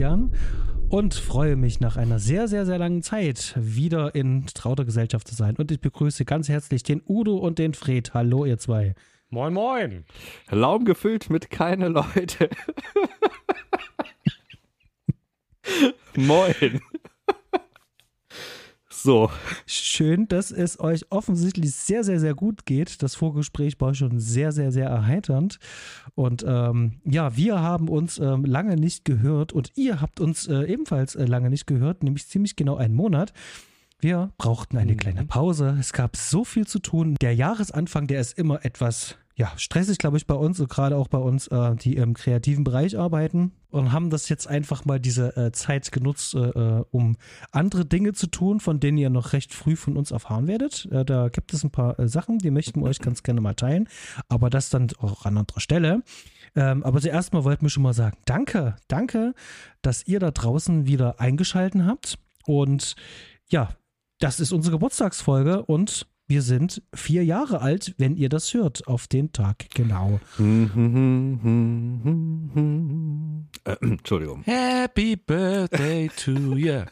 Sebastian und freue mich nach einer sehr, sehr, sehr langen Zeit wieder in trauter Gesellschaft zu sein. Und ich begrüße ganz herzlich den Udo und den Fred. Hallo, ihr zwei. Moin, moin. Raum gefüllt mit keine Leute. moin. So. Schön, dass es euch offensichtlich sehr, sehr, sehr gut geht. Das Vorgespräch war schon sehr, sehr, sehr erheiternd. Und ähm, ja, wir haben uns ähm, lange nicht gehört und ihr habt uns äh, ebenfalls äh, lange nicht gehört, nämlich ziemlich genau einen Monat. Wir brauchten eine mhm. kleine Pause. Es gab so viel zu tun. Der Jahresanfang, der ist immer etwas ja, stressig, glaube ich, bei uns und gerade auch bei uns, äh, die im kreativen Bereich arbeiten und haben das jetzt einfach mal diese äh, Zeit genutzt, äh, äh um andere Dinge zu tun, von denen ihr noch recht früh von uns erfahren werdet. Äh, da gibt es ein paar äh, Sachen, die möchten wir euch ganz gerne mal teilen, aber das dann auch an anderer Stelle. Ähm, aber zuerst mal wollten wir schon mal sagen, danke, danke, dass ihr da draußen wieder eingeschalten habt und ja, das ist unsere Geburtstagsfolge und wir sind vier Jahre alt, wenn ihr das hört, auf den Tag genau. äh, Entschuldigung. Happy Birthday to you.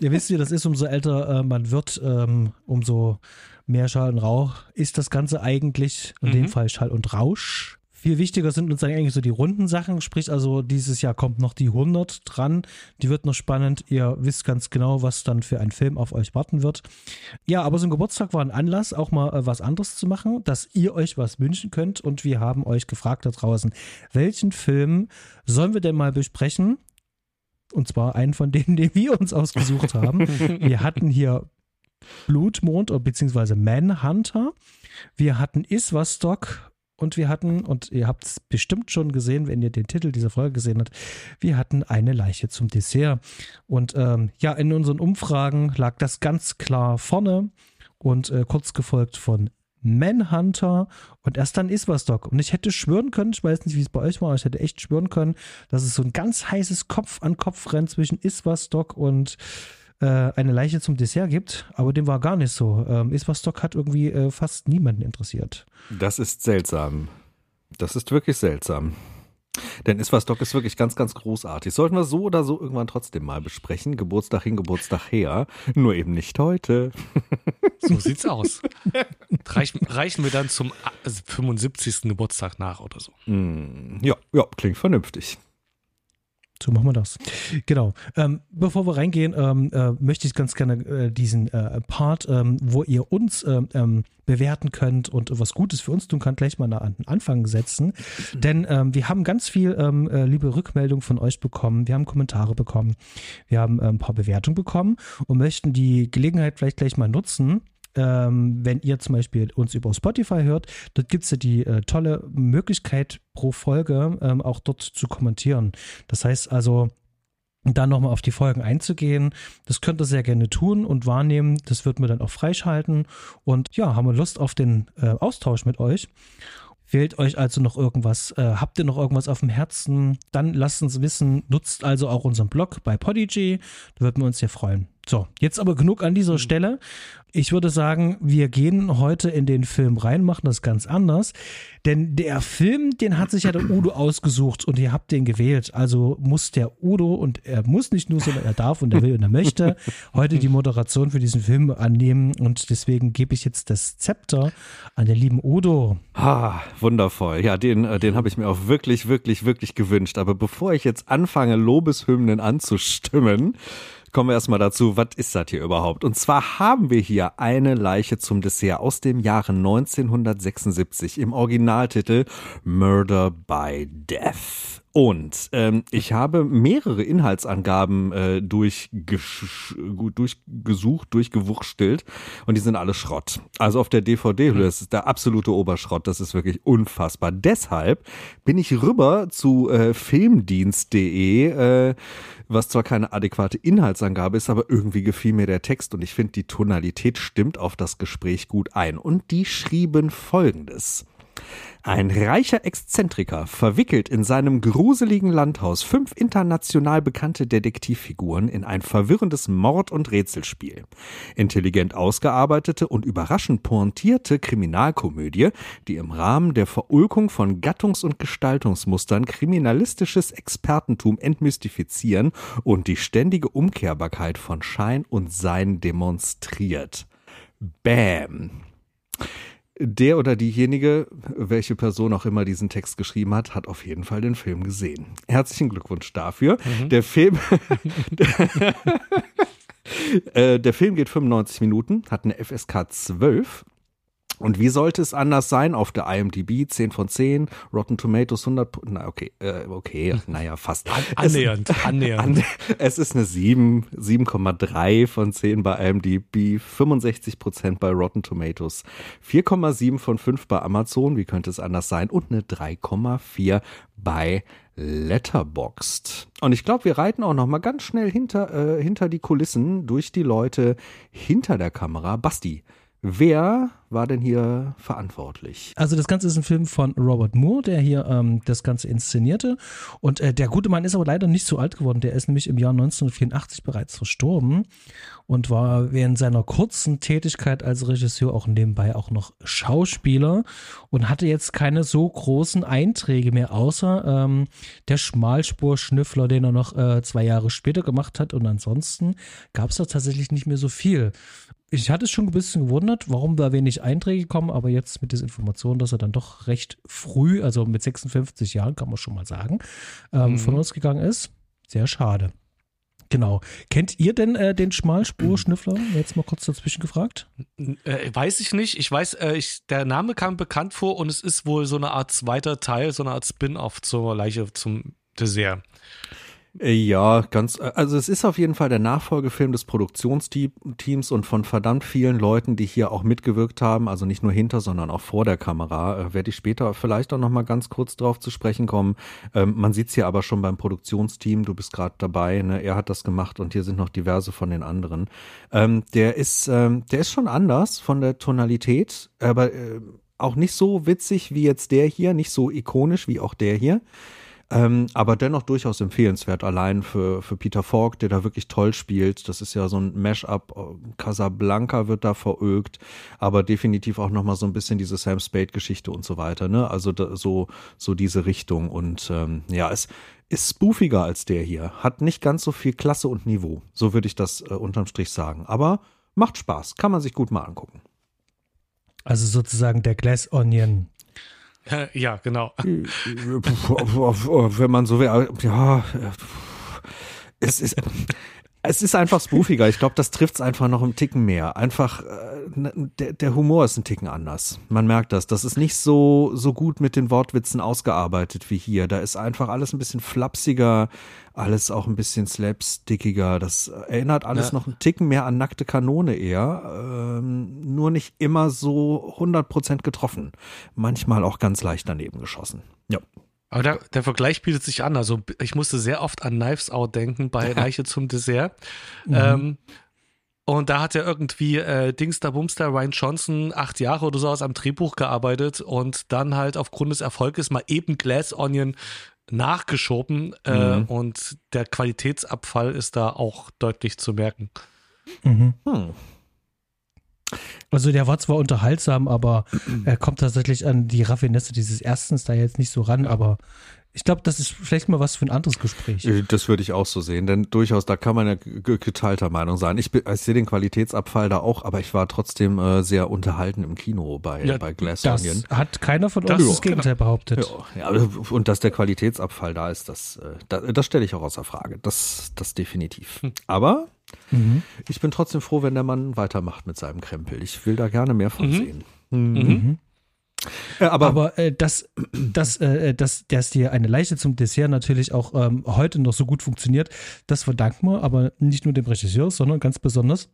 ihr wisst ja, das ist, umso älter äh, man wird, ähm, umso mehr Schall und Rauch ist das Ganze eigentlich. In mhm. dem Fall Schall und Rausch. Viel wichtiger sind uns eigentlich so die runden Sachen, sprich also dieses Jahr kommt noch die 100 dran, die wird noch spannend, ihr wisst ganz genau, was dann für ein Film auf euch warten wird. Ja, aber so ein Geburtstag war ein Anlass, auch mal äh, was anderes zu machen, dass ihr euch was wünschen könnt und wir haben euch gefragt da draußen, welchen Film sollen wir denn mal besprechen? Und zwar einen von denen, den wir uns ausgesucht haben. wir hatten hier Blutmond bzw. Manhunter. Wir hatten Iswastock und wir hatten, und ihr habt es bestimmt schon gesehen, wenn ihr den Titel dieser Folge gesehen habt, wir hatten eine Leiche zum Dessert. Und ähm, ja, in unseren Umfragen lag das ganz klar vorne und äh, kurz gefolgt von Manhunter und erst dann Iswastock. Und ich hätte schwören können, ich weiß nicht, wie es bei euch war, aber ich hätte echt schwören können, dass es so ein ganz heißes Kopf-an-Kopf-Rennen zwischen Iswastock und äh, eine Leiche zum Dessert gibt, aber dem war gar nicht so. Ähm, Iswastock hat irgendwie äh, fast niemanden interessiert. Das ist seltsam. Das ist wirklich seltsam. Denn Iswastock ist wirklich ganz, ganz großartig. Sollten wir so oder so irgendwann trotzdem mal besprechen. Geburtstag hin, Geburtstag her. Nur eben nicht heute. So sieht's aus. Reichen, reichen wir dann zum 75. Geburtstag nach oder so. Mm, ja, ja, klingt vernünftig. So machen wir das. Genau. Ähm, bevor wir reingehen, ähm, äh, möchte ich ganz gerne äh, diesen äh, Part, ähm, wo ihr uns ähm, ähm, bewerten könnt und was Gutes für uns tun könnt, gleich mal an den Anfang setzen. Denn ähm, wir haben ganz viel äh, liebe Rückmeldungen von euch bekommen. Wir haben Kommentare bekommen. Wir haben äh, ein paar Bewertungen bekommen und möchten die Gelegenheit vielleicht gleich mal nutzen, ähm, wenn ihr zum Beispiel uns über Spotify hört, dort gibt es ja die äh, tolle Möglichkeit pro Folge ähm, auch dort zu kommentieren. Das heißt also, dann nochmal auf die Folgen einzugehen. Das könnt ihr sehr gerne tun und wahrnehmen. Das wird mir dann auch freischalten. Und ja, haben wir Lust auf den äh, Austausch mit euch. Fehlt euch also noch irgendwas? Äh, habt ihr noch irgendwas auf dem Herzen? Dann lasst uns wissen. Nutzt also auch unseren Blog bei Podigy. Da würden wir uns sehr freuen. So, jetzt aber genug an dieser mhm. Stelle. Ich würde sagen, wir gehen heute in den Film rein, machen das ganz anders. Denn der Film, den hat sich ja der Udo ausgesucht und ihr habt den gewählt. Also muss der Udo und er muss nicht nur, sondern er darf und er will und er möchte heute die Moderation für diesen Film annehmen. Und deswegen gebe ich jetzt das Zepter an den lieben Udo. Ah, wundervoll. Ja, den, äh, den habe ich mir auch wirklich, wirklich, wirklich gewünscht. Aber bevor ich jetzt anfange, Lobeshymnen anzustimmen, kommen wir erstmal dazu, was ist das hier überhaupt? Und zwar haben wir hier eine Leiche zum Dessert aus dem Jahre 1976 im Originaltitel Murder by Death. Und ähm, ich habe mehrere Inhaltsangaben äh, durchgesucht, durchgewurschtelt und die sind alle Schrott. Also auf der DVD, mhm. das ist der absolute Oberschrott, das ist wirklich unfassbar. Deshalb bin ich rüber zu äh, filmdienst.de, äh, was zwar keine adäquate Inhaltsangabe ist, aber irgendwie gefiel mir der Text und ich finde, die Tonalität stimmt auf das Gespräch gut ein. Und die schrieben folgendes. Ein reicher Exzentriker verwickelt in seinem gruseligen Landhaus fünf international bekannte Detektivfiguren in ein verwirrendes Mord- und Rätselspiel. Intelligent ausgearbeitete und überraschend pointierte Kriminalkomödie, die im Rahmen der Verulkung von Gattungs- und Gestaltungsmustern kriminalistisches Expertentum entmystifizieren und die ständige Umkehrbarkeit von Schein und Sein demonstriert. Bam der oder diejenige, welche Person auch immer diesen Text geschrieben hat, hat auf jeden Fall den Film gesehen. Herzlichen Glückwunsch dafür. Mhm. Der Film, äh, der Film geht 95 Minuten, hat eine FSK 12 und wie sollte es anders sein auf der IMDb 10 von 10, Rotten Tomatoes 100, na okay, äh, okay, naja, fast. An, annähernd, es, annähernd. An, es ist eine 7, 7,3 von 10 bei IMDb, 65 Prozent bei Rotten Tomatoes, 4,7 von 5 bei Amazon, wie könnte es anders sein, und eine 3,4 bei Letterboxd. Und ich glaube, wir reiten auch noch mal ganz schnell hinter, äh, hinter die Kulissen durch die Leute hinter der Kamera. Basti, Wer war denn hier verantwortlich? Also das Ganze ist ein Film von Robert Moore, der hier ähm, das Ganze inszenierte. Und äh, der gute Mann ist aber leider nicht so alt geworden. Der ist nämlich im Jahr 1984 bereits verstorben und war während seiner kurzen Tätigkeit als Regisseur auch nebenbei auch noch Schauspieler und hatte jetzt keine so großen Einträge mehr, außer ähm, der Schmalspur-Schnüffler, den er noch äh, zwei Jahre später gemacht hat. Und ansonsten gab es da tatsächlich nicht mehr so viel ich hatte es schon ein bisschen gewundert, warum da wenig Einträge kommen, aber jetzt mit dieser Information, dass er dann doch recht früh, also mit 56 Jahren, kann man schon mal sagen, ähm, mhm. von uns gegangen ist. Sehr schade. Genau. Kennt ihr denn äh, den Schmalspur-Schnüffler? Jetzt mal kurz dazwischen gefragt. Äh, weiß ich nicht. Ich weiß, äh, ich, der Name kam bekannt vor und es ist wohl so eine Art zweiter Teil, so eine Art Spin-off zur Leiche zum Dessert. Ja, ganz, also es ist auf jeden Fall der Nachfolgefilm des Produktionsteams und von verdammt vielen Leuten, die hier auch mitgewirkt haben, also nicht nur hinter, sondern auch vor der Kamera, äh, werde ich später vielleicht auch nochmal ganz kurz drauf zu sprechen kommen. Ähm, man sieht es hier aber schon beim Produktionsteam, du bist gerade dabei, ne? er hat das gemacht und hier sind noch diverse von den anderen. Ähm, der ist, ähm, der ist schon anders von der Tonalität, aber äh, auch nicht so witzig wie jetzt der hier, nicht so ikonisch wie auch der hier. Ähm, aber dennoch durchaus empfehlenswert, allein für, für Peter Falk, der da wirklich toll spielt. Das ist ja so ein Mash-up. Casablanca wird da verögt, aber definitiv auch nochmal so ein bisschen diese Sam Spade-Geschichte und so weiter. Ne? Also da, so, so diese Richtung. Und ähm, ja, es ist spoofiger als der hier. Hat nicht ganz so viel Klasse und Niveau. So würde ich das äh, unterm Strich sagen. Aber macht Spaß. Kann man sich gut mal angucken. Also sozusagen der Glass Onion Ja, genau. Wenn man so will, ja, es ist, es ist einfach spoofiger. Ich glaube, das trifft es einfach noch einen Ticken mehr. Einfach, äh, ne, der, der Humor ist ein Ticken anders. Man merkt das. Das ist nicht so, so gut mit den Wortwitzen ausgearbeitet wie hier. Da ist einfach alles ein bisschen flapsiger, alles auch ein bisschen slapstickiger. Das erinnert alles ja. noch einen Ticken mehr an nackte Kanone eher. Ähm, nur nicht immer so 100% getroffen. Manchmal auch ganz leicht daneben geschossen. Ja. Aber der, der, Vergleich bietet sich an. Also ich musste sehr oft an Knives Out denken bei Leiche zum Dessert. Mhm. Ähm, und da hat ja irgendwie äh, Dingster Bumster Ryan Johnson acht Jahre oder so aus einem Drehbuch gearbeitet und dann halt aufgrund des Erfolges mal eben Glass Onion nachgeschoben äh, mhm. und der Qualitätsabfall ist da auch deutlich zu merken. Mhm. Hm. Also der war zwar unterhaltsam, aber er kommt tatsächlich an die Raffinesse dieses Erstens da jetzt nicht so ran, aber ich glaube, das ist vielleicht mal was für ein anderes Gespräch. Äh, das würde ich auch so sehen, denn durchaus, da kann man ja geteilter Meinung sein. Ich, ich sehe den Qualitätsabfall da auch, aber ich war trotzdem äh, sehr unterhalten im Kino bei, ja, bei Glass das Onion. hat keiner von uns das, das Gegenteil genau. behauptet. Ja, ja, und dass der Qualitätsabfall da ist, das, äh, das, das stelle ich auch außer Frage. Das, das definitiv. Hm. Aber Mhm. Ich bin trotzdem froh, wenn der Mann weitermacht mit seinem Krempel. Ich will da gerne mehr von mhm. sehen. Mhm. mhm. Äh, aber, aber äh, dass, dass, äh, dass, dass dir eine Leiche zum Dessert natürlich auch ähm, heute noch so gut funktioniert, das verdanken wir aber nicht nur dem Regisseur, sondern ganz besonders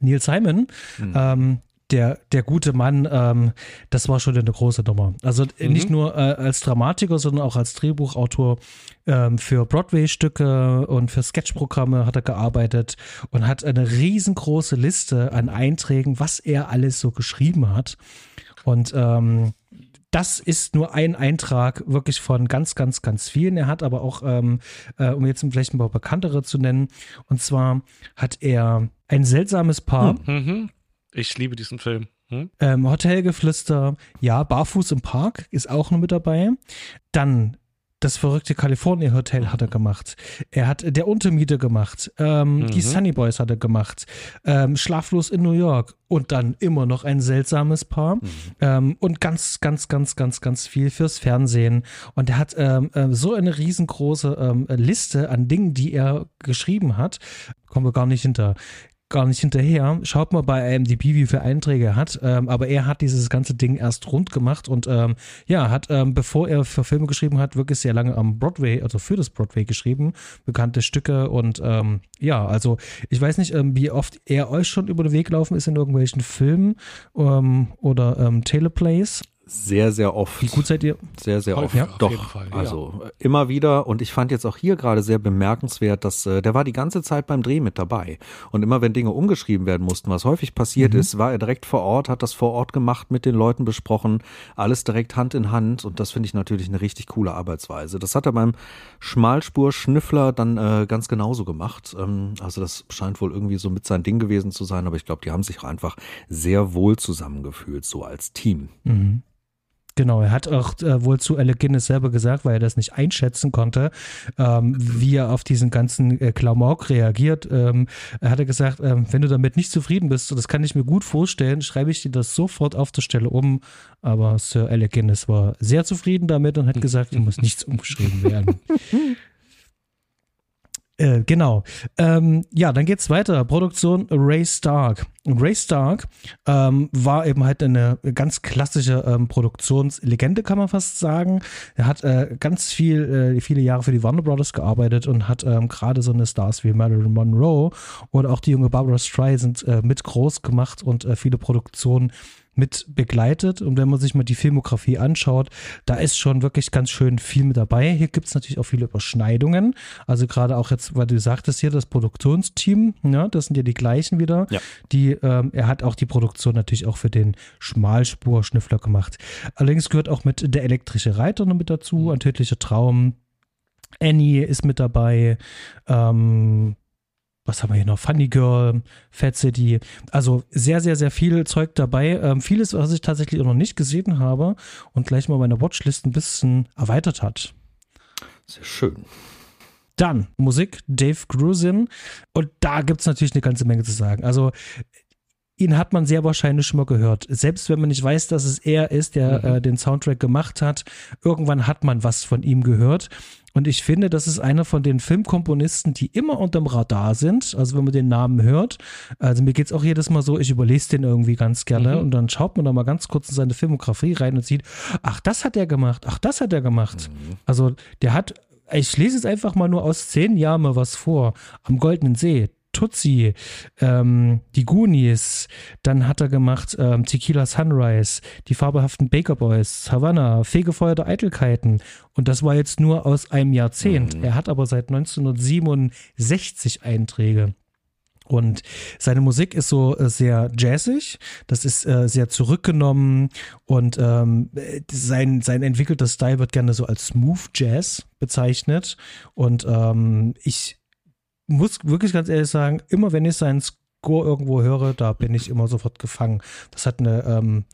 Neil Simon, mhm. ähm, der, der gute Mann, ähm, das war schon eine große Nummer. Also mhm. nicht nur äh, als Dramatiker, sondern auch als Drehbuchautor ähm, für Broadway-Stücke und für Sketchprogramme hat er gearbeitet und hat eine riesengroße Liste an Einträgen, was er alles so geschrieben hat. Und ähm, das ist nur ein Eintrag wirklich von ganz, ganz, ganz vielen. Er hat aber auch, ähm, äh, um jetzt vielleicht ein paar bekanntere zu nennen, und zwar hat er ein seltsames Paar. Mhm. Ich liebe diesen Film. Hm? Ähm, Hotelgeflüster, ja, Barfuß im Park ist auch noch mit dabei. Dann das verrückte California Hotel hat er gemacht. Er hat der Untermieter gemacht. Ähm, mhm. Die Sunny Boys hat er gemacht. Ähm, Schlaflos in New York. Und dann immer noch ein seltsames Paar. Mhm. Ähm, und ganz, ganz, ganz, ganz, ganz viel fürs Fernsehen. Und er hat ähm, äh, so eine riesengroße ähm, Liste an Dingen, die er geschrieben hat. Kommen wir gar nicht hinter gar nicht hinterher. Schaut mal bei IMDb, wie viele Einträge er hat. Ähm, aber er hat dieses ganze Ding erst rund gemacht und ähm, ja, hat, ähm, bevor er für Filme geschrieben hat, wirklich sehr lange am Broadway, also für das Broadway geschrieben, bekannte Stücke und ähm, ja, also ich weiß nicht, ähm, wie oft er euch schon über den Weg gelaufen ist in irgendwelchen Filmen ähm, oder Teleplays. Sehr, sehr oft. Wie gut seid ihr? Sehr, sehr Häufig, oft. Doch, Fall, also ja. immer wieder. Und ich fand jetzt auch hier gerade sehr bemerkenswert, dass äh, der war die ganze Zeit beim Dreh mit dabei. Und immer wenn Dinge umgeschrieben werden mussten, was häufig passiert mhm. ist, war er direkt vor Ort, hat das vor Ort gemacht, mit den Leuten besprochen, alles direkt Hand in Hand. Und das finde ich natürlich eine richtig coole Arbeitsweise. Das hat er beim Schmalspur-Schnüffler dann äh, ganz genauso gemacht. Ähm, also das scheint wohl irgendwie so mit sein Ding gewesen zu sein. Aber ich glaube, die haben sich einfach sehr wohl zusammengefühlt, so als Team. Mhm. Genau, er hat auch äh, wohl zu Alec Guinness selber gesagt, weil er das nicht einschätzen konnte, ähm, wie er auf diesen ganzen äh, Klamauk reagiert. Ähm, er hatte gesagt, ähm, wenn du damit nicht zufrieden bist, das kann ich mir gut vorstellen, schreibe ich dir das sofort auf der Stelle um. Aber Sir Alec Guinness war sehr zufrieden damit und hat gesagt, hier muss nichts umgeschrieben werden. Äh, genau. Ähm, ja, dann geht's weiter. Produktion Ray Stark. Ray Stark ähm, war eben halt eine ganz klassische ähm, Produktionslegende, kann man fast sagen. Er hat äh, ganz viel, äh, viele Jahre für die Warner Brothers gearbeitet und hat ähm, gerade so eine Stars wie Marilyn Monroe oder auch die junge Barbara Streisand äh, mit groß gemacht und äh, viele Produktionen mit begleitet. Und wenn man sich mal die Filmografie anschaut, da ist schon wirklich ganz schön viel mit dabei. Hier gibt es natürlich auch viele Überschneidungen. Also gerade auch jetzt, weil du sagtest hier, das Produktionsteam, ja, das sind ja die gleichen wieder. Ja. Die, ähm, er hat auch die Produktion natürlich auch für den Schmalspur-Schnüffler gemacht. Allerdings gehört auch mit der elektrische Reiter noch mit dazu, mhm. ein tödlicher Traum. Annie ist mit dabei. Ähm, was haben wir hier noch? Funny Girl, Fat City. Also sehr, sehr, sehr viel Zeug dabei. Ähm, vieles, was ich tatsächlich auch noch nicht gesehen habe und gleich mal meine Watchlist ein bisschen erweitert hat. Sehr schön. Dann Musik, Dave Grusin. Und da gibt es natürlich eine ganze Menge zu sagen. Also ihn hat man sehr wahrscheinlich schon mal gehört. Selbst wenn man nicht weiß, dass es er ist, der mhm. äh, den Soundtrack gemacht hat, irgendwann hat man was von ihm gehört. Und ich finde, das ist einer von den Filmkomponisten, die immer unterm Radar sind. Also wenn man den Namen hört. Also mir geht es auch jedes Mal so, ich überlese den irgendwie ganz gerne. Mhm. Und dann schaut man da mal ganz kurz in seine Filmografie rein und sieht, ach, das hat er gemacht, ach, das hat er gemacht. Mhm. Also der hat ich lese jetzt einfach mal nur aus zehn Jahren mal was vor. Am Goldenen See, Tutsi, ähm, die Goonies, dann hat er gemacht ähm, Tequila Sunrise, die fabelhaften Baker Boys, Havana, Fegefeuerte Eitelkeiten und das war jetzt nur aus einem Jahrzehnt. Mhm. Er hat aber seit 1967 Einträge. Und seine Musik ist so äh, sehr jazzig, das ist äh, sehr zurückgenommen und ähm, sein, sein entwickelter Style wird gerne so als Smooth Jazz bezeichnet. Und ähm, ich muss wirklich ganz ehrlich sagen, immer wenn ich seinen Score irgendwo höre, da bin ich immer sofort gefangen. Das hat eine, ähm,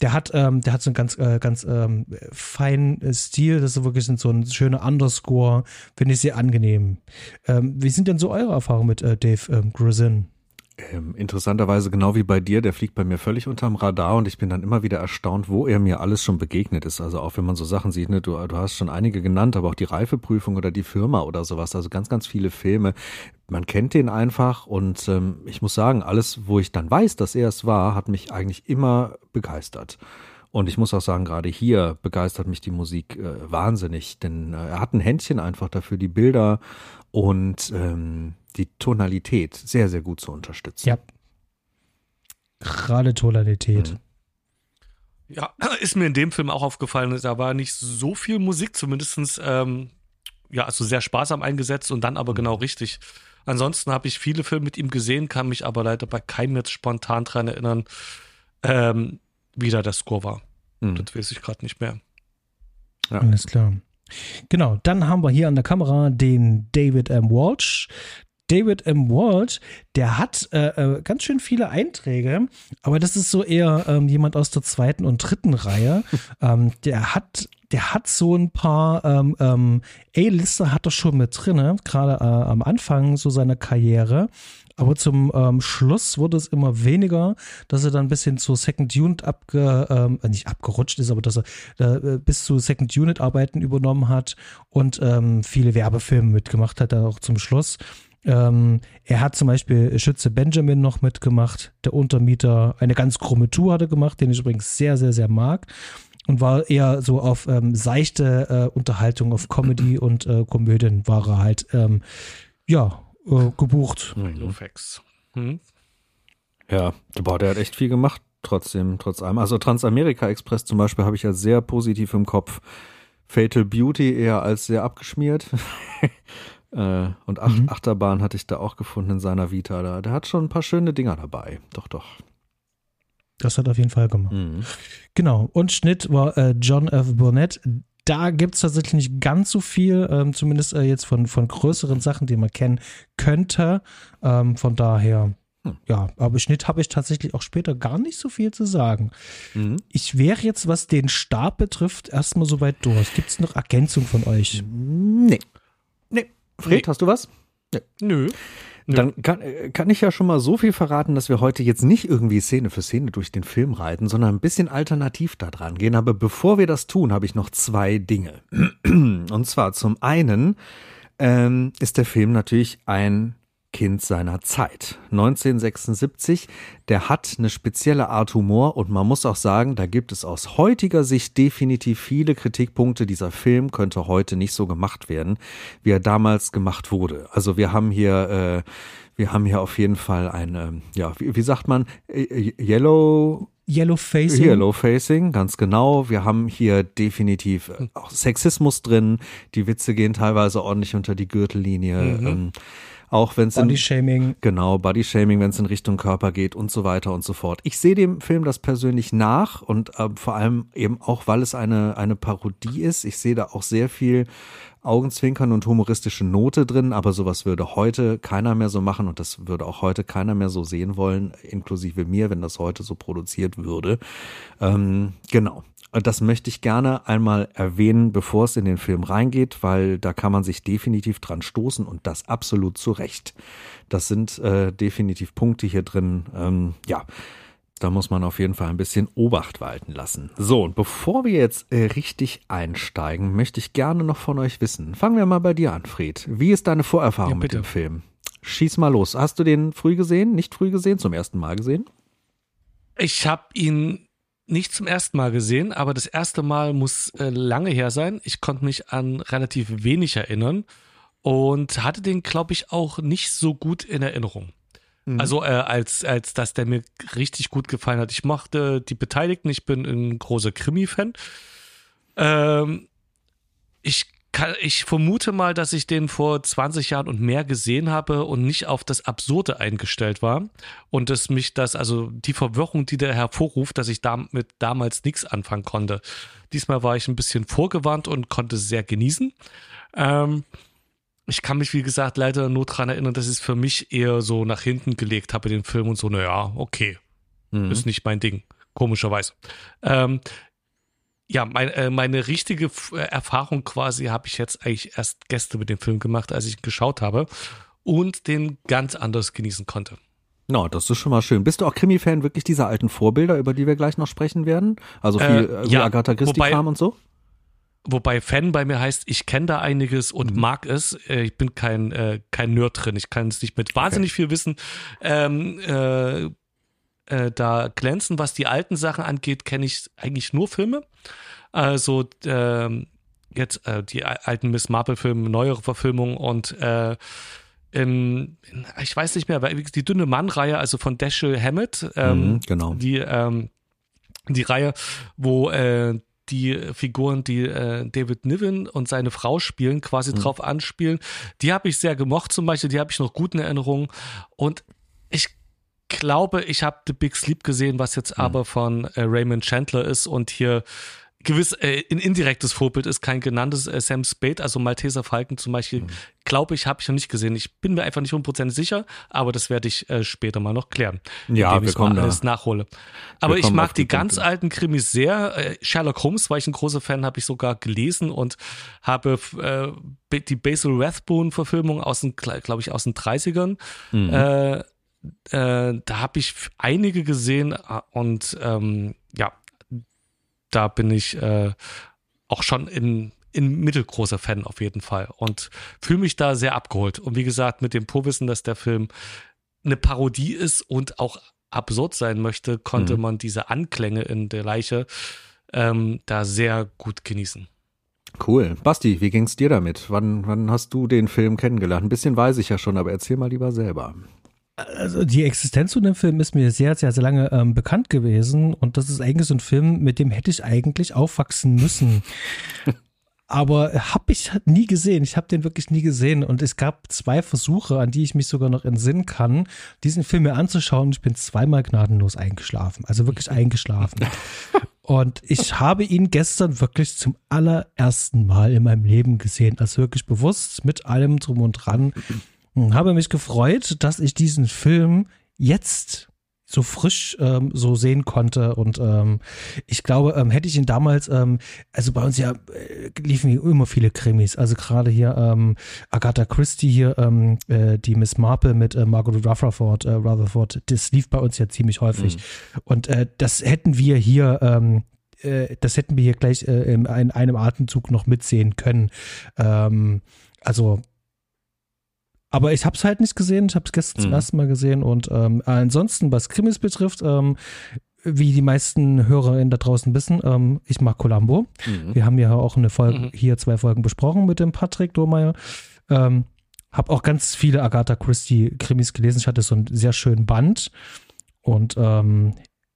der hat, ähm, der hat so einen ganz, äh, ganz ähm, feinen Stil. Das ist wirklich so ein schöner Underscore. Finde ich sehr angenehm. Ähm, wie sind denn so eure Erfahrungen mit äh, Dave ähm, Grisin? Ähm, interessanterweise genau wie bei dir, der fliegt bei mir völlig unterm Radar und ich bin dann immer wieder erstaunt, wo er mir alles schon begegnet ist. Also auch wenn man so Sachen sieht, ne, du, du hast schon einige genannt, aber auch die Reifeprüfung oder die Firma oder sowas. Also ganz, ganz viele Filme. Man kennt den einfach und ähm, ich muss sagen, alles, wo ich dann weiß, dass er es war, hat mich eigentlich immer begeistert. Und ich muss auch sagen, gerade hier begeistert mich die Musik äh, wahnsinnig, denn äh, er hat ein Händchen einfach dafür, die Bilder und ähm, die Tonalität sehr, sehr gut zu unterstützen. Ja. Gerade Tonalität. Mhm. Ja, ist mir in dem Film auch aufgefallen, da war nicht so viel Musik, zumindest ähm, ja, also sehr sparsam eingesetzt und dann aber mhm. genau richtig. Ansonsten habe ich viele Filme mit ihm gesehen, kann mich aber leider bei keinem jetzt spontan dran erinnern, ähm, wie da der Score war. Hm. Das weiß ich gerade nicht mehr. Ja. Alles klar. Genau, dann haben wir hier an der Kamera den David M. Walsh. David M. Walsh, der hat äh, äh, ganz schön viele Einträge, aber das ist so eher ähm, jemand aus der zweiten und dritten Reihe. ähm, der hat der hat so ein paar ähm, ähm, A-Lister hat er schon mit drin, gerade äh, am Anfang so seiner Karriere. Aber zum ähm, Schluss wurde es immer weniger, dass er dann ein bisschen zu Second Unit abge, ähm, äh, nicht abgerutscht ist, aber dass er äh, bis zu Second Unit Arbeiten übernommen hat und ähm, viele Werbefilme mitgemacht hat, dann auch zum Schluss. Ähm, er hat zum Beispiel Schütze Benjamin noch mitgemacht, der Untermieter, eine ganz krumme Tour hat er gemacht, den ich übrigens sehr, sehr, sehr mag. Und war eher so auf ähm, seichte äh, Unterhaltung, auf Comedy und äh, Komödien war er halt, ähm, ja, äh, gebucht. Mhm. Hm? Ja, boah, der hat echt viel gemacht, trotzdem, trotz allem. Also Transamerika Express zum Beispiel habe ich ja sehr positiv im Kopf. Fatal Beauty eher als sehr abgeschmiert. Äh, und Ach mhm. Achterbahn hatte ich da auch gefunden in seiner Vita. Da, der hat schon ein paar schöne Dinger dabei. Doch, doch. Das hat er auf jeden Fall gemacht. Mhm. Genau. Und Schnitt war äh, John F. Burnett. Da gibt es tatsächlich nicht ganz so viel, ähm, zumindest äh, jetzt von, von größeren Sachen, die man kennen könnte. Ähm, von daher, hm. ja, aber Schnitt habe ich tatsächlich auch später gar nicht so viel zu sagen. Mhm. Ich wäre jetzt, was den Stab betrifft, erstmal soweit durch. Gibt es noch Ergänzung von euch? Nee. Fred, nee. hast du was? Nee. Nö. Dann kann, kann ich ja schon mal so viel verraten, dass wir heute jetzt nicht irgendwie Szene für Szene durch den Film reiten, sondern ein bisschen alternativ da dran gehen. Aber bevor wir das tun, habe ich noch zwei Dinge. Und zwar zum einen ähm, ist der Film natürlich ein Kind seiner Zeit. 1976, der hat eine spezielle Art Humor und man muss auch sagen, da gibt es aus heutiger Sicht definitiv viele Kritikpunkte. Dieser Film könnte heute nicht so gemacht werden, wie er damals gemacht wurde. Also wir haben hier, äh, wir haben hier auf jeden Fall eine, ja, wie, wie sagt man, äh, Yellow Yellow Facing. Yellow Facing, ganz genau. Wir haben hier definitiv äh, auch Sexismus drin. Die Witze gehen teilweise ordentlich unter die Gürtellinie. Mhm. Auch wenn es Body Shaming. Genau, Body Shaming, wenn es in Richtung Körper geht und so weiter und so fort. Ich sehe dem Film das persönlich nach und äh, vor allem eben auch, weil es eine, eine Parodie ist. Ich sehe da auch sehr viel Augenzwinkern und humoristische Note drin, aber sowas würde heute keiner mehr so machen und das würde auch heute keiner mehr so sehen wollen, inklusive mir, wenn das heute so produziert würde. Ähm, genau. Das möchte ich gerne einmal erwähnen, bevor es in den Film reingeht, weil da kann man sich definitiv dran stoßen und das absolut zu Recht. Das sind äh, definitiv Punkte hier drin. Ähm, ja, da muss man auf jeden Fall ein bisschen Obacht walten lassen. So, und bevor wir jetzt äh, richtig einsteigen, möchte ich gerne noch von euch wissen. Fangen wir mal bei dir an, Fred. Wie ist deine Vorerfahrung ja, mit dem Film? Schieß mal los. Hast du den früh gesehen, nicht früh gesehen, zum ersten Mal gesehen? Ich habe ihn nicht zum ersten Mal gesehen, aber das erste Mal muss äh, lange her sein. Ich konnte mich an relativ wenig erinnern und hatte den, glaube ich, auch nicht so gut in Erinnerung. Mhm. Also äh, als, als dass der mir richtig gut gefallen hat. Ich mochte die Beteiligten, ich bin ein großer Krimi-Fan. Ähm, ich kann, ich vermute mal, dass ich den vor 20 Jahren und mehr gesehen habe und nicht auf das Absurde eingestellt war. Und dass mich das, also die Verwirrung, die der hervorruft, dass ich damit damals nichts anfangen konnte. Diesmal war ich ein bisschen vorgewarnt und konnte sehr genießen. Ähm, ich kann mich, wie gesagt, leider nur daran erinnern, dass ich es für mich eher so nach hinten gelegt habe, den Film und so, naja, okay. Mhm. Ist nicht mein Ding, komischerweise. Ähm, ja, mein, äh, meine richtige äh, Erfahrung quasi habe ich jetzt eigentlich erst gestern mit dem Film gemacht, als ich ihn geschaut habe und den ganz anders genießen konnte. Na, no, das ist schon mal schön. Bist du auch Krimi-Fan wirklich dieser alten Vorbilder, über die wir gleich noch sprechen werden? Also viel äh, ja, Agatha Christie-Kram und so? Wobei Fan bei mir heißt, ich kenne da einiges und mhm. mag es. Äh, ich bin kein, äh, kein Nerd drin. Ich kann es nicht mit wahnsinnig okay. viel Wissen ähm, äh, äh, da glänzen. Was die alten Sachen angeht, kenne ich eigentlich nur Filme. Also ähm, jetzt äh, die alten Miss Marple-Filme, neuere Verfilmungen und äh, in, ich weiß nicht mehr, die dünne Mann-Reihe, also von Dashiell Hammett, ähm, mhm, genau. die, ähm, die Reihe, wo äh, die Figuren, die äh, David Niven und seine Frau spielen, quasi mhm. drauf anspielen. Die habe ich sehr gemocht zum Beispiel, die habe ich noch gut in Erinnerung. Und ich glaube, ich habe The Big Sleep gesehen, was jetzt mhm. aber von äh, Raymond Chandler ist und hier gewiss äh, ein indirektes Vorbild ist, kein genanntes äh, Sam Spade, also Malteser Falken zum Beispiel, mhm. glaube ich, habe ich noch nicht gesehen. Ich bin mir einfach nicht hundertprozentig sicher, aber das werde ich äh, später mal noch klären. Ja, wir kommen alles da. nachhole. Aber ich mag die, die ganz alten Krimis sehr. Äh, Sherlock Holmes war ich ein großer Fan, habe ich sogar gelesen und habe äh, die Basil Rathbone-Verfilmung aus den, glaube ich, aus den 30ern. Mhm. Äh, äh, da habe ich einige gesehen äh, und ähm, ja, da bin ich äh, auch schon in, in mittelgroßer Fan auf jeden Fall und fühle mich da sehr abgeholt. Und wie gesagt, mit dem Vorwissen, dass der Film eine Parodie ist und auch absurd sein möchte, konnte mhm. man diese Anklänge in der Leiche ähm, da sehr gut genießen. Cool. Basti, wie ging's dir damit? Wann, wann hast du den Film kennengelernt? Ein bisschen weiß ich ja schon, aber erzähl mal lieber selber. Also die Existenz von dem Film ist mir sehr, sehr, sehr lange ähm, bekannt gewesen und das ist eigentlich so ein Film, mit dem hätte ich eigentlich aufwachsen müssen. Aber habe ich nie gesehen. Ich habe den wirklich nie gesehen. Und es gab zwei Versuche, an die ich mich sogar noch entsinnen kann, diesen Film mir anzuschauen. Ich bin zweimal gnadenlos eingeschlafen. Also wirklich eingeschlafen. Und ich habe ihn gestern wirklich zum allerersten Mal in meinem Leben gesehen. Also wirklich bewusst mit allem drum und dran. Habe mich gefreut, dass ich diesen Film jetzt so frisch ähm, so sehen konnte und ähm, ich glaube, ähm, hätte ich ihn damals, ähm, also bei uns ja äh, liefen immer viele Krimis, also gerade hier ähm, Agatha Christie hier, ähm, äh, die Miss Marple mit äh, Margaret Rutherford, äh, Rutherford, das lief bei uns ja ziemlich häufig mhm. und äh, das hätten wir hier ähm, äh, das hätten wir hier gleich in, in einem Atemzug noch mitsehen können. Also aber ich habe es halt nicht gesehen. Ich habe es gestern mhm. zum ersten Mal gesehen. Und ähm, ansonsten, was Krimis betrifft, ähm, wie die meisten Hörerinnen da draußen wissen, ähm, ich mag Columbo. Mhm. Wir haben ja auch eine Folge, mhm. hier zwei Folgen besprochen mit dem Patrick Domeyer. Ähm, habe auch ganz viele Agatha Christie Krimis gelesen. Ich hatte so einen sehr schönen Band. Und ähm,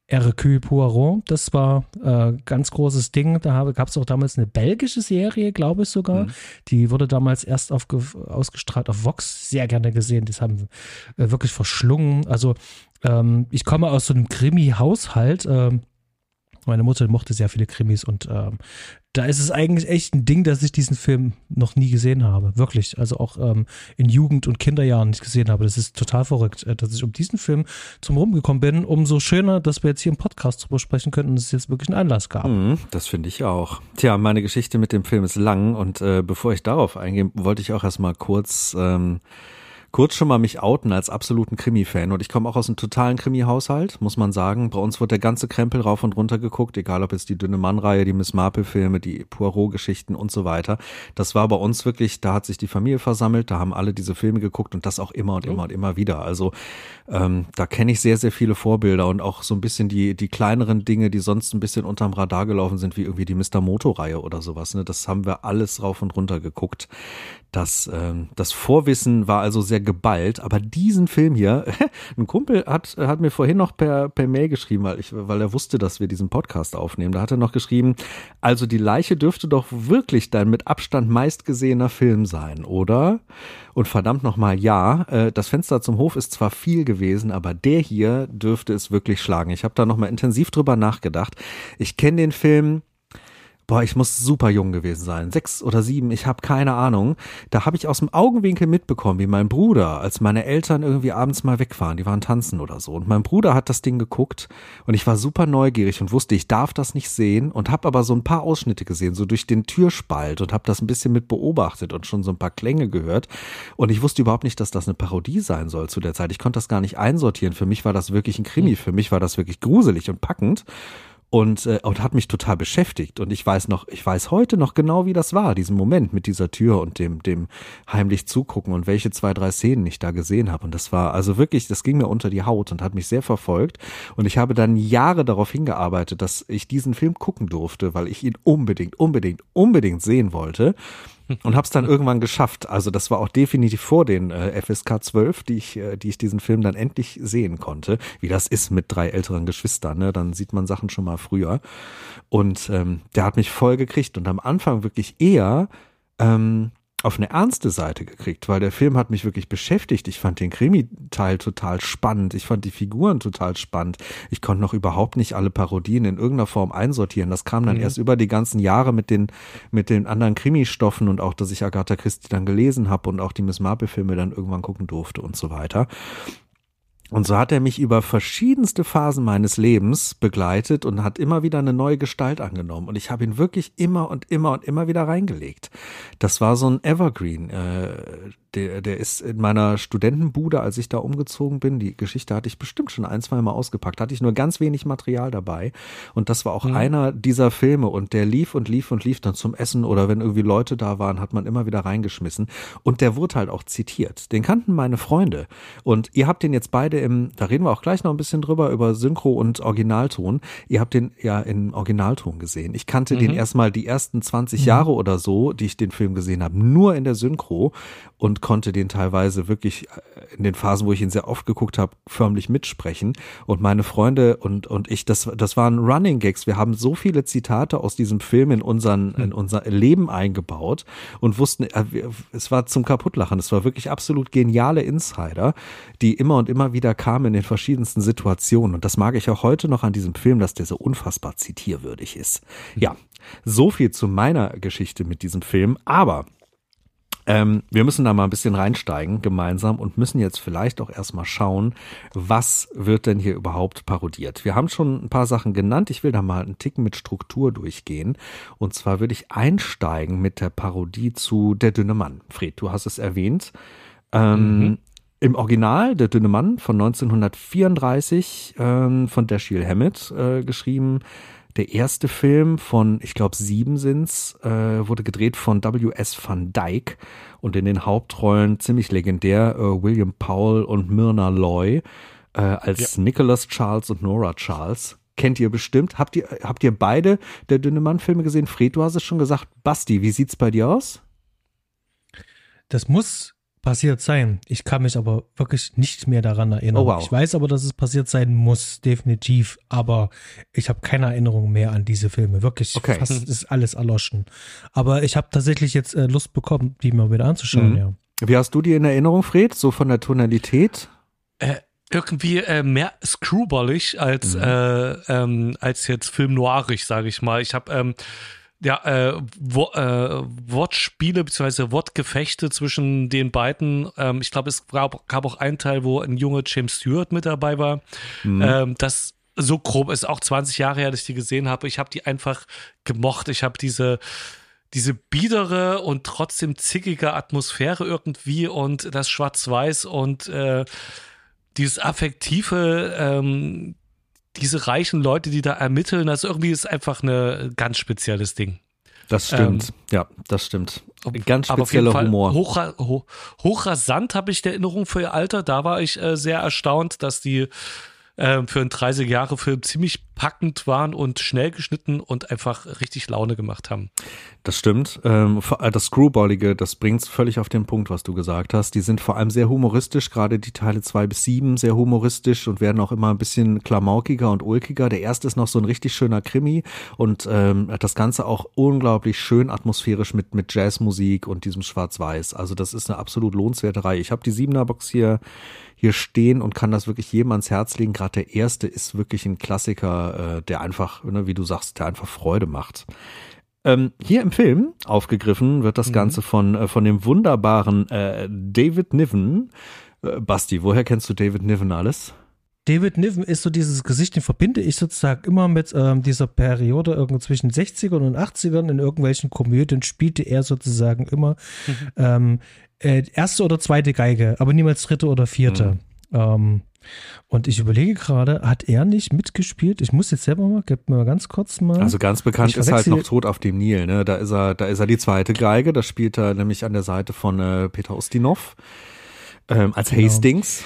Hercule Poirot, das war äh, ganz großes Ding. Da gab es auch damals eine belgische Serie, glaube ich sogar. Mhm. Die wurde damals erst auf, ausgestrahlt auf Vox, sehr gerne gesehen. Das haben äh, wirklich verschlungen. Also ähm, ich komme aus so einem Krimi-Haushalt. Ähm, meine Mutter mochte sehr viele Krimis und ähm, da ist es eigentlich echt ein Ding, dass ich diesen Film noch nie gesehen habe. Wirklich. Also auch ähm, in Jugend- und Kinderjahren nicht gesehen habe. Das ist total verrückt, äh, dass ich um diesen Film zum Rumgekommen bin. Umso schöner, dass wir jetzt hier im Podcast drüber sprechen könnten und es jetzt wirklich einen Anlass gab. Mhm, das finde ich auch. Tja, meine Geschichte mit dem Film ist lang und äh, bevor ich darauf eingehe, wollte ich auch erstmal kurz ähm, kurz schon mal mich outen als absoluten Krimi-Fan. Und ich komme auch aus einem totalen Krimi-Haushalt, muss man sagen. Bei uns wird der ganze Krempel rauf und runter geguckt, egal ob jetzt die Dünne Mann-Reihe, die Miss Marple-Filme, die Poirot-Geschichten und so weiter. Das war bei uns wirklich, da hat sich die Familie versammelt, da haben alle diese Filme geguckt und das auch immer und immer und immer wieder. Also ähm, da kenne ich sehr, sehr viele Vorbilder und auch so ein bisschen die, die kleineren Dinge, die sonst ein bisschen unterm Radar gelaufen sind, wie irgendwie die Mr. Moto-Reihe oder sowas. Ne? Das haben wir alles rauf und runter geguckt. Das, ähm, das Vorwissen war also sehr geballt, aber diesen Film hier, ein Kumpel hat, hat mir vorhin noch per, per Mail geschrieben, weil, ich, weil er wusste, dass wir diesen Podcast aufnehmen. Da hat er noch geschrieben, also die Leiche dürfte doch wirklich dein mit Abstand meistgesehener Film sein, oder? Und verdammt nochmal, ja, äh, das Fenster zum Hof ist zwar viel gewesen, aber der hier dürfte es wirklich schlagen. Ich habe da nochmal intensiv drüber nachgedacht. Ich kenne den Film boah, ich muss super jung gewesen sein, sechs oder sieben, ich habe keine Ahnung. Da habe ich aus dem Augenwinkel mitbekommen, wie mein Bruder, als meine Eltern irgendwie abends mal weg waren, die waren tanzen oder so. Und mein Bruder hat das Ding geguckt und ich war super neugierig und wusste, ich darf das nicht sehen und habe aber so ein paar Ausschnitte gesehen, so durch den Türspalt und habe das ein bisschen mit beobachtet und schon so ein paar Klänge gehört. Und ich wusste überhaupt nicht, dass das eine Parodie sein soll zu der Zeit. Ich konnte das gar nicht einsortieren. Für mich war das wirklich ein Krimi. Für mich war das wirklich gruselig und packend und, äh, und hat mich total beschäftigt. Und ich weiß noch, ich weiß heute noch genau, wie das war, diesen Moment mit dieser Tür und dem, dem heimlich zugucken und welche zwei, drei Szenen ich da gesehen habe. Und das war also wirklich, das ging mir unter die Haut und hat mich sehr verfolgt. Und ich habe dann Jahre darauf hingearbeitet, dass ich diesen Film gucken durfte, weil ich ihn unbedingt, unbedingt, unbedingt sehen wollte und habe es dann irgendwann geschafft. Also das war auch definitiv vor den äh, FSK 12, die ich, äh, die ich diesen Film dann endlich sehen konnte. Wie das ist mit drei älteren Geschwistern, ne? Dann sieht man Sachen schon mal früher. Und ähm, der hat mich voll gekriegt und am Anfang wirklich eher ähm, auf eine ernste Seite gekriegt, weil der Film hat mich wirklich beschäftigt. Ich fand den Krimi-Teil total spannend. Ich fand die Figuren total spannend. Ich konnte noch überhaupt nicht alle Parodien in irgendeiner Form einsortieren. Das kam dann mhm. erst über die ganzen Jahre mit den, mit den anderen Krimi-Stoffen und auch, dass ich Agatha Christie dann gelesen habe und auch die Miss Marple-Filme dann irgendwann gucken durfte und so weiter. Und so hat er mich über verschiedenste Phasen meines Lebens begleitet und hat immer wieder eine neue Gestalt angenommen. Und ich habe ihn wirklich immer und immer und immer wieder reingelegt. Das war so ein Evergreen. Äh, der, der ist in meiner Studentenbude, als ich da umgezogen bin. Die Geschichte hatte ich bestimmt schon ein, zwei Mal ausgepackt. Hatte ich nur ganz wenig Material dabei. Und das war auch mhm. einer dieser Filme. Und der lief und lief und lief dann zum Essen oder wenn irgendwie Leute da waren, hat man immer wieder reingeschmissen. Und der wurde halt auch zitiert. Den kannten meine Freunde. Und ihr habt den jetzt beide im, da reden wir auch gleich noch ein bisschen drüber, über Synchro und Originalton. Ihr habt den ja im Originalton gesehen. Ich kannte mhm. den erstmal die ersten 20 mhm. Jahre oder so, die ich den Film gesehen habe, nur in der Synchro und konnte den teilweise wirklich äh, in den Phasen, wo ich ihn sehr oft geguckt habe, förmlich mitsprechen. Und meine Freunde und, und ich, das, das waren Running Gags. Wir haben so viele Zitate aus diesem Film in, unseren, in unser Leben eingebaut und wussten, äh, es war zum Kaputtlachen. Es war wirklich absolut geniale Insider, die immer und immer wieder kamen in den verschiedensten Situationen. Und das mag ich auch heute noch an diesem Film, dass der so unfassbar zitierwürdig ist. Ja, so viel zu meiner Geschichte mit diesem Film. Aber ähm, wir müssen da mal ein bisschen reinsteigen gemeinsam und müssen jetzt vielleicht auch erstmal schauen, was wird denn hier überhaupt parodiert. Wir haben schon ein paar Sachen genannt. Ich will da mal einen Ticken mit Struktur durchgehen. Und zwar würde ich einsteigen mit der Parodie zu Der dünne Mann. Fred, du hast es erwähnt. Ähm, mhm. Im Original Der dünne Mann von 1934 ähm, von Dashiell Hammett äh, geschrieben der erste Film von, ich glaube, sieben sind's, äh, wurde gedreht von W.S. van Dyke und in den Hauptrollen ziemlich legendär äh, William Powell und Myrna Loy äh, als ja. Nicholas Charles und Nora Charles. Kennt ihr bestimmt. Habt ihr, habt ihr beide der Dünne Mann-Filme gesehen? Fred, du hast es schon gesagt. Basti, wie sieht's bei dir aus? Das muss passiert sein. Ich kann mich aber wirklich nicht mehr daran erinnern. Oh, wow. Ich weiß aber, dass es passiert sein muss, definitiv. Aber ich habe keine Erinnerung mehr an diese Filme. Wirklich, okay. fast ist alles erloschen. Aber ich habe tatsächlich jetzt äh, Lust bekommen, die mal wieder anzuschauen. Mhm. Ja. Wie hast du die in Erinnerung, Fred? So von der Tonalität? Äh, irgendwie äh, mehr screwballig als mhm. äh, ähm, als jetzt Film noirig, sage ich mal. Ich habe ähm, ja, äh, wo, äh, Wortspiele bzw. Wortgefechte zwischen den beiden. Ähm, ich glaube, es gab, gab, auch einen Teil, wo ein junger James Stewart mit dabei war. Mhm. Ähm, das so grob ist auch 20 Jahre her, dass ich die gesehen habe. Ich habe die einfach gemocht. Ich habe diese diese biedere und trotzdem zickige Atmosphäre irgendwie und das Schwarz-Weiß und äh, dieses affektive ähm, diese reichen Leute, die da ermitteln, das irgendwie ist einfach ein ganz spezielles Ding. Das stimmt, ähm, ja, das stimmt. Ganz spezieller Humor. Hoch, hoch, hochrasant habe ich die Erinnerung für ihr Alter. Da war ich äh, sehr erstaunt, dass die äh, für einen 30-Jahre-Film ziemlich packend waren und schnell geschnitten und einfach richtig Laune gemacht haben. Das stimmt. Ähm, äh, das Screwballige, das bringt es völlig auf den Punkt, was du gesagt hast. Die sind vor allem sehr humoristisch, gerade die Teile zwei bis sieben sehr humoristisch und werden auch immer ein bisschen klamaukiger und ulkiger. Der erste ist noch so ein richtig schöner Krimi und ähm, das Ganze auch unglaublich schön atmosphärisch mit, mit Jazzmusik und diesem Schwarz-Weiß. Also das ist eine absolut lohnenswerte Reihe. Ich habe die Siebener Box hier hier stehen und kann das wirklich jedem ans Herz legen. Gerade der erste ist wirklich ein Klassiker, äh, der einfach, ne, wie du sagst, der einfach Freude macht. Ähm, hier im Film aufgegriffen wird das mhm. Ganze von, äh, von dem wunderbaren äh, David Niven. Äh, Basti, woher kennst du David Niven alles? David Niven ist so dieses Gesicht, den verbinde ich sozusagen immer mit ähm, dieser Periode irgendwo zwischen 60ern und 80ern. In irgendwelchen Komödien spielte er sozusagen immer mhm. ähm, äh, erste oder zweite Geige, aber niemals dritte oder vierte. Mhm. Ähm, und ich überlege gerade, hat er nicht mitgespielt? Ich muss jetzt selber mal, gib mir mal ganz kurz mal. Also ganz bekannt ist halt noch Tod auf dem Nil, ne? Da ist er, da ist er die zweite Geige, da spielt er nämlich an der Seite von äh, Peter Ustinov ähm, als genau. Hastings.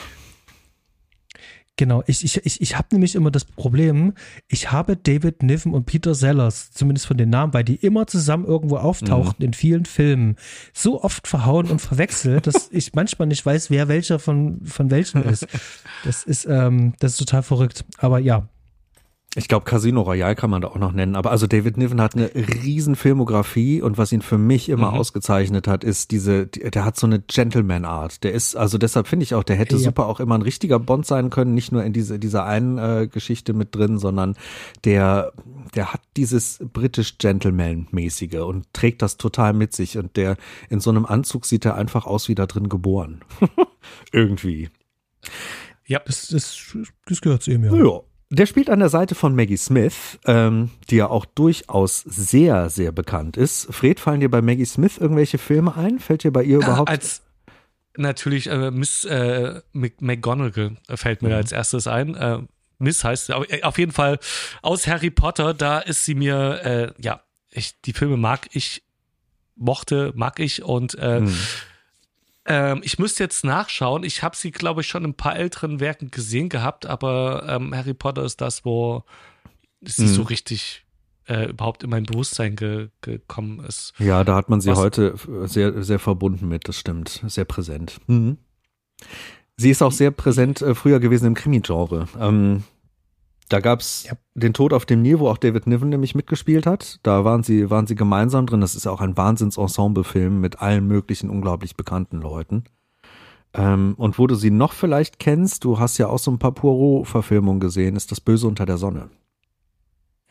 Genau, ich, ich, ich, ich habe nämlich immer das Problem, ich habe David Niven und Peter Sellers, zumindest von den Namen, weil die immer zusammen irgendwo auftauchten mhm. in vielen Filmen, so oft verhauen und verwechselt, dass ich manchmal nicht weiß, wer welcher von, von welchen ist. Das ist, ähm, das ist total verrückt. Aber ja, Ich glaube, Casino Royale kann man da auch noch nennen. Aber also David Niven hat eine riesen Filmografie und was ihn für mich immer mhm. ausgezeichnet hat, ist diese, der hat so eine Gentleman-Art. Der ist, also deshalb finde ich auch, der hätte ja. super auch immer ein richtiger Bond sein können, nicht nur in diese, dieser einen äh, Geschichte mit drin, sondern der, der hat dieses britisch Gentleman-mäßige und trägt das total mit sich und der in so einem Anzug sieht er einfach aus wie da drin geboren. Irgendwie. Ja. Das, das, das gehört zu ihm, ja. Ja. Der spielt an der Seite von Maggie Smith, ähm, die ja auch durchaus sehr, sehr bekannt ist. Fred, fallen dir bei Maggie Smith irgendwelche Filme ein? Fällt dir bei ihr überhaupt? Als natürlich äh, Miss äh, McGonagall fällt mir mhm. als erstes ein. Äh, Miss heißt äh, auf jeden Fall aus Harry Potter. Da ist sie mir, äh, ja, ich, die Filme mag ich, mochte, mag ich und äh, mhm. Ähm, ich müsste jetzt nachschauen. Ich habe sie, glaube ich, schon in ein paar älteren Werken gesehen gehabt, aber ähm, Harry Potter ist das, wo sie mhm. so richtig äh, überhaupt in mein Bewusstsein ge gekommen ist. Ja, da hat man sie Was? heute sehr, sehr verbunden mit, das stimmt. Sehr präsent. Mhm. Sie ist auch sehr präsent äh, früher gewesen im Krimi-Genre. Ähm, da gab's ja. den Tod auf dem Nil, wo auch David Niven nämlich mitgespielt hat. Da waren sie, waren sie gemeinsam drin. Das ist ja auch ein Wahnsinns-Ensemble-Film mit allen möglichen unglaublich bekannten Leuten. Ähm, und wo du sie noch vielleicht kennst, du hast ja auch so ein paar Poirot-Verfilmungen gesehen, ist das Böse unter der Sonne.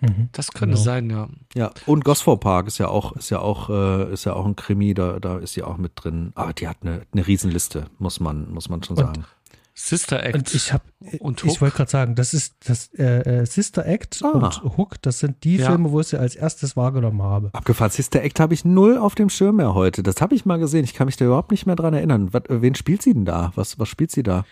Mhm, das könnte genau. sein, ja. Ja, und Gosford Park ist ja auch, ist ja auch, äh, ist ja auch ein Krimi, da, da ist sie auch mit drin. Aber die hat eine, eine Riesenliste, muss man, muss man schon und sagen. Sister Act. Und ich habe, ich wollte gerade sagen, das ist das äh, äh, Sister Act ah. und Hook. Das sind die ja. Filme, wo ich sie als erstes wahrgenommen habe. Abgefahren. Sister Act habe ich null auf dem Schirm mehr heute. Das habe ich mal gesehen. Ich kann mich da überhaupt nicht mehr dran erinnern. Was, wen spielt sie denn da? Was, was spielt sie da?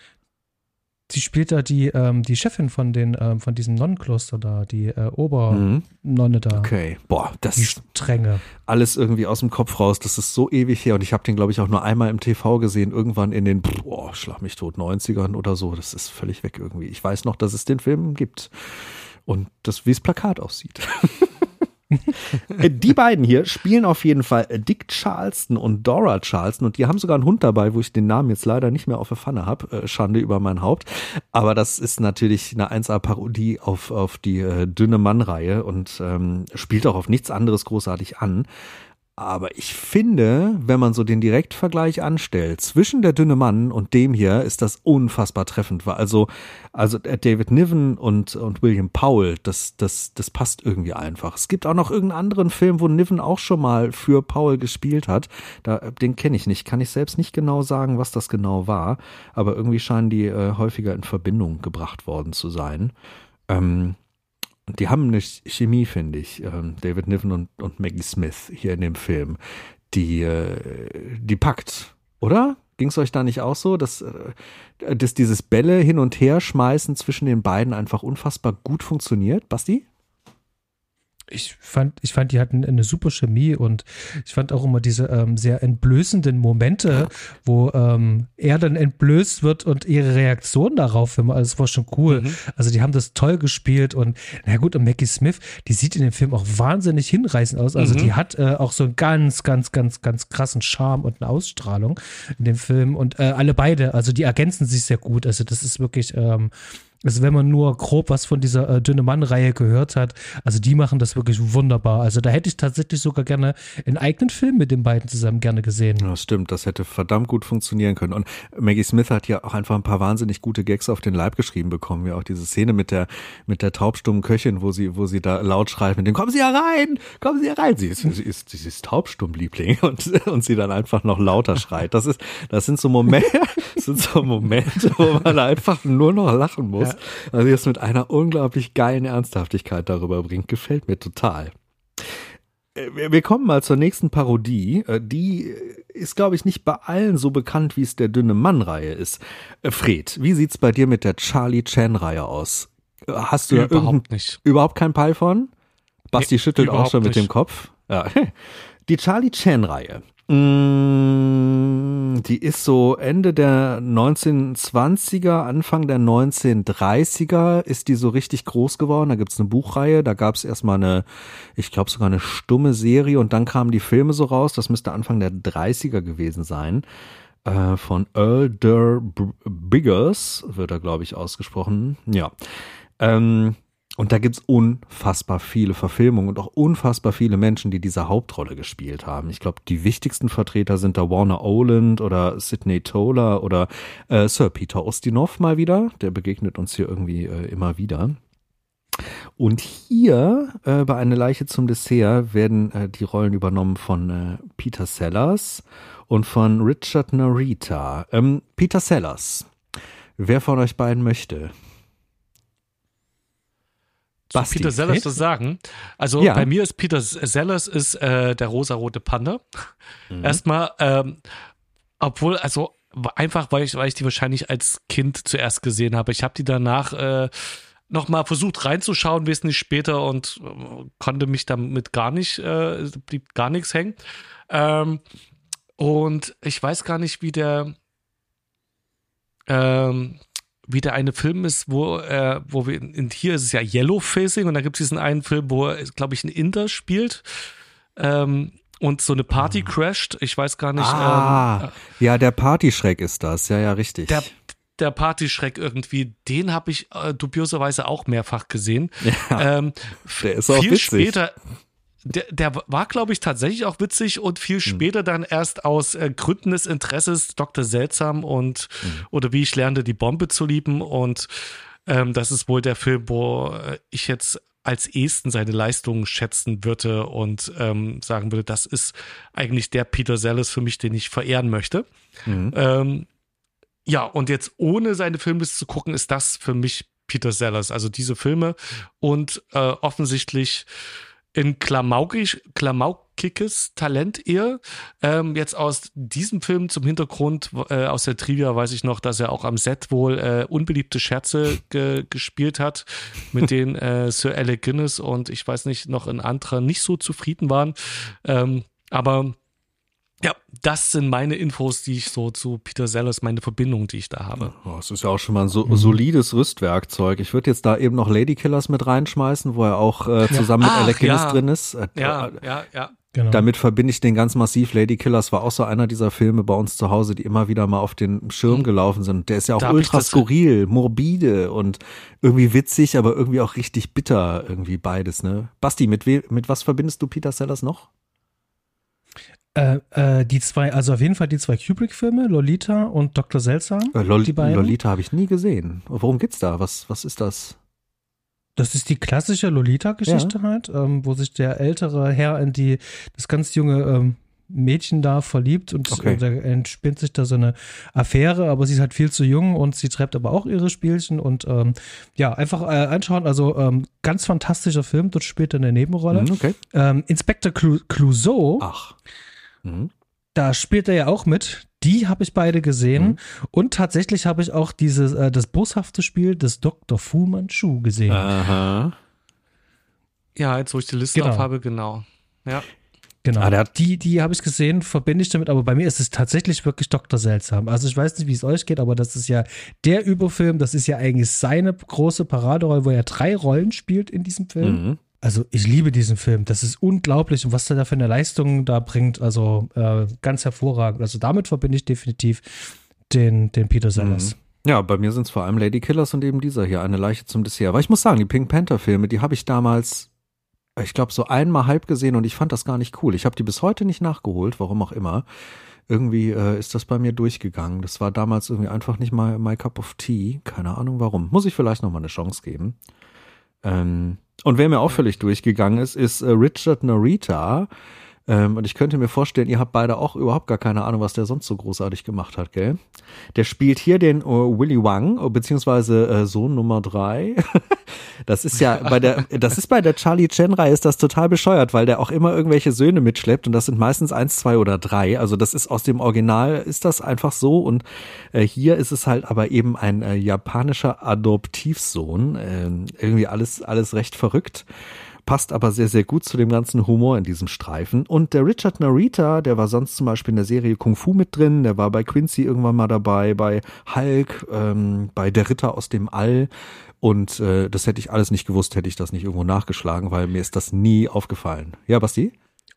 Sie spielt da die, ähm, die Chefin von den, ähm, von diesem Nonnenkloster da, die äh, Obernonne mhm. da. Okay, boah, das die Strenge. Alles irgendwie aus dem Kopf raus. Das ist so ewig her und ich habe den, glaube ich, auch nur einmal im TV gesehen, irgendwann in den, boah, schlag mich tot, 90ern oder so. Das ist völlig weg irgendwie. Ich weiß noch, dass es den Film gibt und das, wie das Plakat aussieht. Äh, die beiden hier spielen auf jeden Fall Dick Charleston und Dora Charleston und die haben sogar einen Hund dabei, wo ich den Namen jetzt leider nicht mehr auf der Pfanne habe. Äh, Schande über mein Haupt. Aber das ist natürlich eine 1A-Parodie auf, auf die äh, dünne Mann-Reihe und ähm, spielt auch auf nichts anderes großartig an. Aber ich finde, wenn man so den Direktvergleich anstellt zwischen der dünne Mann und dem hier, ist das unfassbar treffend. Also, also David Niven und, und William Powell, das, das, das passt irgendwie einfach. Es gibt auch noch irgendeinen anderen Film, wo Niven auch schon mal für Powell gespielt hat. Da, den kenne ich nicht, kann ich selbst nicht genau sagen, was das genau war. Aber irgendwie scheinen die äh, häufiger in Verbindung gebracht worden zu sein. Ähm, die haben eine Chemie, finde ich, ähm, David Niven und, und Maggie Smith hier in dem Film, die, äh, die packt, oder? Ging es euch da nicht auch so, dass, äh, dass dieses Bälle hin und her schmeißen zwischen den beiden einfach unfassbar gut funktioniert? Basti? Ich fand, ich fand, die hatten eine super Chemie und ich fand auch immer diese ähm, sehr entblößenden Momente, wo ähm, er dann entblößt wird und ihre Reaktion darauf, also das war schon cool. Mhm. Also die haben das toll gespielt und na gut, und Maggie Smith, die sieht in dem Film auch wahnsinnig hinreißend aus. Also mhm. die hat äh, auch so einen ganz, ganz, ganz, ganz krassen Charme und eine Ausstrahlung in dem Film und äh, alle beide, also die ergänzen sich sehr gut. Also das ist wirklich ähm, also wenn man nur grob was von dieser äh, dünne Mann-Reihe gehört hat, also die machen das wirklich wunderbar. Also da hätte ich tatsächlich sogar gerne einen eigenen Film mit den beiden zusammen gerne gesehen. Ja, stimmt, das hätte verdammt gut funktionieren können. Und Maggie Smith hat ja auch einfach ein paar wahnsinnig gute Gags auf den Leib geschrieben bekommen. Ja, auch diese Szene mit der mit der taubstummen Köchin, wo sie wo sie da laut schreit mit dem Kommen Sie herein, kommen Sie herein. Sie ist sie ist, sie ist taubstumm, Liebling und und sie dann einfach noch lauter schreit. Das ist das sind so Momente, sind so Momente, wo man einfach nur noch lachen muss. Ja. Also es mit einer unglaublich geilen Ernsthaftigkeit darüber bringt, gefällt mir total. Äh, wir kommen mal zur nächsten Parodie. Äh, die ist, glaube ich, nicht bei allen so bekannt, wie es der dünne Mann-Reihe ist. Äh, Fred, wie sieht's bei dir mit der Charlie Chan-Reihe aus? Hast du überhaupt da überhaupt nicht überhaupt keinen Peil von? Basti nee, schüttelt auch schon mit nicht. dem Kopf. Ja. Die Charlie Chan-Reihe die ist so Ende der 1920er, Anfang der 1930er ist die so richtig groß geworden. Da gibt's eine Buchreihe, da gab's erstmal eine, ich glaube sogar eine stumme Serie und dann kamen die Filme so raus. Das müsste Anfang der 30er gewesen sein. Äh, von Earl Durr Biggers wird er, glaube ich, ausgesprochen. Ja. Ähm, Und da gibt's unfassbar viele Verfilmungen und auch unfassbar viele Menschen, die diese Hauptrolle gespielt haben. Ich glaube, die wichtigsten Vertreter sind da Warner Oland oder Sidney Toler oder äh, Sir Peter Ustinov mal wieder. Der begegnet uns hier irgendwie äh, immer wieder. Und hier äh, bei Eine Leiche zum Dessert werden äh, die Rollen übernommen von äh, Peter Sellers und von Richard Narita. Ähm, Peter Sellers. Wer von euch beiden möchte? Zu Peter Sellers zu sagen. Also ja. bei mir ist Peter Sellers ist äh, der rosarote Panda. Mhm. Erstmal, ähm, obwohl, also einfach, weil ich, weil ich die wahrscheinlich als Kind zuerst gesehen habe. Ich habe die danach äh, nochmal versucht reinzuschauen, wesentlich später und äh, konnte mich damit gar nicht, äh, blieb gar nichts hängen. Ähm, und ich weiß gar nicht, wie der, ähm, wie der eine Film ist, wo, äh, wo wir, in, hier ist es ja Yellow Facing und da gibt es diesen einen Film, wo er, glaube ich, ein Inder spielt. Ähm, und so eine Party ah. crasht. Ich weiß gar nicht. Ah, ähm, ja, der Partyschreck ist das. Ja, ja, richtig. Der, der Partyschreck irgendwie, den habe ich äh, dubioserweise auch mehrfach gesehen. Ja, ähm, der ist auch viel witzig. später. Der, der war, glaube ich, tatsächlich auch witzig und viel hm. später dann erst aus äh, Gründen des Interesses Dr. Seltsam und mhm. oder wie ich lernte, die Bombe zu lieben. Und ähm, das ist wohl der Film, wo äh, ich jetzt als ehesten seine Leistungen schätzen würde und ähm, sagen würde, das ist eigentlich der Peter Sellers für mich, den ich verehren möchte. Mhm. Ähm, ja, und jetzt ohne seine Filmliste zu gucken, ist das für mich Peter Sellers. Also diese Filme und äh, offensichtlich in Klamaukig, klamaukiges Talent eher. Ähm, jetzt aus diesem Film zum Hintergrund, äh, aus der Trivia weiß ich noch, dass er auch am Set wohl äh, unbeliebte Scherze ge gespielt hat, mit denen äh, Sir Alec Guinness und ich weiß nicht, noch ein anderer nicht so zufrieden waren. Ähm, aber ja, das sind meine Infos, die ich so zu Peter Sellers, meine Verbindung, die ich da habe. Oh, das ist ja auch schon mal ein so, mhm. solides Rüstwerkzeug. Ich würde jetzt da eben noch Lady Killers mit reinschmeißen, wo er auch äh, zusammen ja. mit Alec Guinness ja. drin ist. Äh, ja, ja, ja. Genau. Damit verbinde ich den ganz massiv. Lady Killers war auch so einer dieser Filme bei uns zu Hause, die immer wieder mal auf den Schirm mhm. gelaufen sind. Der ist ja auch da ultra skurril, morbide und irgendwie witzig, aber irgendwie auch richtig bitter, irgendwie beides, ne? Basti, mit, we mit was verbindest du Peter Sellers noch? Äh, äh, die zwei, also auf jeden Fall die zwei Kubrick-Filme, Lolita und Dr. Seltsam. Äh, Lol die beiden. Lolita habe ich nie gesehen. Worum geht's da? Was, was ist das? Das ist die klassische Lolita-Geschichte ja. halt, ähm, wo sich der ältere Herr in die, das ganz junge ähm, Mädchen da verliebt und okay. da entspinnt sich da so eine Affäre, aber sie ist halt viel zu jung und sie treibt aber auch ihre Spielchen und ähm, ja, einfach äh, anschauen, also ähm, ganz fantastischer Film, dort spielt er eine Nebenrolle. Mhm, okay. Ähm, Inspector Clouseau. Ach. Mhm. Da spielt er ja auch mit. Die habe ich beide gesehen. Mhm. Und tatsächlich habe ich auch dieses, äh, das boshafte Spiel des Dr. Fu Manchu gesehen. Aha. Ja, jetzt wo ich die Liste genau. habe, genau. Ja. Genau. Ah, die die habe ich gesehen, verbinde ich damit, aber bei mir ist es tatsächlich wirklich Dr. Seltsam. Also ich weiß nicht, wie es euch geht, aber das ist ja der Überfilm, das ist ja eigentlich seine große Paraderolle, wo er drei Rollen spielt in diesem Film. Mhm. Also ich liebe diesen Film. Das ist unglaublich und was er da für eine Leistung da bringt. Also äh, ganz hervorragend. Also damit verbinde ich definitiv den, den Peter Sellers. Mhm. Ja, bei mir sind es vor allem Lady Killers und eben dieser hier, eine Leiche zum Dessert. Aber ich muss sagen, die Pink Panther Filme, die habe ich damals, ich glaube, so einmal halb gesehen und ich fand das gar nicht cool. Ich habe die bis heute nicht nachgeholt, warum auch immer. Irgendwie äh, ist das bei mir durchgegangen. Das war damals irgendwie einfach nicht mal my cup of tea. Keine Ahnung warum. Muss ich vielleicht noch mal eine Chance geben. Ähm, und wer mir auch völlig durchgegangen ist, ist äh, Richard Narita. Ähm, und ich könnte mir vorstellen, ihr habt beide auch überhaupt gar keine Ahnung, was der sonst so großartig gemacht hat, gell? Der spielt hier den uh, Willy Wang, beziehungsweise äh, Sohn Nummer drei. das ist ja bei der, das ist bei der Charlie Chen-Reihe ist das total bescheuert, weil der auch immer irgendwelche Söhne mitschleppt und das sind meistens eins, zwei oder drei. Also das ist aus dem Original ist das einfach so und äh, hier ist es halt aber eben ein äh, japanischer Adoptivsohn. Äh, irgendwie alles, alles recht verrückt passt aber sehr, sehr gut zu dem ganzen Humor in diesem Streifen. Und der Richard Narita, der war sonst zum Beispiel in der Serie Kung Fu mit drin, der war bei Quincy irgendwann mal dabei, bei Hulk, ähm, bei Der Ritter aus dem All. Und äh, das hätte ich alles nicht gewusst, hätte ich das nicht irgendwo nachgeschlagen, weil mir ist das nie aufgefallen. Ja, Basti?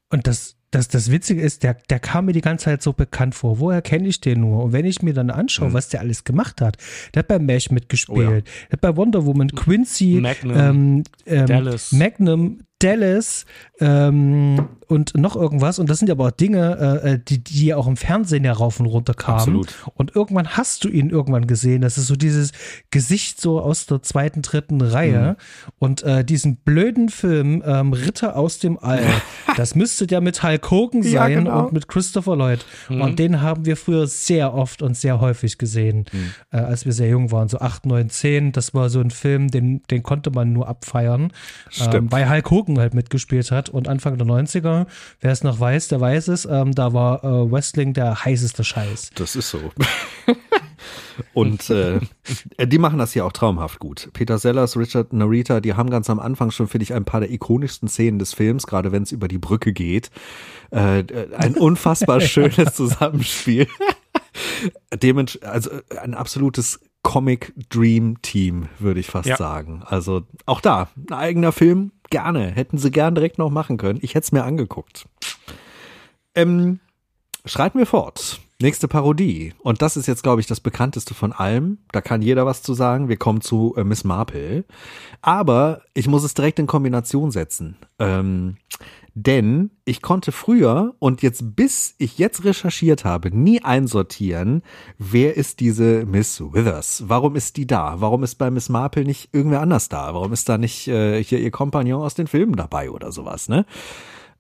Und das das, das Witzige ist, der, der kam mir die ganze Zeit so bekannt vor. Woher kenne ich den nur? Und wenn ich mir dann anschaue, mhm. was der alles gemacht hat, der hat bei Mesh mitgespielt, oh ja. der hat bei Wonder Woman, Quincy, Magnum, ähm, ähm, Dallas. Magnum, Dallas ähm, und noch irgendwas. Und das sind ja aber auch Dinge, äh, die, die ja auch im Fernsehen ja rauf und runter kamen. Absolut. Und irgendwann hast du ihn irgendwann gesehen. Das ist so dieses Gesicht so aus der zweiten, dritten Reihe. Mhm. Und äh, diesen blöden Film ähm, Ritter aus dem All, das müsste ja mit Hulk Hogan sein ja, genau. und mit Christopher Lloyd. Mhm. Und den haben wir früher sehr oft und sehr häufig gesehen, mhm. äh, als wir sehr jung waren. So 8, 9, 10. Das war so ein Film, den, den konnte man nur abfeiern. Ähm, weil Hulk Hogan halt mitgespielt hat. Und Anfang der 90er, wer es noch weiß, der weiß es, ähm, da war äh, Wrestling der heißeste Scheiß. Das ist so. Und äh, die machen das hier auch traumhaft gut. Peter Sellers, Richard Narita, die haben ganz am Anfang schon, finde ich, ein paar der ikonischsten Szenen des Films, gerade wenn es über die Brücke geht. Äh, ein unfassbar schönes Zusammenspiel. Dements also ein absolutes Comic Dream Team, würde ich fast ja. sagen. Also auch da, ein eigener Film, gerne. Hätten sie gern direkt noch machen können. Ich hätte es mir angeguckt. Ähm, schreiten wir fort. Nächste Parodie. Und das ist jetzt, glaube ich, das bekannteste von allem. Da kann jeder was zu sagen. Wir kommen zu äh, Miss Marple. Aber ich muss es direkt in Kombination setzen. Ähm, denn ich konnte früher und jetzt bis ich jetzt recherchiert habe, nie einsortieren, wer ist diese Miss Withers? Warum ist die da? Warum ist bei Miss Marple nicht irgendwer anders da? Warum ist da nicht äh, hier ihr Kompagnon aus den Filmen dabei oder sowas, ne?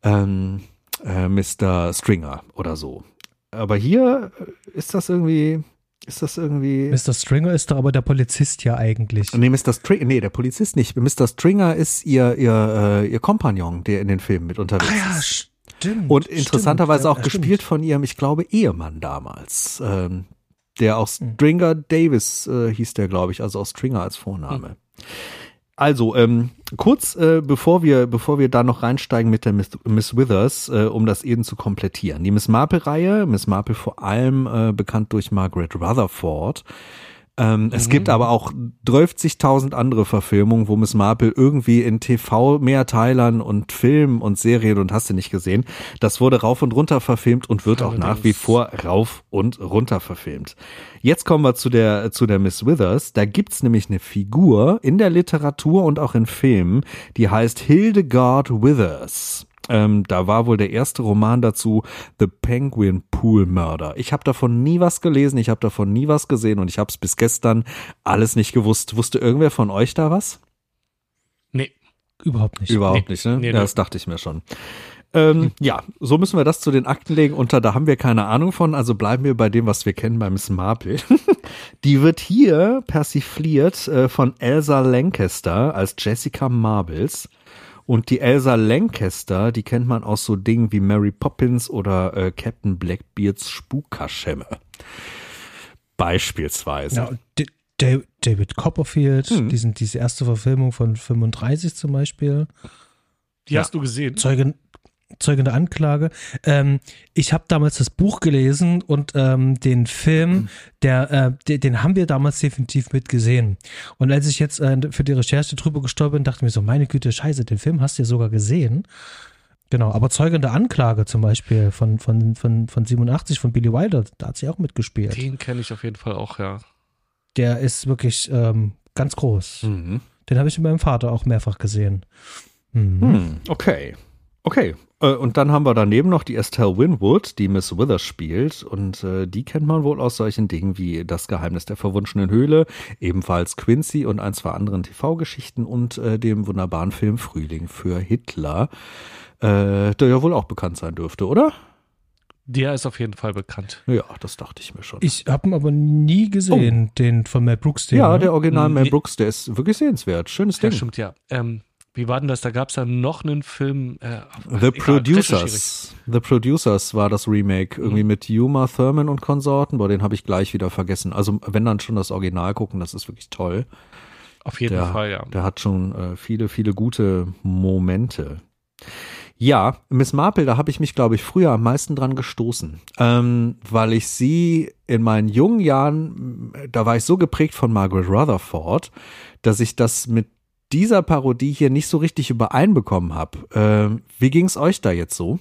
Ähm, äh, Mr. Stringer oder so. Aber hier ist das irgendwie, ist das irgendwie. Mr. Stringer ist doch aber der Polizist ja eigentlich. Nee, Mr. Stringer, nee, der Polizist nicht. Mr. Stringer ist ihr, ihr, äh, ihr Kompagnon, der in den Filmen mit unterwegs ah, ja, ist. Stimmt, Und interessanterweise stimmt, auch ja, gespielt von ihrem, ich glaube, Ehemann damals. Ähm, der auch hm. Stringer Davis äh, hieß der, glaube ich, also auch Stringer als Vorname. Hm. Also, ähm, kurz äh, bevor wir bevor wir da noch reinsteigen mit der Miss, Miss Withers, äh, um das eben zu komplettieren. Die Miss Marple-Reihe, Miss Marple vor allem äh, bekannt durch Margaret Rutherford, ähm, mhm. Es gibt aber auch 30.000 andere Verfilmungen, wo Miss Marple irgendwie in TV-Mehrteilern und Filmen und Serien und hast du nicht gesehen. Das wurde rauf und runter verfilmt und wird Allerdings. auch nach wie vor rauf und runter verfilmt. Jetzt kommen wir zu der, zu der Miss Withers. Da gibt's nämlich eine Figur in der Literatur und auch in Filmen, die heißt Hildegard Withers. Ähm, da war wohl der erste Roman dazu The Penguin Pool Murder. Ich habe davon nie was gelesen, ich habe davon nie was gesehen und ich habe es bis gestern alles nicht gewusst. Wusste irgendwer von euch da was? Nee. Überhaupt nicht. Überhaupt nee. nicht, ne? Nee, ja, das dachte ich mir schon. Ähm, hm. Ja, so müssen wir das zu den Akten legen. Unter da haben wir keine Ahnung von, also bleiben wir bei dem, was wir kennen bei Miss Marple. Die wird hier persifliert äh, von Elsa Lancaster als Jessica Marbles. Und die Elsa Lancaster, die kennt man aus so Dingen wie Mary Poppins oder äh, Captain Blackbeards Spukkaschemme. Beispielsweise. Ja, David Copperfield, hm. diesen, diese erste Verfilmung von 35 zum Beispiel. Die ja. hast du gesehen? Zeugen, zeugende Anklage. Ähm, ich habe damals das Buch gelesen und ähm, den Film, mhm. der, äh, den, den, haben wir damals definitiv mitgesehen. Und als ich jetzt äh, für die Recherche drüber gestolpert bin, dachte ich mir so, meine Güte, scheiße, den Film hast du ja sogar gesehen. Genau, aber zeugende Anklage zum Beispiel von, von, von, von 87, von Billy Wilder, da hat sie auch mitgespielt. Den kenne ich auf jeden Fall auch, ja. Der ist wirklich ähm, ganz groß. Mhm. Den habe ich mit meinem Vater auch mehrfach gesehen. Mhm. Hm, okay. Okay, äh, und dann haben wir daneben noch die Estelle Winwood, die Miss Withers spielt. Und äh, die kennt man wohl aus solchen Dingen wie Das Geheimnis der verwunschenen Höhle, ebenfalls Quincy und ein, zwei anderen TV-Geschichten und äh, dem wunderbaren Film Frühling für Hitler, äh, der ja wohl auch bekannt sein dürfte, oder? Der ist auf jeden Fall bekannt. Ja, das dachte ich mir schon. Ich habe ihn aber nie gesehen, oh. den von Mel Brooks. Den, ja, ne? der Original Mel Brooks, der ist wirklich sehenswert. Schönes Ding. Ja, stimmt, ja. Ähm, wie war denn das? Da gab es ja noch einen Film. Äh, The egal, Producers. The Producers war das Remake. Mhm. Irgendwie mit Uma Thurman und Konsorten. Boah, den habe ich gleich wieder vergessen. Also, wenn dann schon das Original gucken, das ist wirklich toll. Auf jeden der, Fall, ja. Der hat schon äh, viele, viele gute Momente. Ja, Miss Marple, da habe ich mich, glaube ich, früher am meisten dran gestoßen, ähm, weil ich sie in meinen jungen Jahren, da war ich so geprägt von Margaret Rutherford, dass ich das mit dieser Parodie hier nicht so richtig übereinbekommen habe. Äh, wie ging es euch da jetzt so?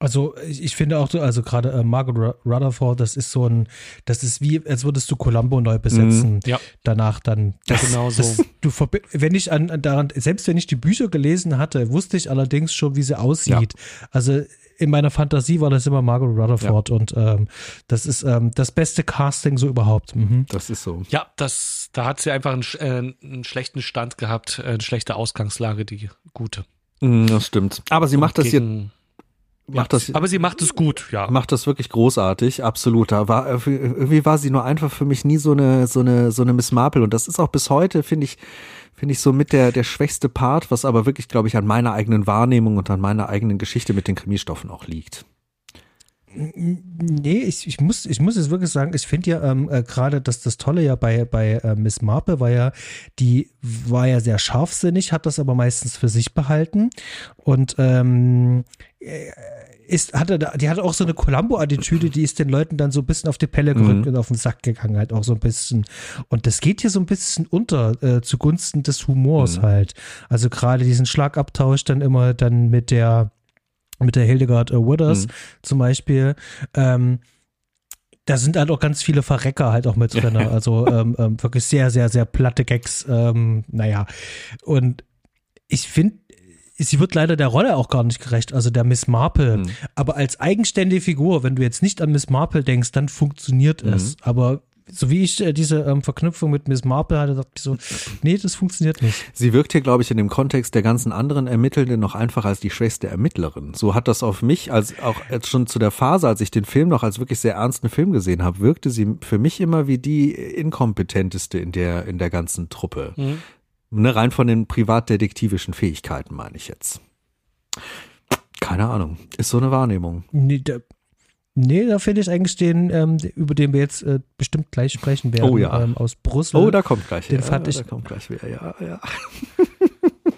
Also ich, ich finde auch, so, also gerade äh, Margaret Rutherford, das ist so ein, das ist wie, als würdest du Columbo neu besetzen. Mhm. Ja. Danach dann. Das, genau so. das, du wenn ich an, an daran, selbst wenn ich die Bücher gelesen hatte, wusste ich allerdings schon, wie sie aussieht. Also in meiner Fantasie war das immer Margaret Rutherford und ähm, das ist ähm, das beste Casting so überhaupt. Mhm. Das ist so. Ja, das, da hat sie einfach einen, äh, einen schlechten Stand gehabt, äh, eine schlechte Ausgangslage, die gute. Mm, Das stimmt. Aber sie macht das jetzt, Gegen- macht das, Aber sie macht es gut, ja. macht das wirklich großartig, absolut. Da war irgendwie war sie nur einfach für mich nie so eine so eine so eine Miss Marple und das ist auch bis heute finde ich finde ich so mit der der schwächste Part, was aber wirklich glaube ich an meiner eigenen Wahrnehmung und an meiner eigenen Geschichte mit den Krimistoffen auch liegt. Nee, ich, ich, muss, ich muss jetzt wirklich sagen, ich finde ja ähm, äh, gerade, dass das Tolle ja bei, bei äh, Miss Marple war ja, die war ja sehr scharfsinnig, hat das aber meistens für sich behalten und ähm, äh, ist, hatte, da- die hatte auch so eine Columbo-Attitüde, die ist den Leuten dann so ein bisschen auf die Pelle gerückt und auf den Sack gegangen, halt auch so ein bisschen. Und das geht hier so ein bisschen unter äh, zugunsten des Humors halt. Also gerade diesen Schlagabtausch dann immer dann mit der mit der Hildegard äh, Withers zum Beispiel. Ähm, da sind halt auch ganz viele Verrecker halt auch mit drin. Also ähm, ähm, wirklich sehr, sehr, sehr platte Gags. Ähm, naja. Und ich finde, sie wird leider der Rolle auch gar nicht gerecht, also der Miss Marple. Mhm. Aber als eigenständige Figur, wenn du jetzt nicht an Miss Marple denkst, dann funktioniert es. Aber so wie ich äh, diese ähm, Verknüpfung mit Miss Marple hatte, dachte ich so, nee, das funktioniert nicht. Sie wirkt hier, glaube ich, in dem Kontext der ganzen anderen Ermittelnden noch einfach als die schwächste Ermittlerin. So hat das auf mich, als auch jetzt schon zu der Phase, als ich den Film noch als wirklich sehr ernsten Film gesehen habe, wirkte sie für mich immer wie die inkompetenteste in der, in der ganzen Truppe. Ne, rein von den privatdetektivischen Fähigkeiten meine ich jetzt. Keine Ahnung. Ist so eine Wahrnehmung. Nee, da, nee, da finde ich eigentlich den, ähm, über den wir jetzt äh, bestimmt gleich sprechen werden, Oh ja. ähm, aus Brüssel. Oh, da kommt gleich. Den ja, fand ich- Da kommt gleich wieder, ja, ja.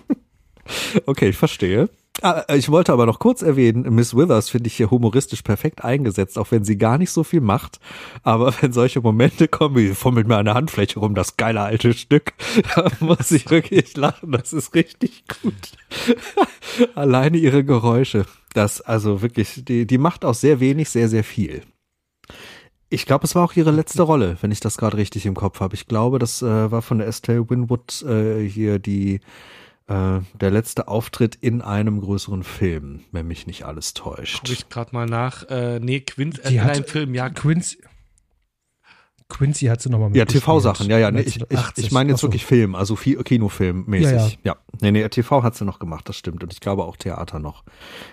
okay, ich verstehe. Ah, Ich wollte aber noch kurz erwähnen, Miss Withers finde ich hier humoristisch perfekt eingesetzt, auch wenn sie gar nicht so viel macht. Aber wenn solche Momente kommen, wie fummelt mir eine Handfläche rum, das geile alte Stück, da muss ich wirklich lachen. Das ist richtig gut. Alleine ihre Geräusche. Das, also wirklich, die, die macht auch sehr wenig, sehr, sehr viel. Ich glaube, es war auch ihre letzte Rolle, wenn ich das gerade richtig im Kopf habe. Ich glaube, das äh, war von der Estelle Winwood äh, hier die äh, der letzte Auftritt in einem größeren Film, wenn mich nicht alles täuscht. Guck ich gerade mal nach. Äh, nee, Quint, äh, Die in einem Film, ja. Quincy, Quincy hat sie nochmal Ja, mitgespielt. TV-Sachen, ja, ja. Nee, ich, ich, 1980. ich meine jetzt so. wirklich Film, also Fi- Kinofilm-mäßig. Ja, Ja, ja. Nee, nee, TV hat sie noch gemacht, das stimmt. Und ich glaube auch Theater noch.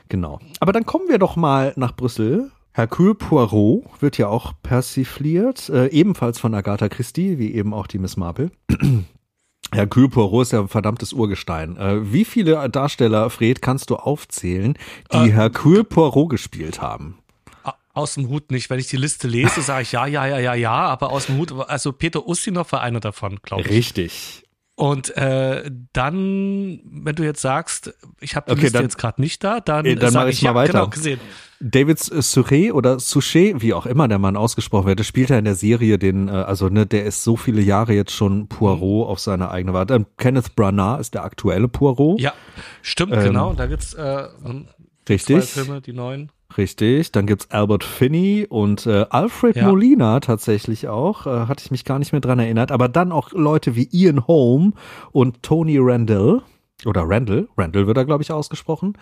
Genau. Aber dann kommen wir doch mal nach Brüssel. Hercule Poirot wird ja auch persifliert, äh, ebenfalls von Agatha Christie, wie eben auch die Miss Marple. Hercule Poirot ist ja ein verdammtes Urgestein. Äh, wie viele Darsteller, Fred, kannst du aufzählen, die Äh, Hercule Poirot gespielt haben? Aus dem Hut nicht. Wenn ich die Liste lese, sage ich ja, ja, ja, ja, ja, aber aus dem Hut, also Peter Ustinov war einer davon, glaube ich. Richtig. Und äh, dann, wenn du jetzt sagst, ich habe die Okay, Liste dann- jetzt gerade nicht da, dann, Äh, dann sag mach ich ich mal ja, weiter. Genau, gesehen. David Suchet oder Suchet, wie auch immer der Mann ausgesprochen wird, der spielt ja in der Serie den, äh, also ne, der ist so viele Jahre jetzt schon Poirot Mhm. auf seine eigene Weise. Dann Kenneth Branagh ist der aktuelle Poirot. Ja, stimmt, Ähm, genau. Da gibt's äh, zwei richtig. Filme, die neuen. Richtig. Dann gibt's Albert Finney und äh, Alfred Ja. Molina tatsächlich auch. Äh, hatte ich mich gar nicht mehr dran erinnert. Aber dann auch Leute wie Ian Holm und Tony Randall. Oder Randall, Randall wird da, glaube ich, ausgesprochen.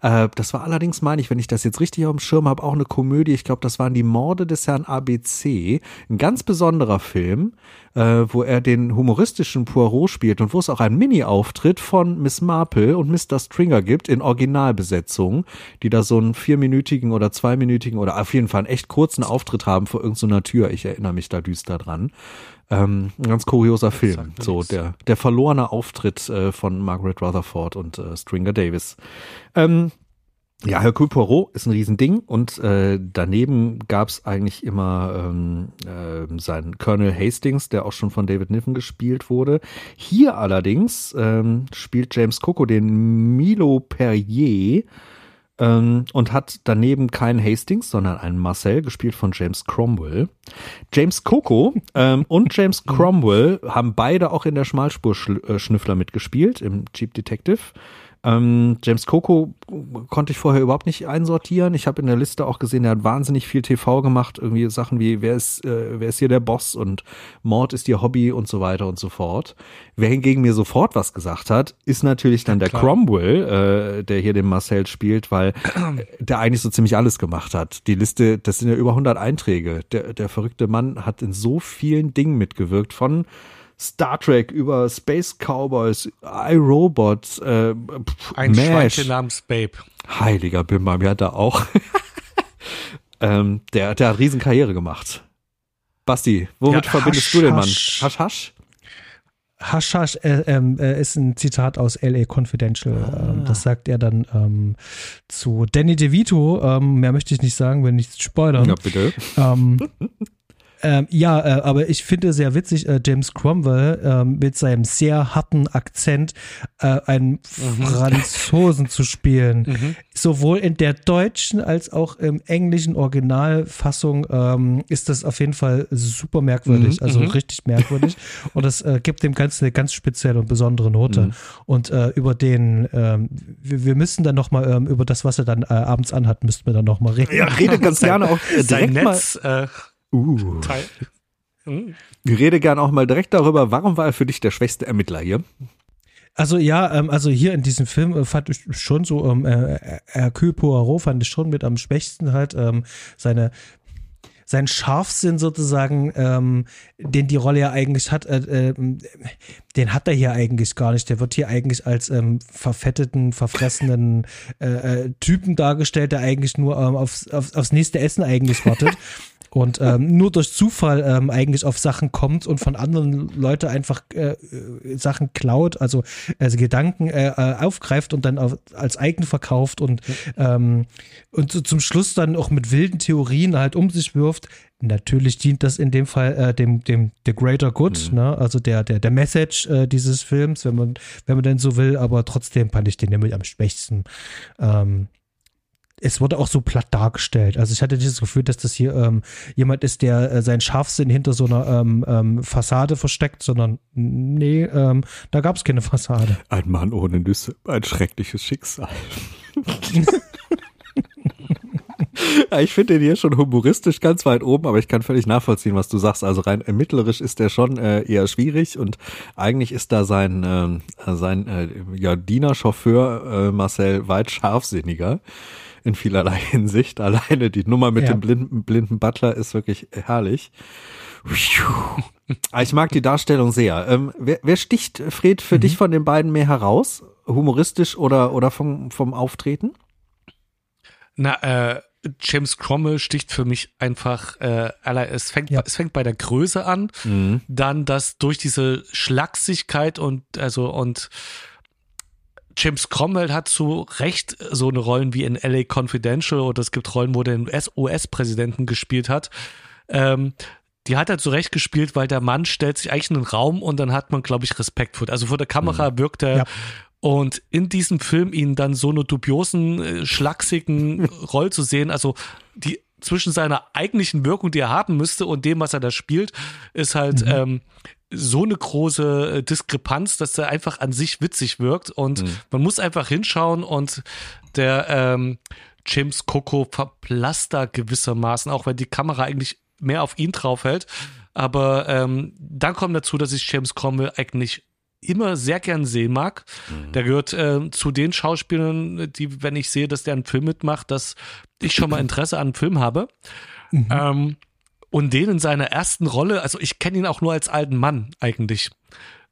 Äh, das war allerdings, meine ich, wenn ich das jetzt richtig auf dem Schirm habe, auch eine Komödie. Ich glaube, das waren die Morde des Herrn ABC. Ein ganz besonderer Film, äh, wo er den humoristischen Poirot spielt und wo es auch einen Mini-Auftritt von Miss Marple und Mr. Stringer gibt in Originalbesetzung, die da so einen vierminütigen oder zweiminütigen oder auf jeden Fall einen echt kurzen Auftritt haben vor irgendeiner Tür. Ich erinnere mich da düster dran. Ähm, ein ganz kurioser Film. So der, der verlorene Auftritt äh, von Margaret Rutherford und äh, Stringer Davis. Ähm, ja, Hercule Poirot ist ein Riesending und äh, daneben gab's eigentlich immer ähm, äh, seinen Colonel Hastings, der auch schon von David Niven gespielt wurde. Hier allerdings ähm, spielt James Coco den Milo Perrier und hat daneben keinen Hastings, sondern einen Marcel, gespielt von James Cromwell. James Coco ähm, und James Cromwell haben beide auch in der Schmalspur-Schnüffler mitgespielt, im Cheap Detective. Ähm, James Coco konnte ich vorher überhaupt nicht einsortieren. Ich habe in der Liste auch gesehen, er hat wahnsinnig viel TV gemacht. Irgendwie Sachen wie, wer ist, äh, wer ist hier der Boss und Mord ist ihr Hobby und so weiter und so fort. Wer hingegen mir sofort was gesagt hat, ist natürlich dann der klar. Cromwell, äh, der hier den Marcel spielt, weil der eigentlich so ziemlich alles gemacht hat. Die Liste, das sind ja über 100 Einträge. Der, der verrückte Mann hat in so vielen Dingen mitgewirkt, von Star Trek über Space Cowboys, iRobot, äh, Ein MASH. Schweinchen namens Babe. Heiliger Bimmer, mir hat er auch. ähm, der, der hat Riesenkarriere gemacht. Basti, womit Ja, verbindest Hasch, du den Mann? Hasch. Hasch, Hasch? Haschasch äh, ähm, äh, ist ein Zitat aus LA Confidential. Ähm, das sagt er dann ähm, zu Danny DeVito. Ähm, mehr möchte ich nicht sagen, wenn nicht spoilern. Ja, bitte. Ähm, ähm, ja, äh, aber ich finde sehr witzig, äh, James Cromwell ähm, mit seinem sehr harten Akzent äh, einen Franzosen zu spielen. Sowohl in der deutschen als auch im englischen Originalfassung ähm, ist das auf jeden Fall super merkwürdig, also richtig merkwürdig. Und das äh, gibt dem Ganzen eine ganz spezielle und besondere Note. Und äh, über den, ähm, wir, wir müssen dann nochmal ähm, über das, was er dann äh, abends anhat, müssten wir dann nochmal reden. Ja, rede ganz gerne auch äh, Sein direkt mal. Äh, Uh, Teil. Hm. rede gerne auch mal direkt darüber, warum war er für dich der schwächste Ermittler hier? Also ja, ähm, also hier in diesem Film äh, fand ich schon so, ähm, äh, Hercule Poirot fand ich schon mit am schwächsten halt ähm, seine sein Scharfsinn sozusagen, ähm, den die Rolle ja eigentlich hat, äh, äh, den hat er hier eigentlich gar nicht. Der wird hier eigentlich als ähm, verfetteten, verfressenen äh, äh, Typen dargestellt, der eigentlich nur ähm, aufs, aufs, aufs nächste Essen eigentlich wartet. Und ähm, nur durch Zufall ähm, eigentlich auf Sachen kommt und von anderen Leuten einfach äh, äh, Sachen klaut, also, also Gedanken äh, äh, aufgreift und dann auf, als eigen verkauft und, ähm, und so zum Schluss dann auch mit wilden Theorien halt um sich wirft. Natürlich dient das in dem Fall äh, dem, dem der Greater Good, ne? also der, der, der Message äh, dieses Films, wenn man, wenn man denn so will, aber trotzdem fand ich den nämlich am schwächsten. Ähm, es wurde auch so platt dargestellt. Also ich hatte nicht das Gefühl, dass das hier ähm, jemand ist, der äh, seinen Scharfsinn hinter so einer ähm, ähm, Fassade versteckt, sondern nee, ähm, da gab es keine Fassade. Ein Mann ohne Nüsse, ein schreckliches Schicksal. Ja, ich finde den hier schon humoristisch ganz weit oben, aber ich kann völlig nachvollziehen, was du sagst. Also rein ermittlerisch ist der schon äh, eher schwierig und eigentlich ist da sein, ähm, sein äh, ja, Diener-Chauffeur äh, Marcel weit scharfsinniger in vielerlei Hinsicht. Alleine die Nummer mit Ja. dem blinden, blinden Butler ist wirklich herrlich. Ah, Ich mag die Darstellung sehr. Ähm, wer, wer sticht, Fred, für dich von den beiden mehr heraus? Humoristisch oder, oder vom, vom Auftreten? Na, äh, James Cromwell sticht für mich einfach, äh, es fängt, Ja. es fängt bei der Größe an, dann das durch diese Schlagsigkeit und, also, und James Cromwell hat zu Recht so eine Rollen wie in LA Confidential oder es gibt Rollen, wo der den US-Präsidenten gespielt hat. Ähm, die hat er zu Recht gespielt, weil der Mann stellt sich eigentlich in einen Raum und dann hat man, glaube ich, Respekt vor. Also vor der Kamera wirkt er Ja. und in diesem Film ihn dann so eine dubiosen, äh, schlachsigen Rolle zu sehen, also die zwischen seiner eigentlichen Wirkung, die er haben müsste, und dem, was er da spielt, ist halt ähm, so eine große äh, Diskrepanz, dass er einfach an sich witzig wirkt. Und man muss einfach hinschauen und der ähm, James Coco verblasst da gewissermaßen, auch wenn die Kamera eigentlich mehr auf ihn drauf hält. Aber ähm, dann kommt dazu, dass ich James Cromwell eigentlich immer sehr gern sehen mag. Der gehört äh, zu den Schauspielern, die, wenn ich sehe, dass der einen Film mitmacht, dass ich schon mal Interesse an einem Film habe. Ähm, und den in seiner ersten Rolle, also ich kenne ihn auch nur als alten Mann eigentlich.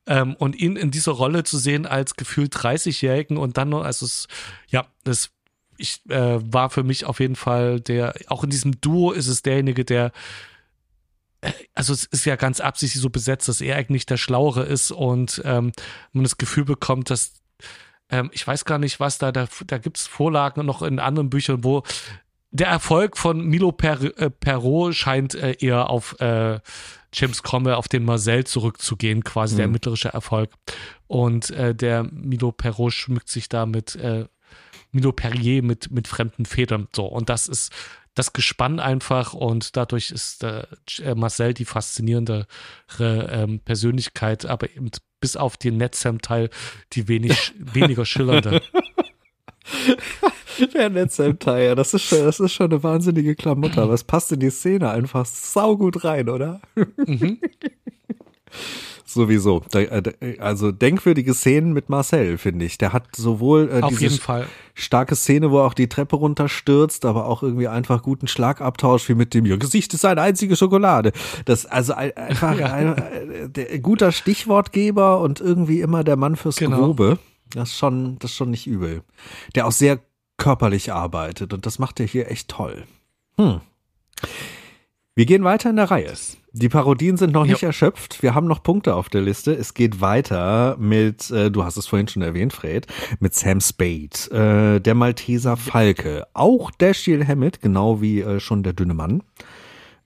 Ähm, und ihn in dieser Rolle zu sehen als gefühlt 30-Jährigen und dann noch, also es, ja, das ich, äh, war für mich auf jeden Fall der, auch in diesem Duo ist es derjenige, der äh, also es ist ja ganz absichtlich so besetzt, dass er eigentlich der Schlauere ist und ähm, man das Gefühl bekommt, dass ähm, ich weiß gar nicht, was da, da, da gibt es Vorlagen noch in anderen Büchern, wo der Erfolg von Milo per, äh, Perrault scheint äh, eher auf äh, James Cromwell, auf den Marcel zurückzugehen, quasi der ermittlerische Erfolg. Und äh, der Milo Perrault schmückt sich da mit äh, Milo Perrier mit, mit fremden Federn. So, und das ist das Gespann einfach und dadurch ist äh, Marcel die faszinierendere ähm, Persönlichkeit, aber eben bis auf den Netzam-Teil die wenig, weniger schillernde. Der Netzam-Teil, das ist, schon, das ist schon eine wahnsinnige Klamotte, aber es passt in die Szene einfach saugut rein, oder? Mhm. Sowieso. Äh, also denkwürdige Szenen mit Marcel, finde ich. Der hat sowohl äh, Auf diese starke Szene, wo er auch die Treppe runterstürzt, aber auch irgendwie einfach guten Schlagabtausch wie mit dem Ihr Gesicht ist eine einzige Schokolade. Das also einfach ja. ein, ein, der, guter Stichwortgeber und irgendwie immer der Mann fürs genau. Grobe. Das ist schon, das ist schon nicht übel. Der auch sehr körperlich arbeitet und das macht er hier echt toll. Hm. Wir gehen weiter in der Reihe. Die Parodien sind noch nicht jo. erschöpft. Wir haben noch Punkte auf der Liste. Es geht weiter mit, äh, du hast es vorhin schon erwähnt, Fred, mit Sam Spade, äh, der Malteser Falke, auch Dashiell Hammett, genau wie äh, schon der dünne Mann.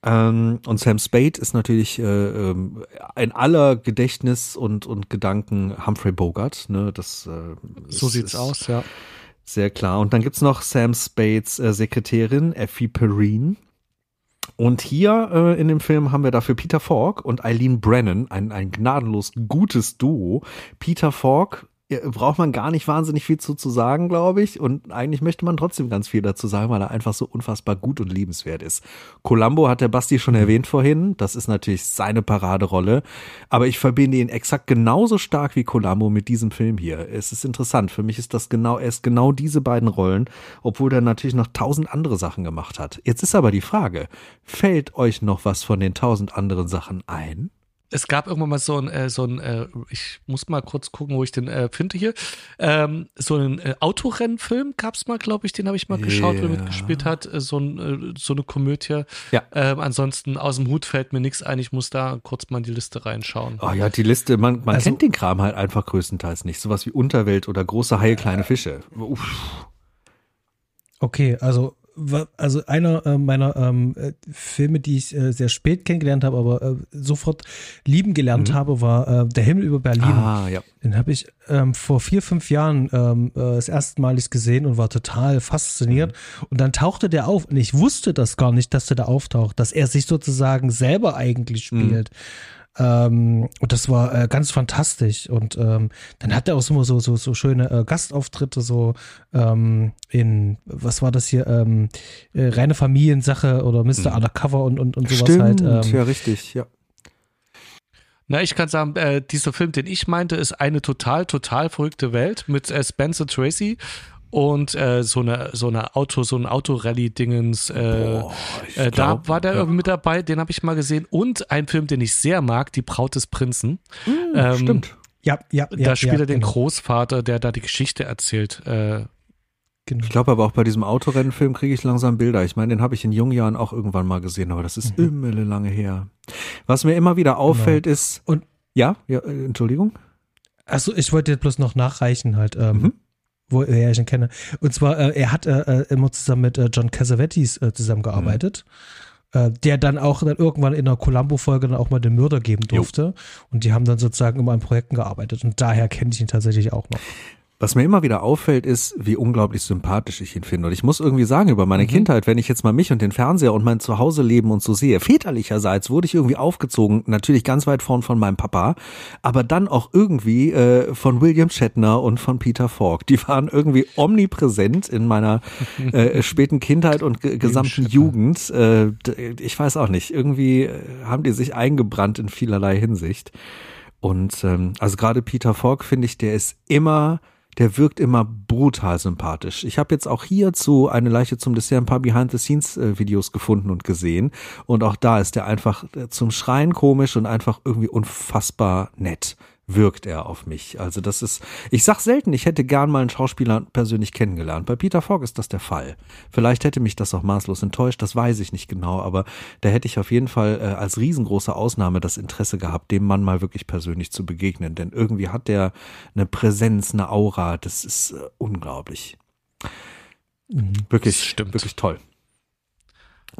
Ähm, und Sam Spade ist natürlich äh, ähm, in aller Gedächtnis und, und Gedanken Humphrey Bogart. Ne? Das, äh, so ist, sieht's ist aus, ja. Sehr klar. Und dann gibt's noch Sam Spades äh, Sekretärin, Effie Perrine. Und hier äh, in dem Film haben wir dafür Peter Falk und Eileen Brennan, ein, ein gnadenlos gutes Duo. Peter Falk braucht man gar nicht wahnsinnig viel zu, zu sagen, glaube ich. Und eigentlich möchte man trotzdem ganz viel dazu sagen, weil er einfach so unfassbar gut und liebenswert ist. Columbo hat der Basti schon erwähnt vorhin. Das ist natürlich seine Paraderolle. Aber ich verbinde ihn exakt genauso stark wie Columbo mit diesem Film hier. Es ist interessant. Für mich ist das genau, er ist genau diese beiden Rollen, obwohl er natürlich noch tausend andere Sachen gemacht hat. Jetzt ist aber die Frage, fällt euch noch was von den tausend anderen Sachen ein? Es gab irgendwann mal so ein, äh, so ein äh, ich muss mal kurz gucken, wo ich den äh, finde hier. Ähm, so einen äh, Autorennfilm gab es mal, glaube ich, den habe ich mal geschaut, yeah. wo er mitgespielt hat. Äh, so, ein, äh, so eine Komödie. Ja. Ähm, ansonsten aus dem Hut fällt mir nichts ein. Ich muss da kurz mal in die Liste reinschauen. Oh ja, die Liste, man, man also, kennt den Kram halt einfach größtenteils nicht. Sowas wie Unterwelt oder große Haie, kleine Fische. Uff. Okay, also also einer äh, meiner ähm, äh, Filme, die ich äh, sehr spät kennengelernt habe, aber äh, sofort lieben gelernt mhm. habe, war äh, Der Himmel über Berlin. Ah, ja. Den habe ich ähm, vor vier, fünf Jahren ähm, äh, das erste Mal gesehen und war total fasziniert. Mhm. Und dann tauchte der auf und ich wusste das gar nicht, dass der da auftaucht, dass er sich sozusagen selber eigentlich mhm. spielt. Mhm. Ähm, und das war äh, ganz fantastisch. Und ähm, dann hat er auch immer so, so, so schöne äh, Gastauftritte, so ähm, in, was war das hier, ähm, äh, reine Familiensache oder Mr. Mhm. Undercover und, und, und sowas Stimmt, halt. Ähm, ja, richtig, ja. Na, ich kann sagen, äh, dieser Film, den ich meinte, ist eine total, total verrückte Welt mit äh, Spencer Tracy und äh, so eine so eine Auto so ein Autorally-Dingens. Äh, äh, da war der ja. mit dabei, den habe ich mal gesehen. Und ein Film, den ich sehr mag, Die Braut des Prinzen. Mm, ähm, stimmt. Ja, ja, ja. Da spielt ja, er den genau. Großvater, der da die Geschichte erzählt. Äh, Genau. Ich glaube aber auch bei diesem Autorennenfilm kriege ich langsam Bilder. Ich meine, den habe ich in jungen Jahren auch irgendwann mal gesehen, aber das ist mhm. immer lange her. Was mir immer wieder auffällt genau. ist. Und ja, ja, äh, Entschuldigung. Achso, ich wollte jetzt bloß noch nachreichen halt. Ähm, mhm wo er ich ihn kenne. Und zwar, äh, er hat äh, äh, immer zusammen mit äh, John Cassavetes äh, zusammengearbeitet. Mhm. Äh, der dann auch dann irgendwann in der Columbo-Folge dann auch mal den Mörder geben durfte. Jo. Und die haben dann sozusagen immer an Projekten gearbeitet. Und daher kenne ich ihn tatsächlich auch noch. Was mir immer wieder auffällt, ist, wie unglaublich sympathisch ich ihn finde. Und ich muss irgendwie sagen, über meine mhm. Kindheit, wenn ich jetzt mal mich und den Fernseher und mein Zuhause-Leben und so sehe, väterlicherseits wurde ich irgendwie aufgezogen, natürlich ganz weit vorn von meinem Papa, aber dann auch irgendwie äh, von William Shatner und von Peter Falk. Die waren irgendwie omnipräsent in meiner äh, späten Kindheit und gesamten Jugend. Äh, ich weiß auch nicht, irgendwie äh, haben die sich eingebrannt in vielerlei Hinsicht. Und ähm, also gerade Peter Falk finde ich, der ist immer der wirkt immer brutal sympathisch. Ich habe jetzt auch hierzu eine Leiche zum Dessert ein paar Behind-the-Scenes-Videos gefunden und gesehen. Und auch da ist der einfach äh, zum Schreien komisch und einfach irgendwie unfassbar nett wirkt er auf mich. Also das ist, ich sag selten, ich hätte gern mal einen Schauspieler persönlich kennengelernt. Bei Peter Falk ist das der Fall. Vielleicht hätte mich das auch maßlos enttäuscht, das weiß ich nicht genau, aber da hätte ich auf jeden Fall äh, als riesengroße Ausnahme das Interesse gehabt, dem Mann mal wirklich persönlich zu begegnen, denn irgendwie hat der eine Präsenz, eine Aura, das ist äh, unglaublich. Mhm, wirklich, wirklich toll.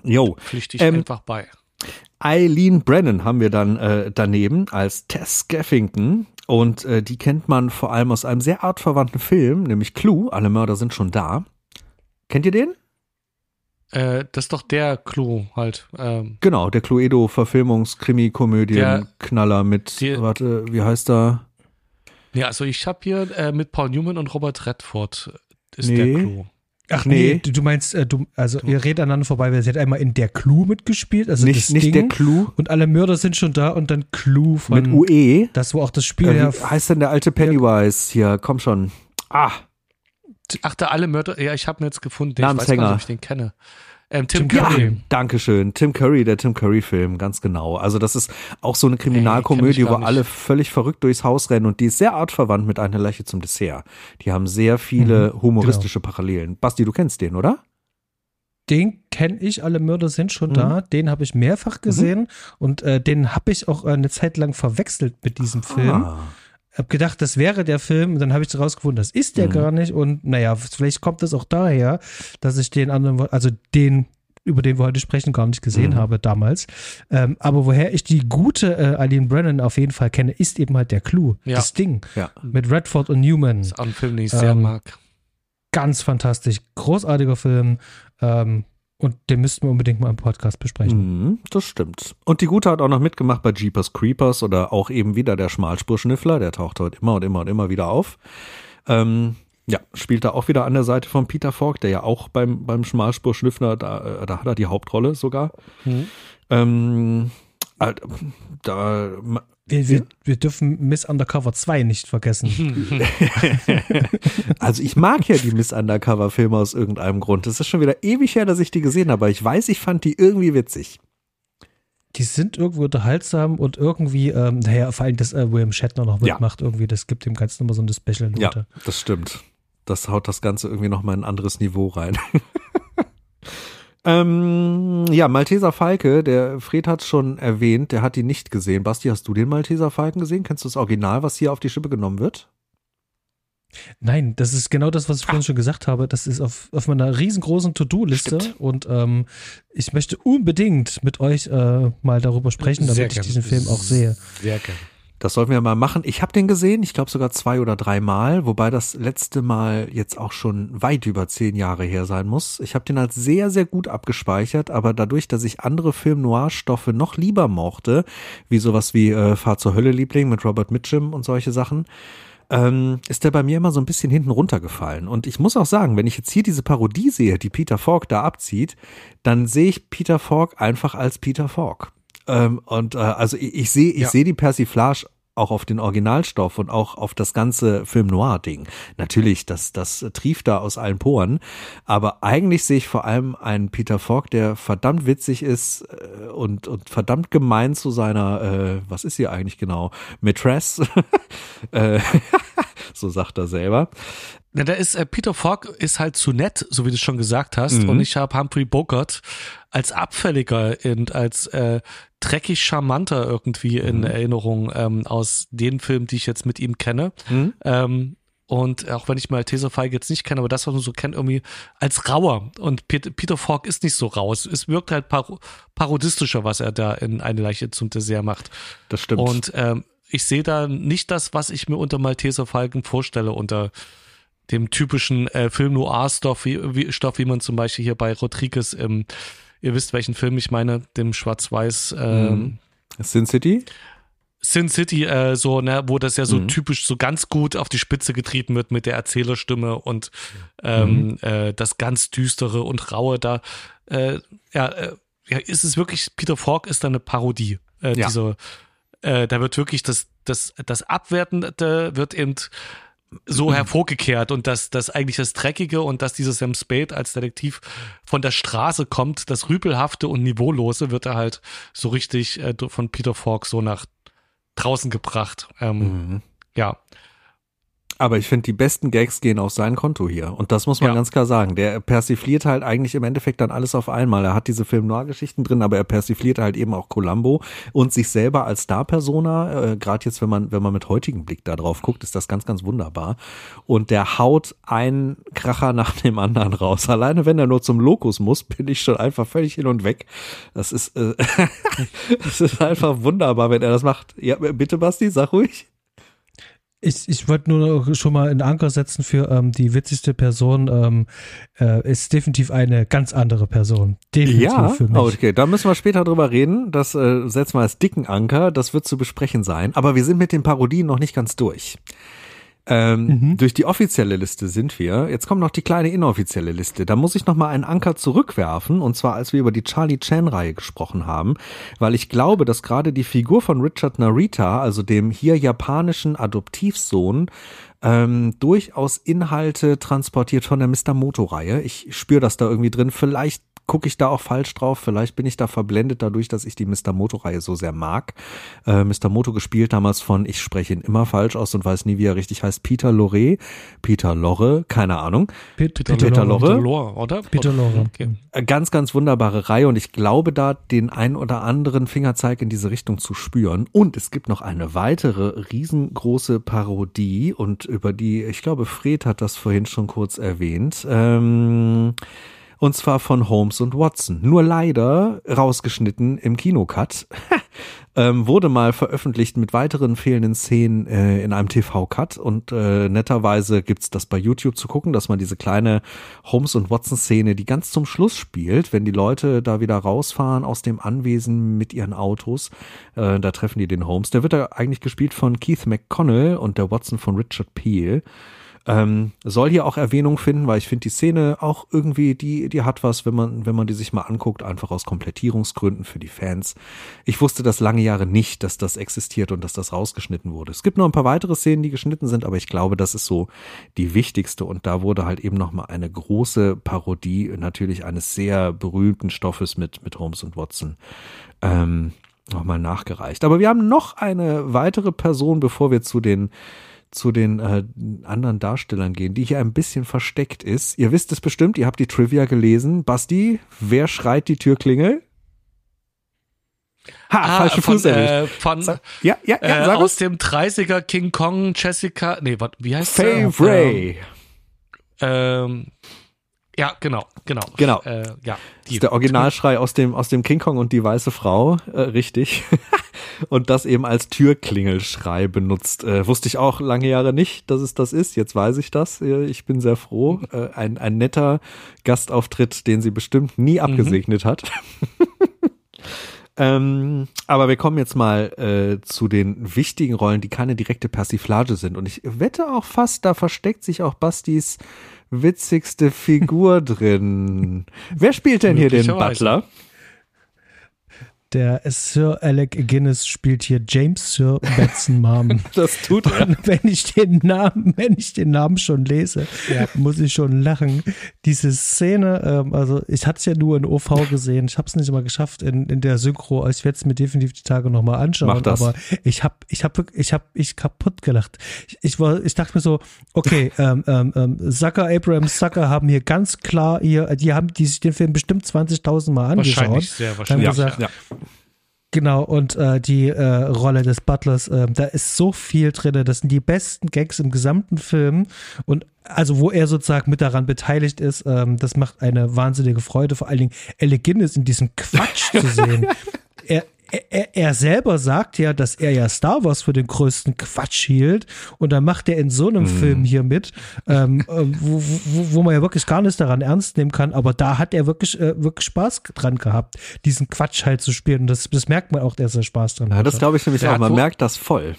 Jo. Pflichte ich ähm, einfach bei. Eileen Brennan haben wir dann äh, daneben als Tess Gaffington. Und äh, die kennt man vor allem aus einem sehr artverwandten Film, nämlich Clue. Alle Mörder sind schon da. Kennt ihr den? Äh, das ist doch der Clou halt. Ähm, Genau, der Cluedo-Verfilmungs-Krimi-Komödien-Knaller mit, die- warte, wie heißt er? ja, also ich habe hier äh, mit Paul Newman und Robert Redford ist Nee. der Clou. Ach Nee. nee, du, du meinst, äh, du, also ihr redet aneinander vorbei, weil sie hat einmal in der Clue mitgespielt, also das nicht nicht Ding, der Clue und alle Mörder sind schon da und dann Clue von mit UE. das wo auch das Spiel Äh, wie heißt denn der alte Pennywise hier? Komm schon. Ah, Ach, der alle Mörder, ja, ich habe mir jetzt gefunden, den, ich weiß gar nicht, ob ich den kenne. Ähm, Tim, Tim Curry. Curry. Dankeschön. Tim Curry, der Tim Curry-Film, ganz genau. Also das ist auch so eine Kriminalkomödie, wo alle völlig verrückt durchs Haus rennen und die ist sehr artverwandt mit einer Leiche zum Dessert. Die haben sehr viele Mhm, humoristische Parallelen. Basti, du kennst den, oder? den kenne ich, alle Mörder sind schon Mhm. da, den habe ich mehrfach gesehen und äh, den habe ich auch äh, eine Zeit lang verwechselt mit diesem Film. Ah. Hab gedacht, das wäre der Film, und dann habe ich rausgefunden, das ist der Mhm. gar nicht und naja, vielleicht kommt es auch daher, dass ich den anderen, also den über den wir heute sprechen, gar nicht gesehen Mhm. habe damals. Ähm, aber woher ich die gute äh, Eileen Brennan auf jeden Fall kenne, ist eben halt der Clou, Ja. das Ding Ja. mit Redford und Newman. ist auch ein Film, den ich sehr Ähm, mag. Ganz fantastisch, großartiger Film ähm, und den müssten wir unbedingt mal im Podcast besprechen. Mhm, das stimmt. Und die Gute hat auch noch mitgemacht bei Jeepers Creepers oder auch eben wieder der Schmalspurschnüffler, der taucht heute immer und immer und immer wieder auf. Ähm, ja, spielt da auch wieder an der Seite von Peter Falk, der ja auch beim, beim Schmalspurschnüffler, da, äh, da hat er die Hauptrolle sogar. Mhm. Ähm, da, Wir, wir, wir dürfen Miss Undercover 2 nicht vergessen. also ich mag ja die Miss Undercover-Filme aus irgendeinem Grund. Es ist schon wieder ewig her, dass ich die gesehen habe, aber ich weiß, ich fand die irgendwie witzig. Die sind irgendwo unterhaltsam und irgendwie, ähm, naja, vor allem, dass äh, William Shatner noch Ja. mitmacht, irgendwie, das gibt dem Ganzen immer so eine Special-Note. Ja, das stimmt. Das haut das Ganze irgendwie nochmal in ein anderes Niveau rein. ähm, ja, Malteser Falke, der Fred hat schon erwähnt, der hat ihn nicht gesehen. Basti, hast du den Malteser Falken gesehen? Kennst du das Original, was hier auf die Schippe genommen wird? Nein, das ist genau das, was ich vorhin schon gesagt habe. Das ist auf, auf meiner riesengroßen To-Do-Liste und ähm, ich möchte unbedingt mit euch äh, mal darüber sprechen, damit Sehr ich gerne. diesen Film auch sehe. Sehr gerne. Das sollten wir mal machen. Ich habe den gesehen, ich glaube sogar zwei oder drei Mal, wobei das letzte Mal jetzt auch schon weit über zehn Jahre her sein muss. Ich habe den als sehr, sehr gut abgespeichert, aber dadurch, dass ich andere Film-Noir-Stoffe noch lieber mochte, wie sowas wie äh, Fahr zur Hölle Liebling mit Robert Mitchum und solche Sachen, ähm, ist der bei mir immer so ein bisschen hinten runtergefallen. Und ich muss auch sagen, wenn ich jetzt hier diese Parodie sehe, die Peter Falk da abzieht, dann sehe ich Peter Falk einfach als Peter Falk. Ähm, und äh, also ich, ich sehe ich Ja. sehe die Persiflage auch auf den Originalstoff und auch auf das ganze Film Noir Ding. Natürlich, das das trieft da aus allen Poren, aber eigentlich sehe ich vor allem einen Peter Falk, der verdammt witzig ist äh, und und verdammt gemein zu seiner äh, was ist sie eigentlich genau? Mistress. äh, so sagt er selber. Na, da ist äh, Peter Falk ist halt zu nett, so wie du schon gesagt hast. Mhm. Und ich habe Humphrey Bogart als abfälliger und als äh, dreckig charmanter irgendwie in Erinnerung ähm, aus den Filmen, die ich jetzt mit ihm kenne. Mhm. Ähm, und auch wenn ich Malteser Falk jetzt nicht kenne, aber das, was man so kennt, irgendwie als rauer. Und Peter, Peter Falk ist nicht so rau. Es, wirkt halt paro parodistischer, was er da in eine Leiche zum Dessert macht. Das stimmt. Und ähm, ich sehe da nicht das, was ich mir unter Malteser Falken vorstelle, unter dem typischen äh, Film Noir-Stoff, wie, wie, Stoff, wie man zum Beispiel hier bei Rodriguez im, ihr wisst welchen Film ich meine, dem Schwarz-Weiß ähm, Mhm. Sin City? Sin City, äh, so, ne, wo das ja so Mhm. typisch so ganz gut auf die Spitze getrieben wird mit der Erzählerstimme und ähm, äh, das ganz düstere und raue da. Äh, ja, äh, ja, ist es wirklich, Peter Falk ist da eine Parodie. Äh, Ja. Diese, äh, da wird wirklich das, das, das Abwertende wird eben so hervorgekehrt und dass das eigentlich das Dreckige und dass dieser Sam Spade als Detektiv von der Straße kommt, das Rüpelhafte und Niveaulose wird er halt so richtig äh, von Peter Falk so nach draußen gebracht. Ähm, Mhm. Ja, Aber ich finde, die besten Gags gehen auf sein Konto hier. Und das muss man Ja. ganz klar sagen. Der persifliert halt eigentlich im Endeffekt dann alles auf einmal. Er hat diese Film-Noir-Geschichten drin, aber er persifliert halt eben auch Columbo und sich selber als Star-Persona. Äh, Gerade jetzt, wenn man, wenn man mit heutigem Blick da drauf guckt, ist das ganz, ganz wunderbar. Und der haut einen Kracher nach dem anderen raus. Alleine wenn er nur zum Lokus muss, bin ich schon einfach völlig hin und weg. Das ist, äh, das ist einfach wunderbar, wenn er das macht. Ja, bitte, Basti, sag ruhig. Ich, ich wollte nur schon mal einen Anker setzen für ähm, die witzigste Person. Ähm, äh, ist definitiv eine ganz andere Person. Definitiv ja, für mich. okay, da müssen wir später drüber reden. Das äh, setzen wir als dicken Anker. Das wird zu besprechen sein. Aber wir sind mit den Parodien noch nicht ganz durch. Ähm, mhm. Durch die offizielle Liste sind wir. Jetzt kommt noch die kleine inoffizielle Liste. Da muss ich noch mal einen Anker zurückwerfen. Und zwar, als wir über die Charlie Chan-Reihe gesprochen haben. Weil ich glaube, dass gerade die Figur von Richard Narita, also dem hier japanischen Adoptivsohn, ähm, durchaus Inhalte transportiert von der Mr. Moto-Reihe. Ich spüre das da irgendwie drin. Vielleicht gucke ich da auch falsch drauf. Vielleicht bin ich da verblendet dadurch, dass ich die Mr. Moto-Reihe so sehr mag. Äh, Mr. Moto gespielt damals von, ich spreche ihn immer falsch aus und weiß nie, wie er richtig heißt, Peter Lorre, Peter Lorre, keine Ahnung. Peter, Peter, Peter Lorre. Peter Lorre, oder? Peter Lorre. Okay. Äh, ganz, ganz wunderbare Reihe und ich glaube da den ein oder anderen Fingerzeig in diese Richtung zu spüren. Und es gibt noch eine weitere riesengroße Parodie und über die, ich glaube, Fred hat das vorhin schon kurz erwähnt. Ähm, und zwar von Holmes und Watson. Nur leider rausgeschnitten im Kinocut. ähm, wurde mal veröffentlicht mit weiteren fehlenden Szenen äh, in einem TV-Cut und äh, netterweise gibt's das bei YouTube zu gucken, dass man diese kleine Holmes und Watson-Szene, die ganz zum Schluss spielt, wenn die Leute da wieder rausfahren aus dem Anwesen mit ihren Autos, äh, da treffen die den Holmes. Der wird da eigentlich gespielt von Keith McConnell und der Watson von Richard Peel. Ähm, soll hier auch Erwähnung finden, weil ich finde die Szene auch irgendwie, die, die hat was, wenn man, wenn man die sich mal anguckt, einfach aus Komplettierungsgründen für die Fans. Ich wusste das lange Jahre nicht, dass das existiert und dass das rausgeschnitten wurde. Es gibt noch ein paar weitere Szenen, die geschnitten sind, aber ich glaube, das ist so die wichtigste und da wurde halt eben nochmal eine große Parodie natürlich eines sehr berühmten Stoffes mit, mit Holmes und Watson. Ähm, nochmal nachgereicht. Aber wir haben noch eine weitere Person, bevor wir zu den zu den äh, anderen Darstellern gehen, die hier ein bisschen versteckt ist. Ihr wisst es bestimmt, ihr habt die Trivia gelesen. Basti, wer schreit die Türklingel? Ha, ah, falsche von, Fuß äh, von ja, ja, ja, äh, aus dem 30er King Kong Jessica, nee, wat, wie heißt Faye der? Ray. Ähm, ja, genau, genau. Genau. Äh, ja, das ist der Originalschrei aus dem, aus dem King Kong und die weiße Frau, äh, richtig. und das eben als Türklingelschrei benutzt. Äh, wusste ich auch lange Jahre nicht, dass es das ist. Jetzt weiß ich das. Ich bin sehr froh. Äh, ein, ein netter Gastauftritt, den sie bestimmt nie mhm. abgesegnet mhm. hat. ähm, aber wir kommen jetzt mal äh, zu den wichtigen Rollen, die keine direkte Persiflage sind. Und ich wette auch fast, da versteckt sich auch Bastis witzigste Figur drin. Wer spielt denn hier den Butler? Der Sir Alec Guinness spielt hier James Sir Betson Mom. Das tut er. Und wenn ich den Namen, wenn ich den Namen schon lese, ja. muss ich schon lachen. Diese Szene, ähm, also ich hatte es ja nur in OV gesehen, ich habe es nicht immer geschafft in, in der Synchro. Ich werde es mir definitiv die Tage nochmal anschauen. Mach das. Aber ich habe, ich habe, ich habe, ich kaputt gelacht. Ich, ich, war, ich dachte mir so, okay, ähm, ähm, ähm, Zucker, Abraham, Zucker haben hier ganz klar hier, die haben die sich den Film bestimmt 20.000 Mal angeschaut. Wahrscheinlich, sehr wahrscheinlich. Gesagt, ja. Genau, und äh, die äh, Rolle des Butlers, äh, da ist so viel drin. Das sind die besten Gags im gesamten Film. Und also, wo er sozusagen mit daran beteiligt ist, ähm, das macht eine wahnsinnige Freude. Vor allen Dingen Elle Guinness in diesem Quatsch zu sehen. Er, er, er selber sagt ja, dass er ja Star Wars für den größten Quatsch hielt und dann macht er in so einem mm. Film hier mit, ähm, äh, wo, wo, wo man ja wirklich gar nichts daran ernst nehmen kann, aber da hat er wirklich, äh, wirklich Spaß dran gehabt, diesen Quatsch halt zu spielen und das, das merkt man auch, dass er Spaß dran ja, hat. Das glaube ich nämlich auch, man merkt das voll.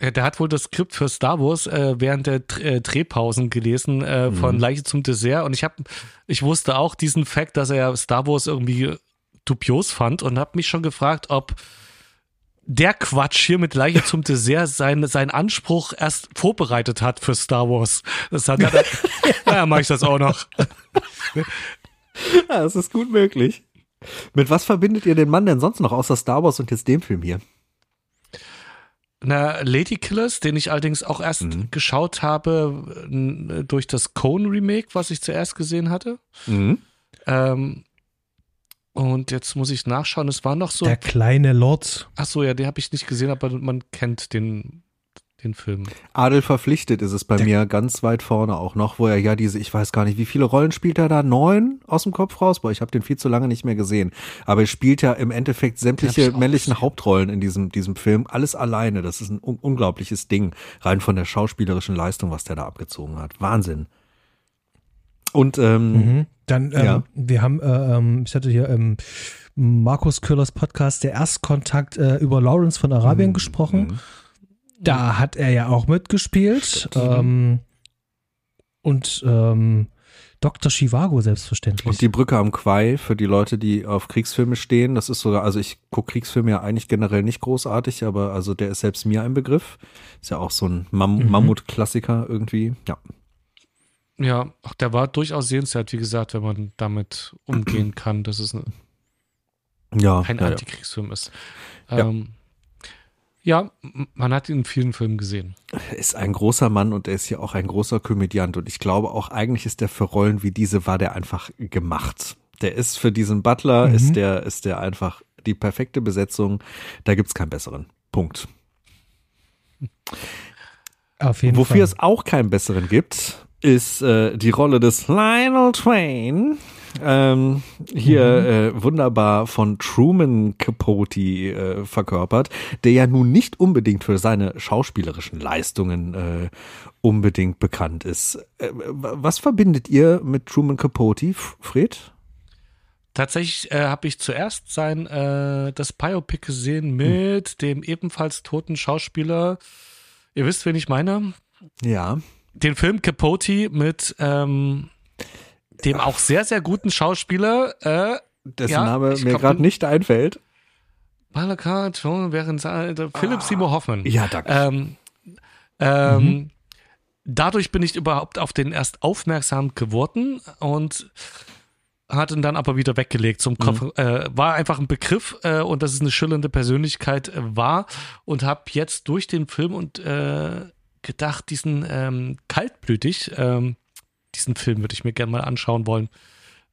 Ja, der hat wohl das Skript für Star Wars äh, während der äh, Drehpausen gelesen äh, von mhm. Leiche zum Dessert und ich habe, ich wusste auch diesen Fakt, dass er Star Wars irgendwie dubios fand und habe mich schon gefragt, ob der Quatsch hier mit Leiche zum Dessert seinen sein Anspruch erst vorbereitet hat für Star Wars. Das hat er, naja, mache ich das auch noch. Ja, das ist gut möglich. Mit was verbindet ihr den Mann denn sonst noch außer Star Wars und jetzt dem Film hier? Na, Lady Killers, den ich allerdings auch erst mhm. geschaut habe durch das Cone Remake, was ich zuerst gesehen hatte. Mhm. Ähm, und jetzt muss ich nachschauen, es war noch so. Der kleine Lord. Ach so, ja, den habe ich nicht gesehen, aber man kennt den den Film. Adel verpflichtet ist es bei mir ganz weit vorne auch noch, wo er ja diese, ich weiß gar nicht, wie viele Rollen spielt er da? Neun aus dem Kopf raus? Boah, ich habe den viel zu lange nicht mehr gesehen. Aber er spielt ja im Endeffekt sämtliche männlichen Hauptrollen in diesem, diesem Film. Alles alleine. Das ist ein un unglaubliches Ding. Rein von der schauspielerischen Leistung, was der da abgezogen hat. Wahnsinn. Und ähm, mhm. dann, ähm, ja. wir haben, äh, ähm, ich hatte hier ähm, Markus Köllers Podcast, der Erstkontakt äh, über Lawrence von Arabien mhm. gesprochen. Mhm. Da hat er ja auch mitgespielt. Ähm, und ähm, Dr. Chivago selbstverständlich. Und die Brücke am Quai für die Leute, die auf Kriegsfilme stehen. Das ist sogar, also ich gucke Kriegsfilme ja eigentlich generell nicht großartig, aber also der ist selbst mir ein Begriff. Ist ja auch so ein Mam mhm. Mammut-Klassiker irgendwie. Ja. Ja, ach, der war durchaus sehenswert, wie gesagt, wenn man damit umgehen kann, dass es ein, ja, kein ja, Antikriegsfilm ist. Ähm, ja, man hat ihn in vielen Filmen gesehen. Er ist ein großer Mann und er ist ja auch ein großer Komödiant. Und ich glaube auch, eigentlich ist der für Rollen wie diese, war der einfach gemacht. Der ist für diesen Butler, mhm. ist der, ist der einfach die perfekte Besetzung. Da gibt's keinen besseren. Punkt. Auf jeden Wofür Fall. es auch keinen besseren gibt, ist äh, die Rolle des Lionel Twain ähm, hier mhm. äh, wunderbar von Truman Capote äh, verkörpert, der ja nun nicht unbedingt für seine schauspielerischen Leistungen äh, unbedingt bekannt ist. Äh, was verbindet ihr mit Truman Capote, Fred? Tatsächlich äh, habe ich zuerst sein äh, das Biopic gesehen mit hm. dem ebenfalls toten Schauspieler. Ihr wisst, wen ich meine? Ja. Den Film Capote mit ähm, dem auch sehr, sehr guten Schauspieler, äh, dessen ja, Name mir gerade nicht einfällt. Malakat, während äh, Philipp ah, Seymour Hoffmann. Ja, danke. Ähm, ähm, mhm. Dadurch bin ich überhaupt auf den erst aufmerksam geworden und hat ihn dann aber wieder weggelegt zum Kopf. Mhm. Äh, war einfach ein Begriff äh, und dass es eine schillernde Persönlichkeit äh, war und habe jetzt durch den Film und äh, gedacht, diesen ähm, kaltblütig, ähm, diesen Film würde ich mir gerne mal anschauen wollen,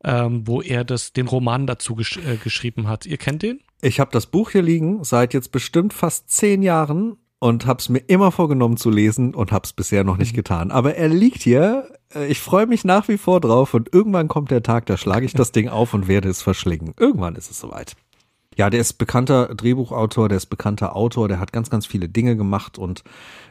ähm, wo er das, den Roman dazu gesch äh, geschrieben hat. Ihr kennt den? Ich habe das Buch hier liegen seit jetzt bestimmt fast zehn Jahren und habe es mir immer vorgenommen zu lesen und habe es bisher noch nicht mhm. getan. Aber er liegt hier. Äh, ich freue mich nach wie vor drauf und irgendwann kommt der Tag, da schlage ich das Ding auf und werde es verschlingen. Irgendwann ist es soweit. Ja, der ist bekannter Drehbuchautor, der ist bekannter Autor, der hat ganz, ganz viele Dinge gemacht und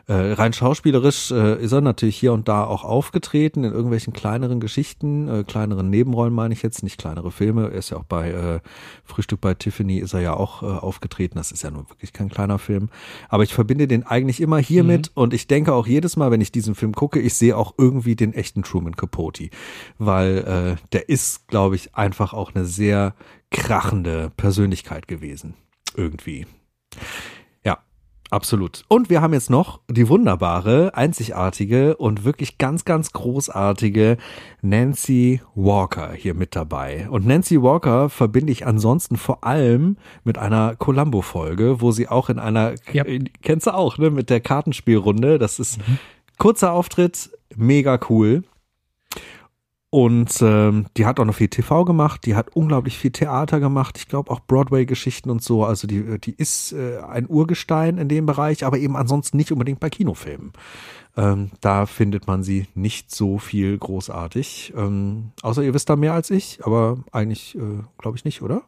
äh, rein schauspielerisch äh, ist er natürlich hier und da auch aufgetreten in irgendwelchen kleineren Geschichten, äh, kleineren Nebenrollen meine ich jetzt, nicht kleinere Filme. Er ist ja auch bei äh, Frühstück bei Tiffany ist er ja auch äh, aufgetreten. Das ist ja nun wirklich kein kleiner Film. Aber ich verbinde den eigentlich immer hiermit mhm. und ich denke auch jedes Mal, wenn ich diesen Film gucke, ich sehe auch irgendwie den echten Truman Capote, weil äh, der ist, glaube ich, einfach auch eine sehr krachende Persönlichkeit gewesen. Irgendwie. Absolut. Und wir haben jetzt noch die wunderbare, einzigartige und wirklich ganz, ganz großartige Nancy Walker hier mit dabei. Und Nancy Walker verbinde ich ansonsten vor allem mit einer Columbo-Folge, wo sie auch in einer, ja. kennst du auch, ne, mit der Kartenspielrunde. Das ist mhm. kurzer Auftritt, mega cool. Und ähm, die hat auch noch viel TV gemacht, die hat unglaublich viel Theater gemacht, ich glaube auch Broadway-Geschichten und so. Also die, die ist äh, ein Urgestein in dem Bereich, aber eben ansonsten nicht unbedingt bei Kinofilmen. Ähm, da findet man sie nicht so viel großartig. Ähm, außer ihr wisst da mehr als ich, aber eigentlich äh, glaube ich nicht, oder?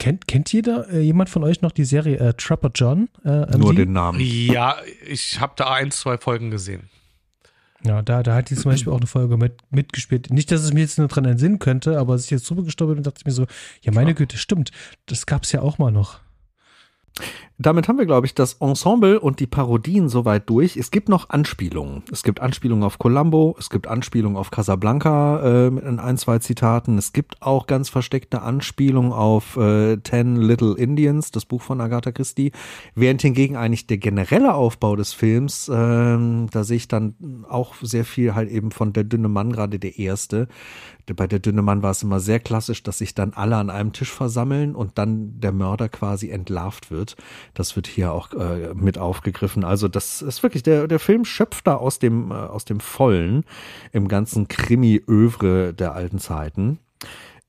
Kennt, kennt jeder, äh, jemand von euch noch die Serie äh, Trapper John? Äh, Nur den Namen. Ja, ich habe da ein, zwei Folgen gesehen. Ja, da, da hat die zum Beispiel auch eine Folge mit, mitgespielt. Nicht, dass es mir jetzt nur dran entsinnen könnte, aber als ich jetzt drüber gestolpert bin, dachte ich mir so, ja, meine Güte, stimmt. Das gab es ja auch mal noch. Damit haben wir, glaube ich, das Ensemble und die Parodien soweit durch. Es gibt noch Anspielungen. Es gibt Anspielungen auf Columbo, es gibt Anspielungen auf Casablanca äh, mit ein, zwei Zitaten. Es gibt auch ganz versteckte Anspielungen auf äh, Ten Little Indians, das Buch von Agatha Christie. Während hingegen eigentlich der generelle Aufbau des Films, äh, da sehe ich dann auch sehr viel halt eben von Der dünne Mann, gerade der erste, bei der dünne Mann war es immer sehr klassisch, dass sich dann alle an einem Tisch versammeln und dann der Mörder quasi entlarvt wird. Das wird hier auch äh, mit aufgegriffen. Also das ist wirklich, der, der Film schöpft da aus dem, äh, aus dem Vollen im ganzen Krimi-Övre der alten Zeiten.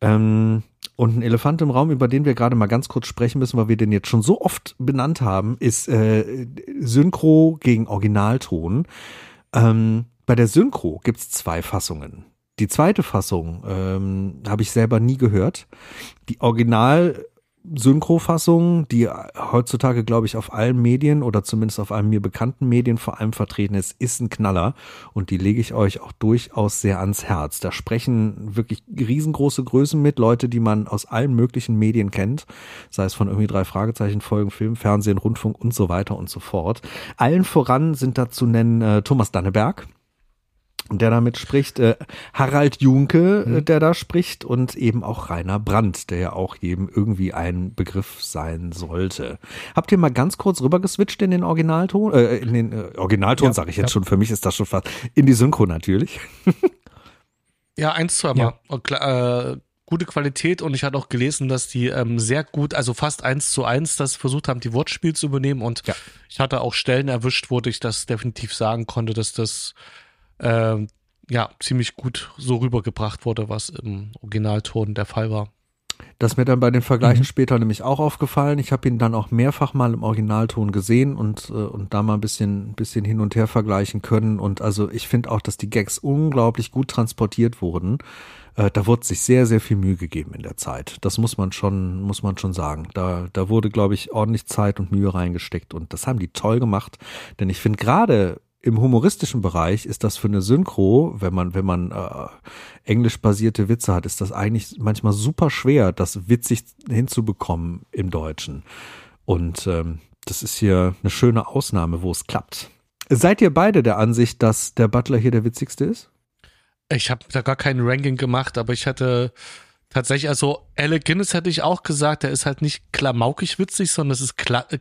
Ähm, Und ein Elefant im Raum, über den wir gerade mal ganz kurz sprechen müssen, weil wir den jetzt schon so oft benannt haben, ist äh, Synchro gegen Originalton. Ähm, bei der Synchro gibt's zwei Fassungen. Die zweite Fassung ähm, habe ich selber nie gehört. Die Original Synchrofassung, die heutzutage, glaube ich, auf allen Medien oder zumindest auf allen mir bekannten Medien vor allem vertreten ist, ist ein Knaller und die lege ich euch auch durchaus sehr ans Herz. Da sprechen wirklich riesengroße Größen mit, Leute, die man aus allen möglichen Medien kennt, sei es von irgendwie drei Fragezeichen, Folgen, Film, Fernsehen, Rundfunk und so weiter und so fort. Allen voran sind da zu nennen äh, Thomas Danneberg, der damit spricht, äh, Harald Junke, äh, mhm. der da spricht und eben auch Rainer Brandt, der ja auch jedem irgendwie ein Begriff sein sollte. Habt ihr mal ganz kurz rüber geswitcht in den Originalton? Äh, in den äh, Originalton ja, sage ich jetzt ja. schon, für mich ist das schon fast in die Synchro natürlich. ja, eins, zwei Mal. Ja. Äh, gute Qualität und ich hatte auch gelesen, dass die ähm, sehr gut, also fast eins zu eins, das versucht haben, die Wortspiel zu übernehmen und ich hatte auch Stellen erwischt, wo ich das definitiv sagen konnte, dass das äh, ja, ziemlich gut so rübergebracht wurde, was im Originalton der Fall war. Das ist mir dann bei den Vergleichen mhm. später nämlich auch aufgefallen. Ich habe ihn dann auch mehrfach mal im Originalton gesehen und, äh, und da mal ein bisschen, bisschen hin und her vergleichen können. Und also ich finde auch, dass die Gags unglaublich gut transportiert wurden. Äh, da wurde sich sehr, sehr viel Mühe gegeben in der Zeit. Das muss man schon, muss man schon sagen. Da, da wurde, glaube ich, ordentlich Zeit und Mühe reingesteckt und das haben die toll gemacht. Denn ich finde gerade im humoristischen Bereich ist das für eine Synchro, wenn man, wenn man äh, englisch basierte Witze hat, ist das eigentlich manchmal super schwer, das witzig hinzubekommen im Deutschen. Und ähm, das ist hier eine schöne Ausnahme, wo es klappt. Seid ihr beide der Ansicht, dass der Butler hier der witzigste ist? Ich habe da gar kein Ranking gemacht, aber ich hatte tatsächlich, also Alec Guinness hätte ich auch gesagt, der ist halt nicht klamaukig witzig, sondern es ist Kla äh,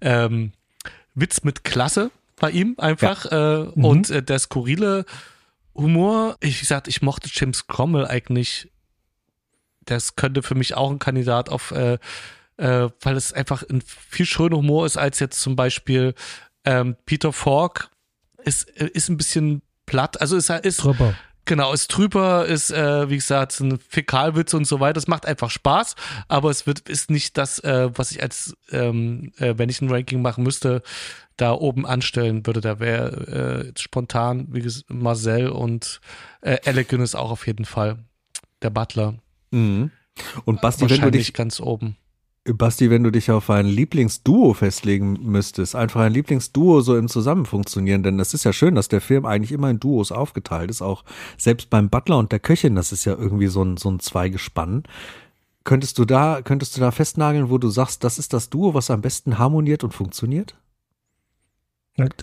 ähm, Witz mit Klasse bei ihm einfach. Ja. Äh, mhm. Und äh, der skurrile Humor, ich gesagt, ich mochte James Cromwell eigentlich. Das könnte für mich auch ein Kandidat auf, äh, äh, weil es einfach ein viel schöner Humor ist als jetzt zum Beispiel ähm, Peter Falk ist, äh, ist ein bisschen platt, also ist, ist drüber. Genau, ist trüber, ist, äh, wie gesagt, ein Fäkalwitz und so weiter. Das macht einfach Spaß, aber es wird, ist nicht das, äh, was ich als, ähm, äh, wenn ich ein Ranking machen müsste, da oben anstellen würde. Da wäre äh, spontan, wie gesagt, Marcel und äh, Elegant ist auch auf jeden Fall der Butler. Mhm. Und Basti, wenn du dich ganz oben. Basti, wenn du dich auf ein Lieblingsduo festlegen müsstest, einfach ein Lieblingsduo so im Zusammenfunktionieren, denn es ist ja schön, dass der Film eigentlich immer in Duos aufgeteilt ist, auch selbst beim Butler und der Köchin, das ist ja irgendwie so ein, so ein Zweigespann. Könntest du da, könntest du da festnageln, wo du sagst, das ist das Duo, was am besten harmoniert und funktioniert?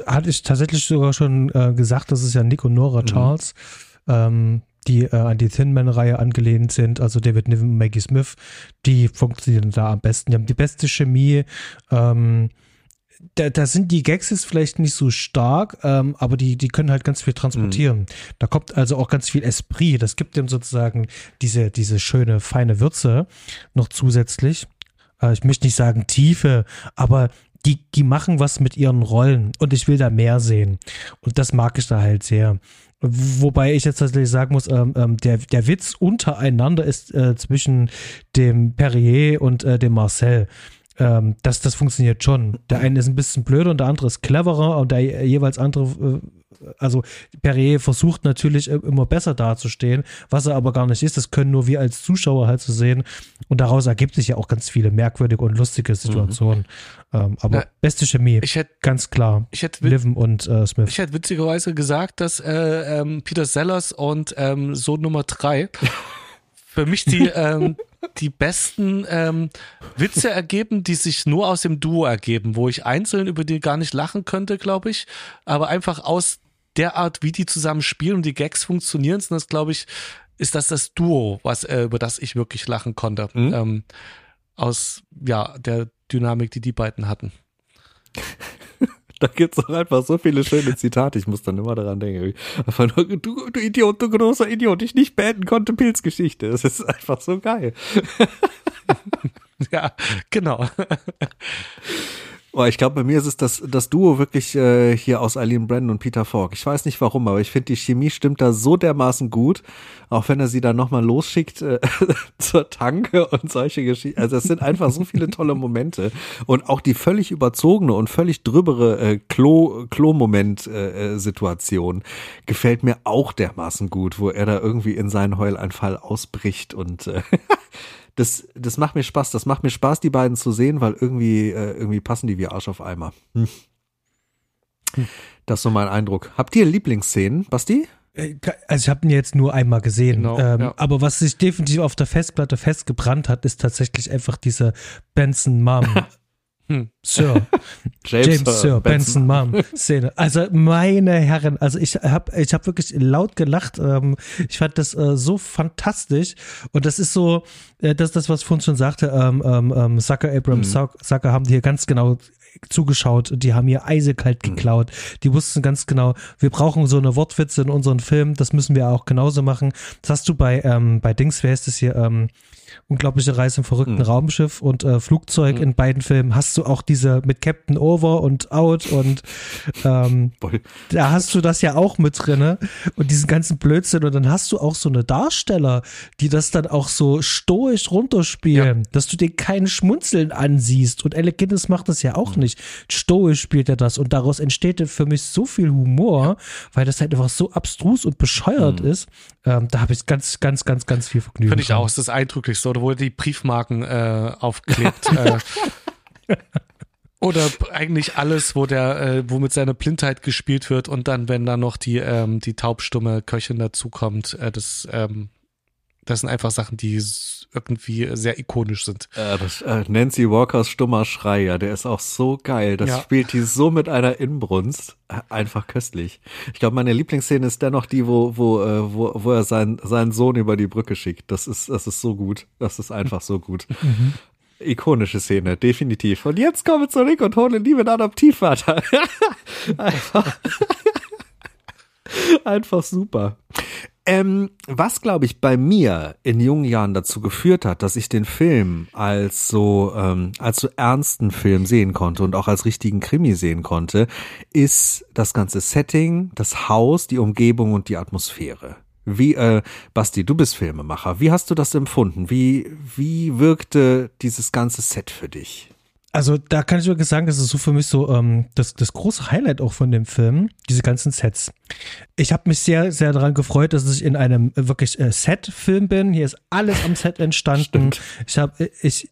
Hatte ich tatsächlich sogar schon äh, gesagt, das ist ja Nick und Nora mhm. Charles, ähm, die äh, an die Thin Man-Reihe angelehnt sind, also David Niven und Maggie Smith, die funktionieren da am besten. Die haben die beste Chemie. Ähm, da, da sind die Gags jetzt vielleicht nicht so stark, ähm, aber die, die können halt ganz viel transportieren. Mhm. Da kommt also auch ganz viel Esprit. Das gibt dem sozusagen diese, diese schöne, feine Würze noch zusätzlich. Äh, ich möchte nicht sagen Tiefe, aber die, die machen was mit ihren Rollen und ich will da mehr sehen. Und das mag ich da halt sehr. Wobei ich jetzt tatsächlich sagen muss, ähm, ähm, der, der Witz untereinander ist äh, zwischen dem Perrier und äh, dem Marcel. Ähm, das, das funktioniert schon. Der eine ist ein bisschen blöder und der andere ist cleverer und der jeweils andere äh, also Perrier versucht natürlich immer besser dazustehen, was er aber gar nicht ist. Das können nur wir als Zuschauer halt so sehen. Und daraus ergibt sich ja auch ganz viele merkwürdige und lustige Situationen. Mhm. Ähm, aber Na, beste Chemie, ich hätte, ganz klar. Ich hätte, Liven und äh, Smith. Ich hätte witzigerweise gesagt, dass äh, ähm, Peter Sellers und ähm, Sohn Nummer drei für mich die, ähm, die besten ähm, Witze ergeben, die sich nur aus dem Duo ergeben, wo ich einzeln über die gar nicht lachen könnte, glaube ich, aber einfach aus der Art, wie die zusammen spielen und die Gags funktionieren, sind das, glaube ich, ist das das Duo, was äh, über das ich wirklich lachen konnte. Mhm. Ähm, aus ja der Dynamik, die die beiden hatten. da gibt es auch einfach so viele schöne Zitate. Ich muss dann immer daran denken. Einfach nur, du, du Idiot, du großer Idiot, ich nicht beenden konnte Pilzgeschichte. Das ist einfach so geil. ja, genau. Oh, ich glaube, bei mir ist es das, das Duo wirklich äh, hier aus Eileen Brandon und Peter Falk. Ich weiß nicht warum, aber ich finde, die Chemie stimmt da so dermaßen gut, auch wenn er sie dann nochmal losschickt äh, zur Tanke und solche Geschichten. Also es sind einfach so viele tolle Momente. Und auch die völlig überzogene und völlig drübere äh, Klo, Klo-Moment-Situation äh, gefällt mir auch dermaßen gut, wo er da irgendwie in seinen Heulanfall ausbricht und äh, das, das macht mir Spaß. Das macht mir Spaß, die beiden zu sehen, weil irgendwie, äh, irgendwie passen die wie Arsch auf Eimer. Hm. Das ist so mein Eindruck. Habt ihr Lieblingsszenen, Basti? Äh, also ich habe ihn jetzt nur einmal gesehen, genau, ähm, ja. aber was sich definitiv auf der Festplatte festgebrannt hat, ist tatsächlich einfach diese Benson Mom Hm. Sir. James, James Sir, Benson, Benson Mom Szene. Also meine Herren, also ich habe ich hab wirklich laut gelacht. Ähm, ich fand das äh, so fantastisch und das ist so, äh, das ist das, was ich vorhin schon sagte, ähm, ähm, ähm Sucker, Abrams, mhm. Sucker haben hier ganz genau zugeschaut, die haben hier eisekalt mhm. geklaut. Die wussten ganz genau, wir brauchen so eine Wortwitze in unseren Filmen, das müssen wir auch genauso machen. Das hast du bei, ähm, bei Dings, wer ist das hier, ähm, Unglaubliche Reise im verrückten mhm. Raumschiff und äh, Flugzeug mhm. in beiden Filmen hast du auch diese mit Captain Over und Out und ähm, da hast du das ja auch mit drinne und diesen ganzen Blödsinn und dann hast du auch so eine Darsteller, die das dann auch so stoisch runterspielen, ja. dass du dir kein Schmunzeln ansiehst und Alec Guinness macht das ja auch mhm. nicht. Stoisch spielt er das und daraus entsteht für mich so viel Humor, weil das halt einfach so abstrus und bescheuert mhm. ist. Ähm, da habe ich ganz, ganz, ganz, ganz viel Vergnügen. Finde ich auch, ist das eindrücklichste oder wo die Briefmarken äh, aufklebt. äh, oder eigentlich alles, wo der, äh, wo mit seiner Blindheit gespielt wird und dann, wenn da noch die, ähm, die taubstumme Köchin dazukommt, äh, das, ähm, das sind einfach Sachen, die irgendwie sehr ikonisch sind. Äh, das, äh, Nancy Walkers stummer Schrei, ja, der ist auch so geil. Das ja. spielt die so mit einer Inbrunst. Äh, einfach köstlich. Ich glaube, meine Lieblingsszene ist dennoch die, wo, wo, äh, wo, wo er seinen, seinen Sohn über die Brücke schickt. Das ist, das ist so gut. Das ist einfach so gut. Mhm. Ikonische Szene, definitiv. Und jetzt kommen wir zurück und holen lieben Adoptivvater. einfach, einfach super. Ähm, was, glaube ich, bei mir in jungen Jahren dazu geführt hat, dass ich den Film als so, ähm, als so ernsten Film sehen konnte und auch als richtigen Krimi sehen konnte, ist das ganze Setting, das Haus, die Umgebung und die Atmosphäre. Wie, äh, Basti, du bist Filmemacher. Wie hast du das empfunden? Wie, wie wirkte dieses ganze Set für dich? Also da kann ich wirklich sagen, das ist so für mich so ähm, das, das große Highlight auch von dem Film, diese ganzen Sets. Ich habe mich sehr, sehr daran gefreut, dass ich in einem wirklich äh, Set-Film bin. Hier ist alles am Set entstanden. Stimmt. Ich habe ich,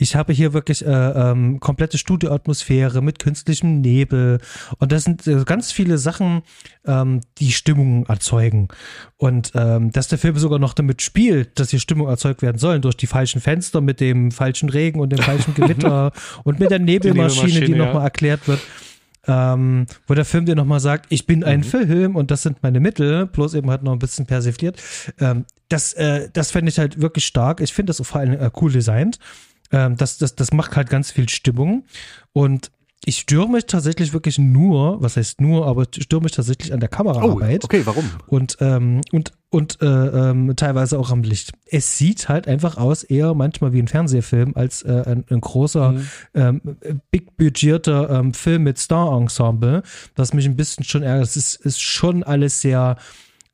ich habe hier wirklich äh, ähm, komplette Studioatmosphäre mit künstlichem Nebel und das sind äh, ganz viele Sachen, ähm, die Stimmung erzeugen. Und ähm, dass der Film sogar noch damit spielt, dass hier Stimmung erzeugt werden sollen durch die falschen Fenster mit dem falschen Regen und dem falschen Gewitter und mit der Nebelmaschine, die, Nebelmaschine, die nochmal ja. erklärt wird. Ähm, wo der Film dir nochmal sagt, ich bin ein mhm. Film und das sind meine Mittel, bloß eben halt noch ein bisschen persifliert. Ähm, das äh, das fände ich halt wirklich stark. Ich finde das vor allem äh, cool designt. Ähm, das, das, das macht halt ganz viel Stimmung. Und ich störe mich tatsächlich wirklich nur, was heißt nur, aber störe mich tatsächlich an der Kameraarbeit. Oh, okay, warum? Und, ähm, und, und äh, ähm, teilweise auch am Licht. Es sieht halt einfach aus, eher manchmal wie ein Fernsehfilm, als äh, ein, ein großer, mhm. ähm, big budgetierter ähm, Film mit Star-Ensemble, was mich ein bisschen schon ärgert. Es ist, ist schon alles sehr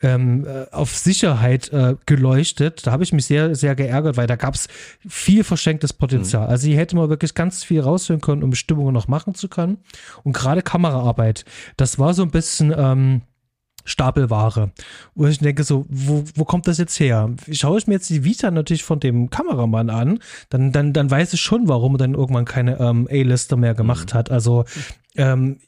ähm, äh, auf Sicherheit äh, geleuchtet. Da habe ich mich sehr, sehr geärgert, weil da gab es viel verschenktes Potenzial. Mhm. Also hier hätte man wirklich ganz viel rausholen können, um Bestimmungen noch machen zu können. Und gerade Kameraarbeit, das war so ein bisschen ähm, Stapelware, wo ich denke so, wo, wo kommt das jetzt her? Schaue ich mir jetzt die Vita natürlich von dem Kameramann an, dann, dann, dann weiß ich schon, warum er dann irgendwann keine ähm, A-Lister mehr gemacht mhm. hat. Also ähm,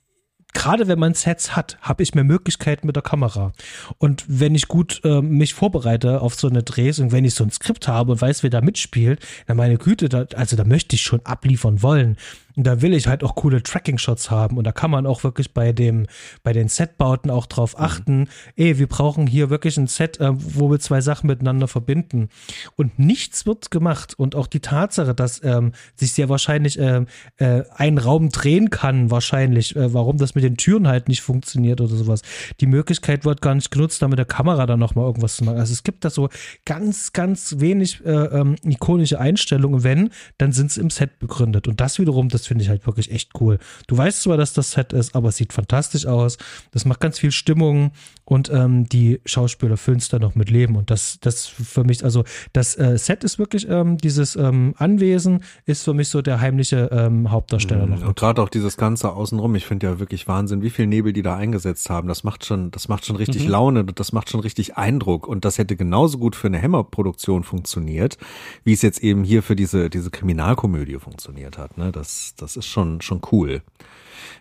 gerade wenn man Sets hat, habe ich mehr Möglichkeiten mit der Kamera. Und wenn ich gut äh, mich vorbereite auf so eine Drehs und wenn ich so ein Skript habe und weiß, wer da mitspielt, dann meine Güte, da, also da möchte ich schon abliefern wollen. Und da will ich halt auch coole Tracking-Shots haben. Und da kann man auch wirklich bei dem, bei den Setbauten auch drauf mhm. achten, mhm. ey, wir brauchen hier wirklich ein Set, äh, wo wir zwei Sachen miteinander verbinden. Und nichts wird gemacht. Und auch die Tatsache, dass ähm, sich sehr wahrscheinlich äh, äh, ein Raum drehen kann, wahrscheinlich, äh, warum das mit den Türen halt nicht funktioniert oder sowas. Die Möglichkeit wird gar nicht genutzt, da mit der Kamera dann nochmal irgendwas zu machen. Also es gibt da so ganz, ganz wenig äh, ähm, ikonische Einstellungen. Wenn, dann sind sie im Set begründet. Und das wiederum, das finde ich halt wirklich echt cool. Du weißt zwar, dass das Set ist, aber es sieht fantastisch aus. Das macht ganz viel Stimmung und ähm, die Schauspieler füllen es dann noch mit Leben. Und das, das für mich, also das äh, Set ist wirklich ähm, dieses ähm, Anwesen ist für mich so der heimliche ähm, Hauptdarsteller noch. Und gerade auch dieses ganze außenrum, ich finde ja wirklich Wahnsinn, wie viel Nebel die da eingesetzt haben. Das macht schon, das macht schon richtig mhm. Laune, das macht schon richtig Eindruck. Und das hätte genauso gut für eine Hammer-Produktion funktioniert, wie es jetzt eben hier für diese, diese Kriminalkomödie funktioniert hat. Ne? Das, das ist schon, schon cool.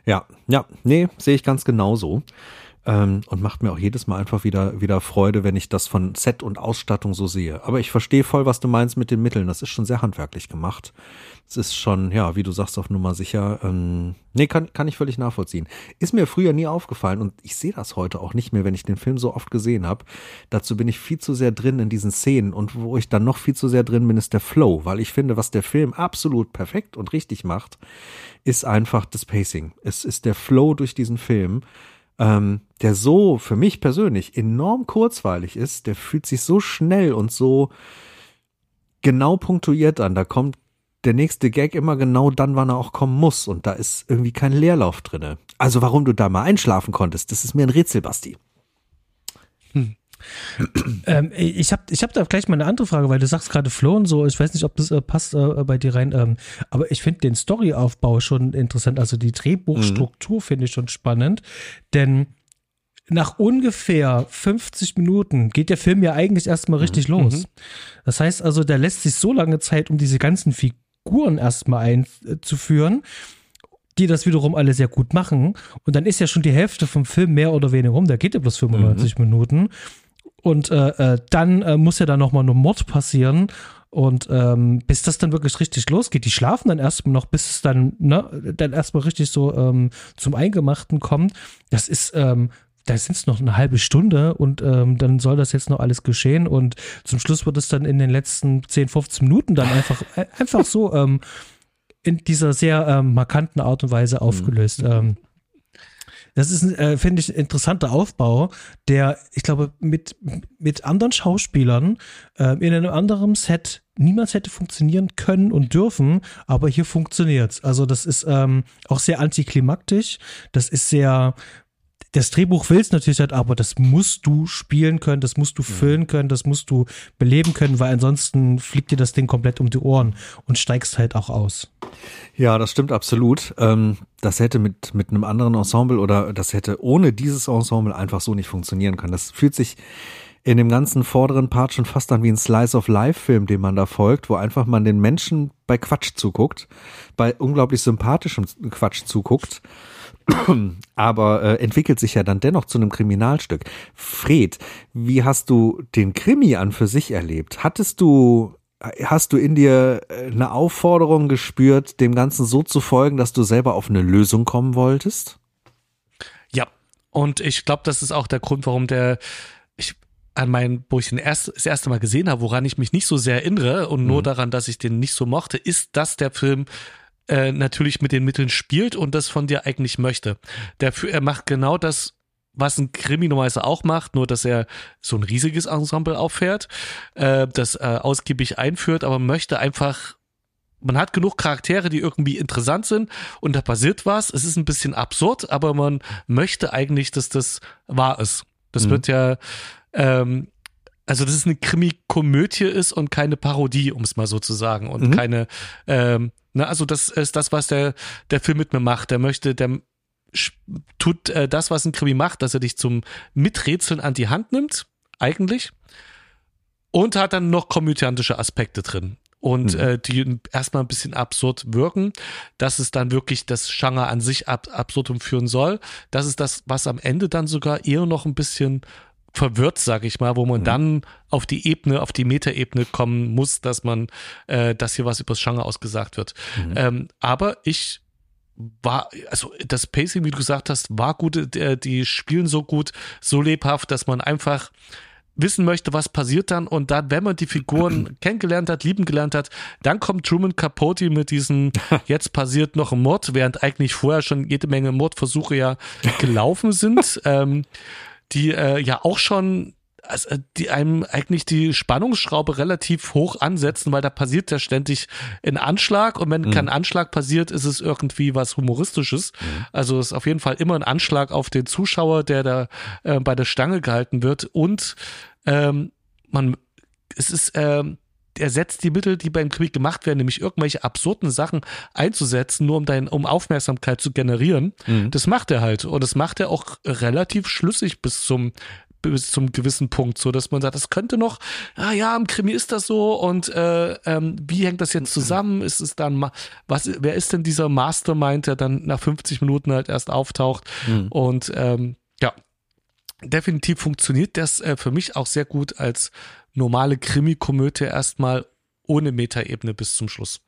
Ja, ja, nee, sehe ich ganz genauso. Ähm, und macht mir auch jedes Mal einfach wieder, wieder Freude, wenn ich das von Set und Ausstattung so sehe. Aber ich verstehe voll, was du meinst mit den Mitteln. Das ist schon sehr handwerklich gemacht. Es ist schon, ja, wie du sagst, auf Nummer sicher. Ähm, nee, kann, kann ich völlig nachvollziehen. Ist mir früher nie aufgefallen und ich sehe das heute auch nicht mehr, wenn ich den Film so oft gesehen habe. Dazu bin ich viel zu sehr drin in diesen Szenen und wo ich dann noch viel zu sehr drin bin, ist der Flow, weil ich finde, was der Film absolut perfekt und richtig macht, ist einfach das Pacing. Es ist der Flow durch diesen Film ähm, der so für mich persönlich enorm kurzweilig ist, der fühlt sich so schnell und so genau punktuiert an. Da kommt der nächste Gag immer genau dann, wann er auch kommen muss. Und da ist irgendwie kein Leerlauf drinne. Also warum du da mal einschlafen konntest, das ist mir ein Rätsel, Basti. Hm. Ähm, ich habe ich hab da gleich mal eine andere Frage, weil du sagst gerade Flow und so, ich weiß nicht, ob das äh, passt äh, bei dir rein, ähm, aber ich finde den Storyaufbau schon interessant, also die Drehbuchstruktur mhm. finde ich schon spannend, denn nach ungefähr 50 Minuten geht der Film ja eigentlich erstmal richtig mhm. los. Das heißt also, der lässt sich so lange Zeit, um diese ganzen Figuren erstmal einzuführen, die das wiederum alle sehr gut machen. Und dann ist ja schon die Hälfte vom Film mehr oder weniger rum. Der geht ja bloß 95 mhm. Minuten. Und äh, äh, dann äh, muss ja dann nochmal ein Mord passieren. Und ähm, bis das dann wirklich richtig losgeht, die schlafen dann erstmal noch, bis es dann, ne, dann erstmal richtig so ähm, zum Eingemachten kommt. Das ist, ähm, da sind es noch eine halbe Stunde und ähm, dann soll das jetzt noch alles geschehen. Und zum Schluss wird es dann in den letzten 10, 15 Minuten dann einfach, äh, einfach so ähm, in dieser sehr ähm, markanten Art und Weise aufgelöst. Mhm. Ähm, das ist, äh, finde ich, ein interessanter Aufbau, der, ich glaube, mit, mit anderen Schauspielern äh, in einem anderen Set niemals hätte funktionieren können und dürfen, aber hier funktioniert's. Also das ist ähm, auch sehr antiklimaktisch, das ist sehr, das Drehbuch willst natürlich halt, aber das musst du spielen können, das musst du mhm. füllen können, das musst du beleben können, weil ansonsten fliegt dir das Ding komplett um die Ohren und steigst halt auch aus. Ja, das stimmt absolut. Ähm, das hätte mit, mit einem anderen Ensemble oder das hätte ohne dieses Ensemble einfach so nicht funktionieren können. Das fühlt sich in dem ganzen vorderen Part schon fast an wie ein Slice of Life Film, den man da folgt, wo einfach man den Menschen bei Quatsch zuguckt, bei unglaublich sympathischem Quatsch zuguckt aber äh, entwickelt sich ja dann dennoch zu einem Kriminalstück. Fred, wie hast du den Krimi an für sich erlebt? Hattest du hast du in dir äh, eine Aufforderung gespürt, dem Ganzen so zu folgen, dass du selber auf eine Lösung kommen wolltest? Ja, und ich glaube, das ist auch der Grund, warum der ich an meinen, wo ich den erst, das erste Mal gesehen habe, woran ich mich nicht so sehr erinnere und nur mhm. daran, dass ich den nicht so mochte, ist, dass der Film äh, natürlich mit den Mitteln spielt und das von dir eigentlich möchte. Dafür, er macht genau das, was ein Krimi normalerweise auch macht, nur dass er so ein riesiges Ensemble auffährt, äh, das äh, ausgiebig einführt, aber möchte einfach man hat genug Charaktere, die irgendwie interessant sind und da passiert was. Es ist ein bisschen absurd, aber man möchte eigentlich, dass das wahr ist. Das mhm. wird ja, ähm, also dass es eine Krimi-Komödie ist und keine Parodie, um es mal so zu sagen. Und mhm. keine, ähm, Ne, also das ist das, was der, der Film mit mir macht. Der möchte, der tut äh, das, was ein Krimi macht, dass er dich zum Miträtseln an die Hand nimmt, eigentlich. Und hat dann noch komödiantische Aspekte drin. Und mhm. äh, die erstmal ein bisschen absurd wirken, dass es dann wirklich das Genre an sich ab, absurdum führen soll. Das ist das, was am Ende dann sogar eher noch ein bisschen verwirrt, sag ich mal, wo man mhm. dann auf die Ebene, auf die Metaebene kommen muss, dass man, äh, dass hier was übers Genre ausgesagt wird. Mhm. Ähm, aber ich war, also das Pacing, wie du gesagt hast, war gut, die, die spielen so gut, so lebhaft, dass man einfach wissen möchte, was passiert dann und dann, wenn man die Figuren kennengelernt hat, lieben gelernt hat, dann kommt Truman Capote mit diesem jetzt passiert noch ein Mord, während eigentlich vorher schon jede Menge Mordversuche ja gelaufen sind. ähm, die äh, ja auch schon also die einem eigentlich die Spannungsschraube relativ hoch ansetzen, weil da passiert ja ständig ein Anschlag und wenn mhm. kein Anschlag passiert, ist es irgendwie was Humoristisches. Mhm. Also es ist auf jeden Fall immer ein Anschlag auf den Zuschauer, der da äh, bei der Stange gehalten wird und ähm, man, es ist, ähm, er setzt die Mittel, die beim Krieg gemacht werden, nämlich irgendwelche absurden Sachen einzusetzen, nur um dein, um Aufmerksamkeit zu generieren. Mhm. Das macht er halt. Und das macht er auch relativ schlüssig bis zum, bis zum gewissen Punkt, so dass man sagt, das könnte noch, ah ja, im Krimi ist das so und äh, ähm, wie hängt das jetzt zusammen? Ist es dann, was, wer ist denn dieser Mastermind, der dann nach 50 Minuten halt erst auftaucht? Mhm. Und ähm, ja, definitiv funktioniert das äh, für mich auch sehr gut als normale Krimi-Komödie erstmal ohne Metaebene bis zum Schluss.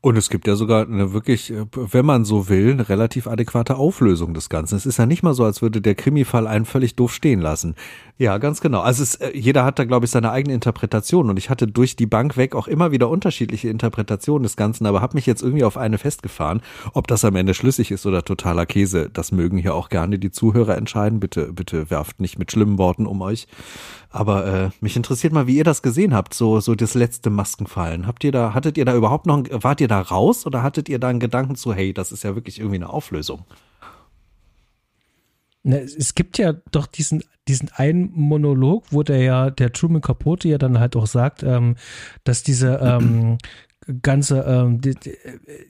Und es gibt ja sogar eine wirklich, äh, wenn man so will, eine relativ adäquate Auflösung des Ganzen. Es ist ja nicht mal so, als würde der Krimi-Fall einen völlig doof stehen lassen. Ja, ganz genau. Also es, äh, jeder hat da, glaube ich, seine eigene Interpretation. Und ich hatte durch die Bank weg auch immer wieder unterschiedliche Interpretationen des Ganzen, aber habe mich jetzt irgendwie auf eine festgefahren. Ob das am Ende schlüssig ist oder totaler Käse, das mögen hier auch gerne die Zuhörer entscheiden. Bitte, bitte werft nicht mit schlimmen Worten um euch. Aber äh, mich interessiert mal, wie ihr das gesehen habt, so so das letzte Maskenfallen. Habt ihr da, hattet ihr da überhaupt noch, wart ihr da raus oder hattet ihr da einen Gedanken zu, hey, das ist ja wirklich irgendwie eine Auflösung? Ne, es gibt ja doch diesen, diesen einen Monolog, wo der ja, der Truman Capote ja dann halt auch sagt, ähm, dass diese ähm, ganze, ähm, die, die,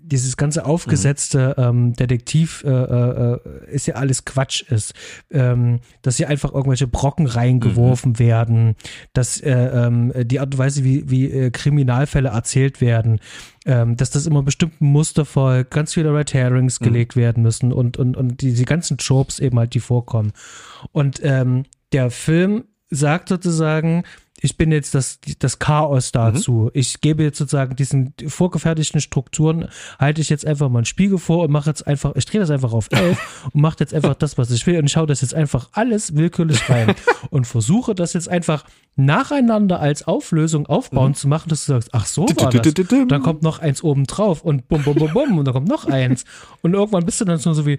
dieses ganze aufgesetzte ähm, Detektiv äh, äh, ist ja alles Quatsch ist, ähm, dass hier einfach irgendwelche Brocken reingeworfen mhm. werden, dass äh, ähm, die Art und Weise, wie, wie äh, Kriminalfälle erzählt werden, ähm, dass das immer bestimmten Muster folgt, ganz viele Red Herrings mhm. gelegt werden müssen und, und, und diese ganzen Tropes eben halt, die vorkommen. Und ähm, der Film sagt sozusagen, ich bin jetzt das, das Chaos dazu. Mhm. Ich gebe jetzt sozusagen diesen vorgefertigten Strukturen, halte ich jetzt einfach mal einen Spiegel vor und mache jetzt einfach, ich drehe das einfach auf 11 und mache jetzt einfach das, was ich will und schaue das jetzt einfach alles willkürlich rein und versuche das jetzt einfach nacheinander als Auflösung aufbauen mhm. zu machen, dass du sagst, ach so war das. Dann kommt noch eins oben drauf und bum, bum, bum, bum und dann kommt noch eins. Und irgendwann bist du dann so wie,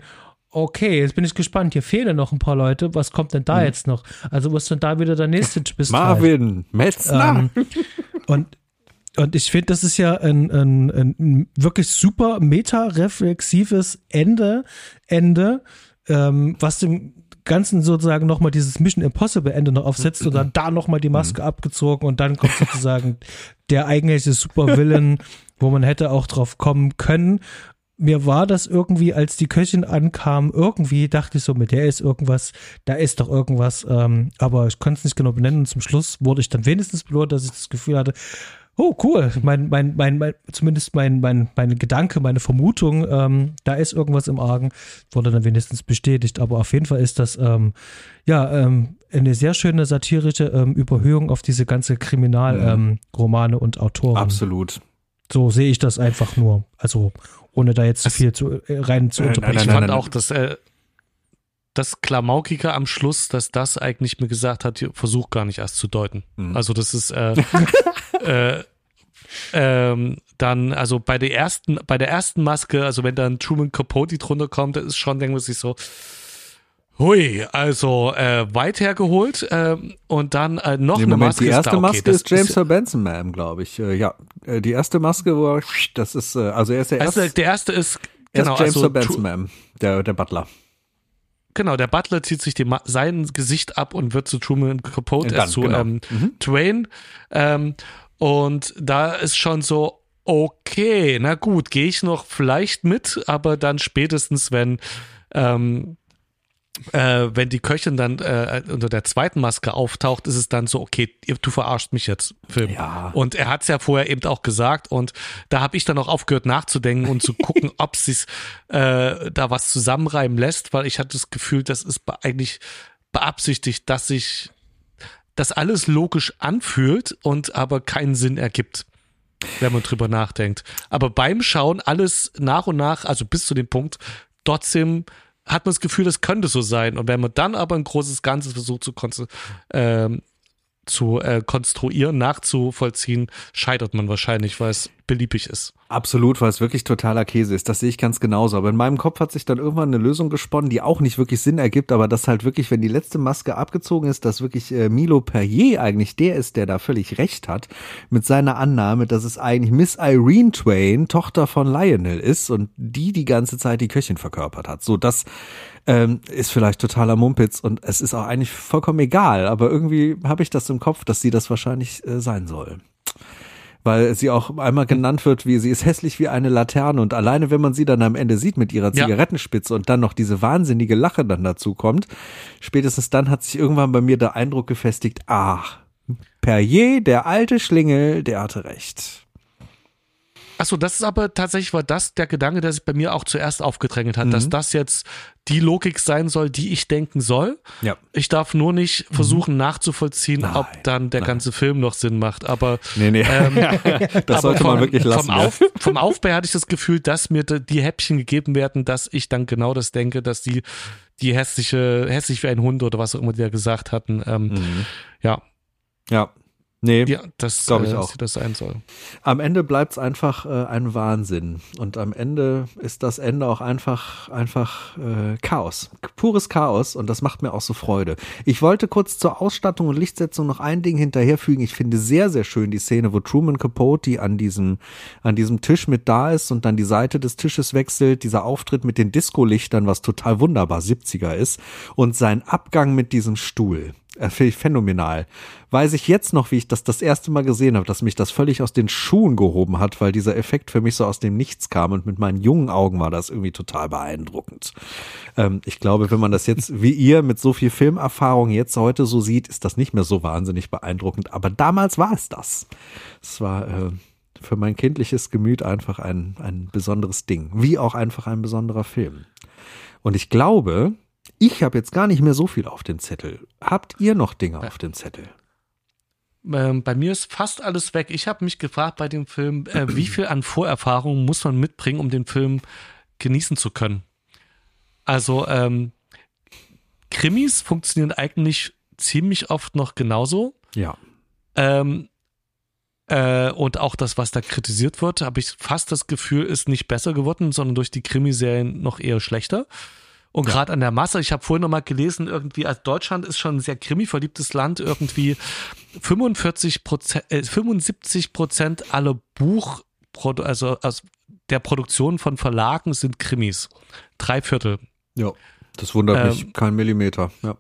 okay, jetzt bin ich gespannt. Hier fehlen noch ein paar Leute. Was kommt denn da mhm. jetzt noch? Also, was ist denn da wieder der nächste Twist? Marvin, halt? Metzner. Ähm, und, und ich finde, das ist ja ein, ein, ein wirklich super meta-reflexives Ende, Ende, ähm, was dem Ganzen sozusagen nochmal dieses Mission Impossible Ende noch aufsetzt und dann da nochmal die Maske mhm. abgezogen und dann kommt sozusagen der eigentliche Supervillain, wo man hätte auch drauf kommen können mir war das irgendwie, als die Köchin ankam, irgendwie dachte ich so, mit der ist irgendwas, da ist doch irgendwas, ähm, aber ich konnte es nicht genau benennen. Und zum Schluss wurde ich dann wenigstens belohnt, dass ich das Gefühl hatte, oh cool, mein, mein, mein, mein zumindest mein, mein, mein Gedanke, meine Vermutung, ähm, da ist irgendwas im Argen, wurde dann wenigstens bestätigt. Aber auf jeden Fall ist das ähm, ja ähm, eine sehr schöne satirische ähm, Überhöhung auf diese ganze Kriminalromane ähm, und Autoren. Absolut. So sehe ich das einfach nur. Also ohne da jetzt zu viel zu, äh, rein zu unterbrechen. Ich fand auch, dass äh, das Klamaukige am Schluss, dass das eigentlich mir gesagt hat, versuch gar nicht erst zu deuten. Mhm. Also das ist äh, äh, ähm, dann, also bei der ersten, bei der ersten Maske, also wenn dann Truman Capote drunter kommt, ist schon, denke ich so, Hui, also äh, weit hergeholt äh, und dann äh, noch nee, eine Moment, Maske. Die erste ist da, okay, Maske ist James ist, Benson, Ma'am, glaube ich. Äh, ja, äh, die erste Maske, wo er, das ist, äh, also er ist der erste. Also der erste ist genau, James also, Benson, Ma'am, der der Butler. Genau, der Butler zieht sich die, sein Gesicht ab und wird zu Truman Capote, äh, zu genau. ähm, mhm. Twain. Ähm, und da ist schon so, okay, na gut, gehe ich noch vielleicht mit, aber dann spätestens, wenn ähm, äh, wenn die Köchin dann äh, unter der zweiten Maske auftaucht, ist es dann so, okay, du verarscht mich jetzt, Film. Ja. Und er hat es ja vorher eben auch gesagt und da habe ich dann auch aufgehört nachzudenken und zu gucken, ob sich äh, da was zusammenreimen lässt, weil ich hatte das Gefühl, das ist eigentlich beabsichtigt, dass sich das alles logisch anfühlt und aber keinen Sinn ergibt wenn man drüber nachdenkt. Aber beim Schauen alles nach und nach, also bis zu dem Punkt, trotzdem hat man das Gefühl, das könnte so sein. Und wenn man dann aber ein großes Ganzes versucht zu, ähm, zu äh, konstruieren, nachzuvollziehen, scheitert man wahrscheinlich, weil es beliebig ist. Absolut, weil es wirklich totaler Käse ist. Das sehe ich ganz genauso. Aber in meinem Kopf hat sich dann irgendwann eine Lösung gesponnen, die auch nicht wirklich Sinn ergibt, aber das halt wirklich, wenn die letzte Maske abgezogen ist, dass wirklich äh, Milo Perrier eigentlich der ist, der da völlig recht hat mit seiner Annahme, dass es eigentlich Miss Irene Twain, Tochter von Lionel ist und die die ganze Zeit die Köchin verkörpert hat. So, das ähm, ist vielleicht totaler Mumpitz und es ist auch eigentlich vollkommen egal, aber irgendwie habe ich das im Kopf, dass sie das wahrscheinlich äh, sein soll weil sie auch einmal genannt wird, wie sie ist hässlich wie eine Laterne und alleine wenn man sie dann am Ende sieht mit ihrer Zigarettenspitze ja. und dann noch diese wahnsinnige Lache dann dazu kommt, spätestens dann hat sich irgendwann bei mir der Eindruck gefestigt, ach, Perrier, der alte Schlingel, der hatte recht. Achso, das ist aber tatsächlich war das der Gedanke, der sich bei mir auch zuerst aufgedrängelt hat, mhm. dass das jetzt die Logik sein soll, die ich denken soll. Ja. Ich darf nur nicht mhm. versuchen nachzuvollziehen, nein, ob dann der nein. ganze Film noch Sinn macht. Aber nee, nee. Ähm, das sollte vom, man wirklich lassen. Vom, Auf, vom Aufbau hatte ich das Gefühl, dass mir die Häppchen gegeben werden, dass ich dann genau das denke, dass die die hässliche hässlich wie ein Hund oder was auch immer die da gesagt hatten. Ähm, mhm. Ja. Ja, Nee, ja, das glaube ich äh, auch. Das sein soll. Am Ende bleibt es einfach äh, ein Wahnsinn und am Ende ist das Ende auch einfach einfach äh, Chaos, pures Chaos und das macht mir auch so Freude. Ich wollte kurz zur Ausstattung und Lichtsetzung noch ein Ding hinterherfügen. Ich finde sehr sehr schön die Szene, wo Truman Capote an diesem an diesem Tisch mit da ist und dann die Seite des Tisches wechselt. Dieser Auftritt mit den Disco-Lichtern, was total wunderbar 70er ist und sein Abgang mit diesem Stuhl. Äh, Finde ich phänomenal. Weiß ich jetzt noch, wie ich das das erste Mal gesehen habe, dass mich das völlig aus den Schuhen gehoben hat, weil dieser Effekt für mich so aus dem Nichts kam und mit meinen jungen Augen war das irgendwie total beeindruckend. Ähm, ich glaube, wenn man das jetzt wie ihr mit so viel Filmerfahrung jetzt heute so sieht, ist das nicht mehr so wahnsinnig beeindruckend. Aber damals war es das. Es war äh, für mein kindliches Gemüt einfach ein, ein besonderes Ding. Wie auch einfach ein besonderer Film. Und ich glaube, ich habe jetzt gar nicht mehr so viel auf dem Zettel. Habt ihr noch Dinge auf dem Zettel? Ähm, bei mir ist fast alles weg. Ich habe mich gefragt bei dem Film, äh, wie viel an Vorerfahrung muss man mitbringen, um den Film genießen zu können? Also ähm, Krimis funktionieren eigentlich ziemlich oft noch genauso. Ja. Ähm, äh, und auch das, was da kritisiert wird, habe ich fast das Gefühl, ist nicht besser geworden, sondern durch die Krimiserien noch eher schlechter. Und gerade an der Masse, ich habe vorhin noch mal gelesen, irgendwie, also Deutschland ist schon ein sehr krimi-verliebtes Land, irgendwie 45 Prozent, äh, 75 Prozent aller Buch, also aus der Produktion von Verlagen sind Krimis. Drei Viertel. Ja, das wundert ähm, mich, kein Millimeter, ja.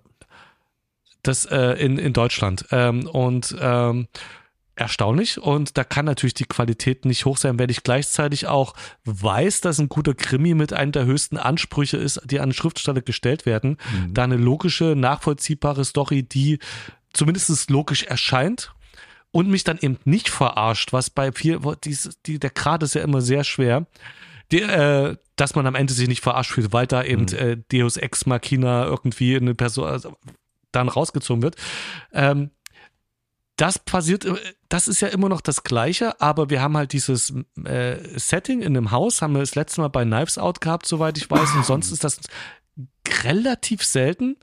Das äh, in, in Deutschland. Ähm, und ähm, erstaunlich und da kann natürlich die Qualität nicht hoch sein, wenn ich gleichzeitig auch weiß, dass ein guter Krimi mit einem der höchsten Ansprüche ist, die an Schriftsteller gestellt werden, mhm. da eine logische, nachvollziehbare Story, die zumindest logisch erscheint und mich dann eben nicht verarscht, was bei viel, die, die, der Grad ist ja immer sehr schwer, die, äh, dass man am Ende sich nicht verarscht fühlt, weil da eben mhm. äh, Deus Ex Machina irgendwie eine Person also, dann rausgezogen wird. Ähm, das passiert, äh, das ist ja immer noch das Gleiche, aber wir haben halt dieses äh, Setting in einem Haus, haben wir das letzte Mal bei Knives Out gehabt, soweit ich weiß, und sonst ist das relativ selten.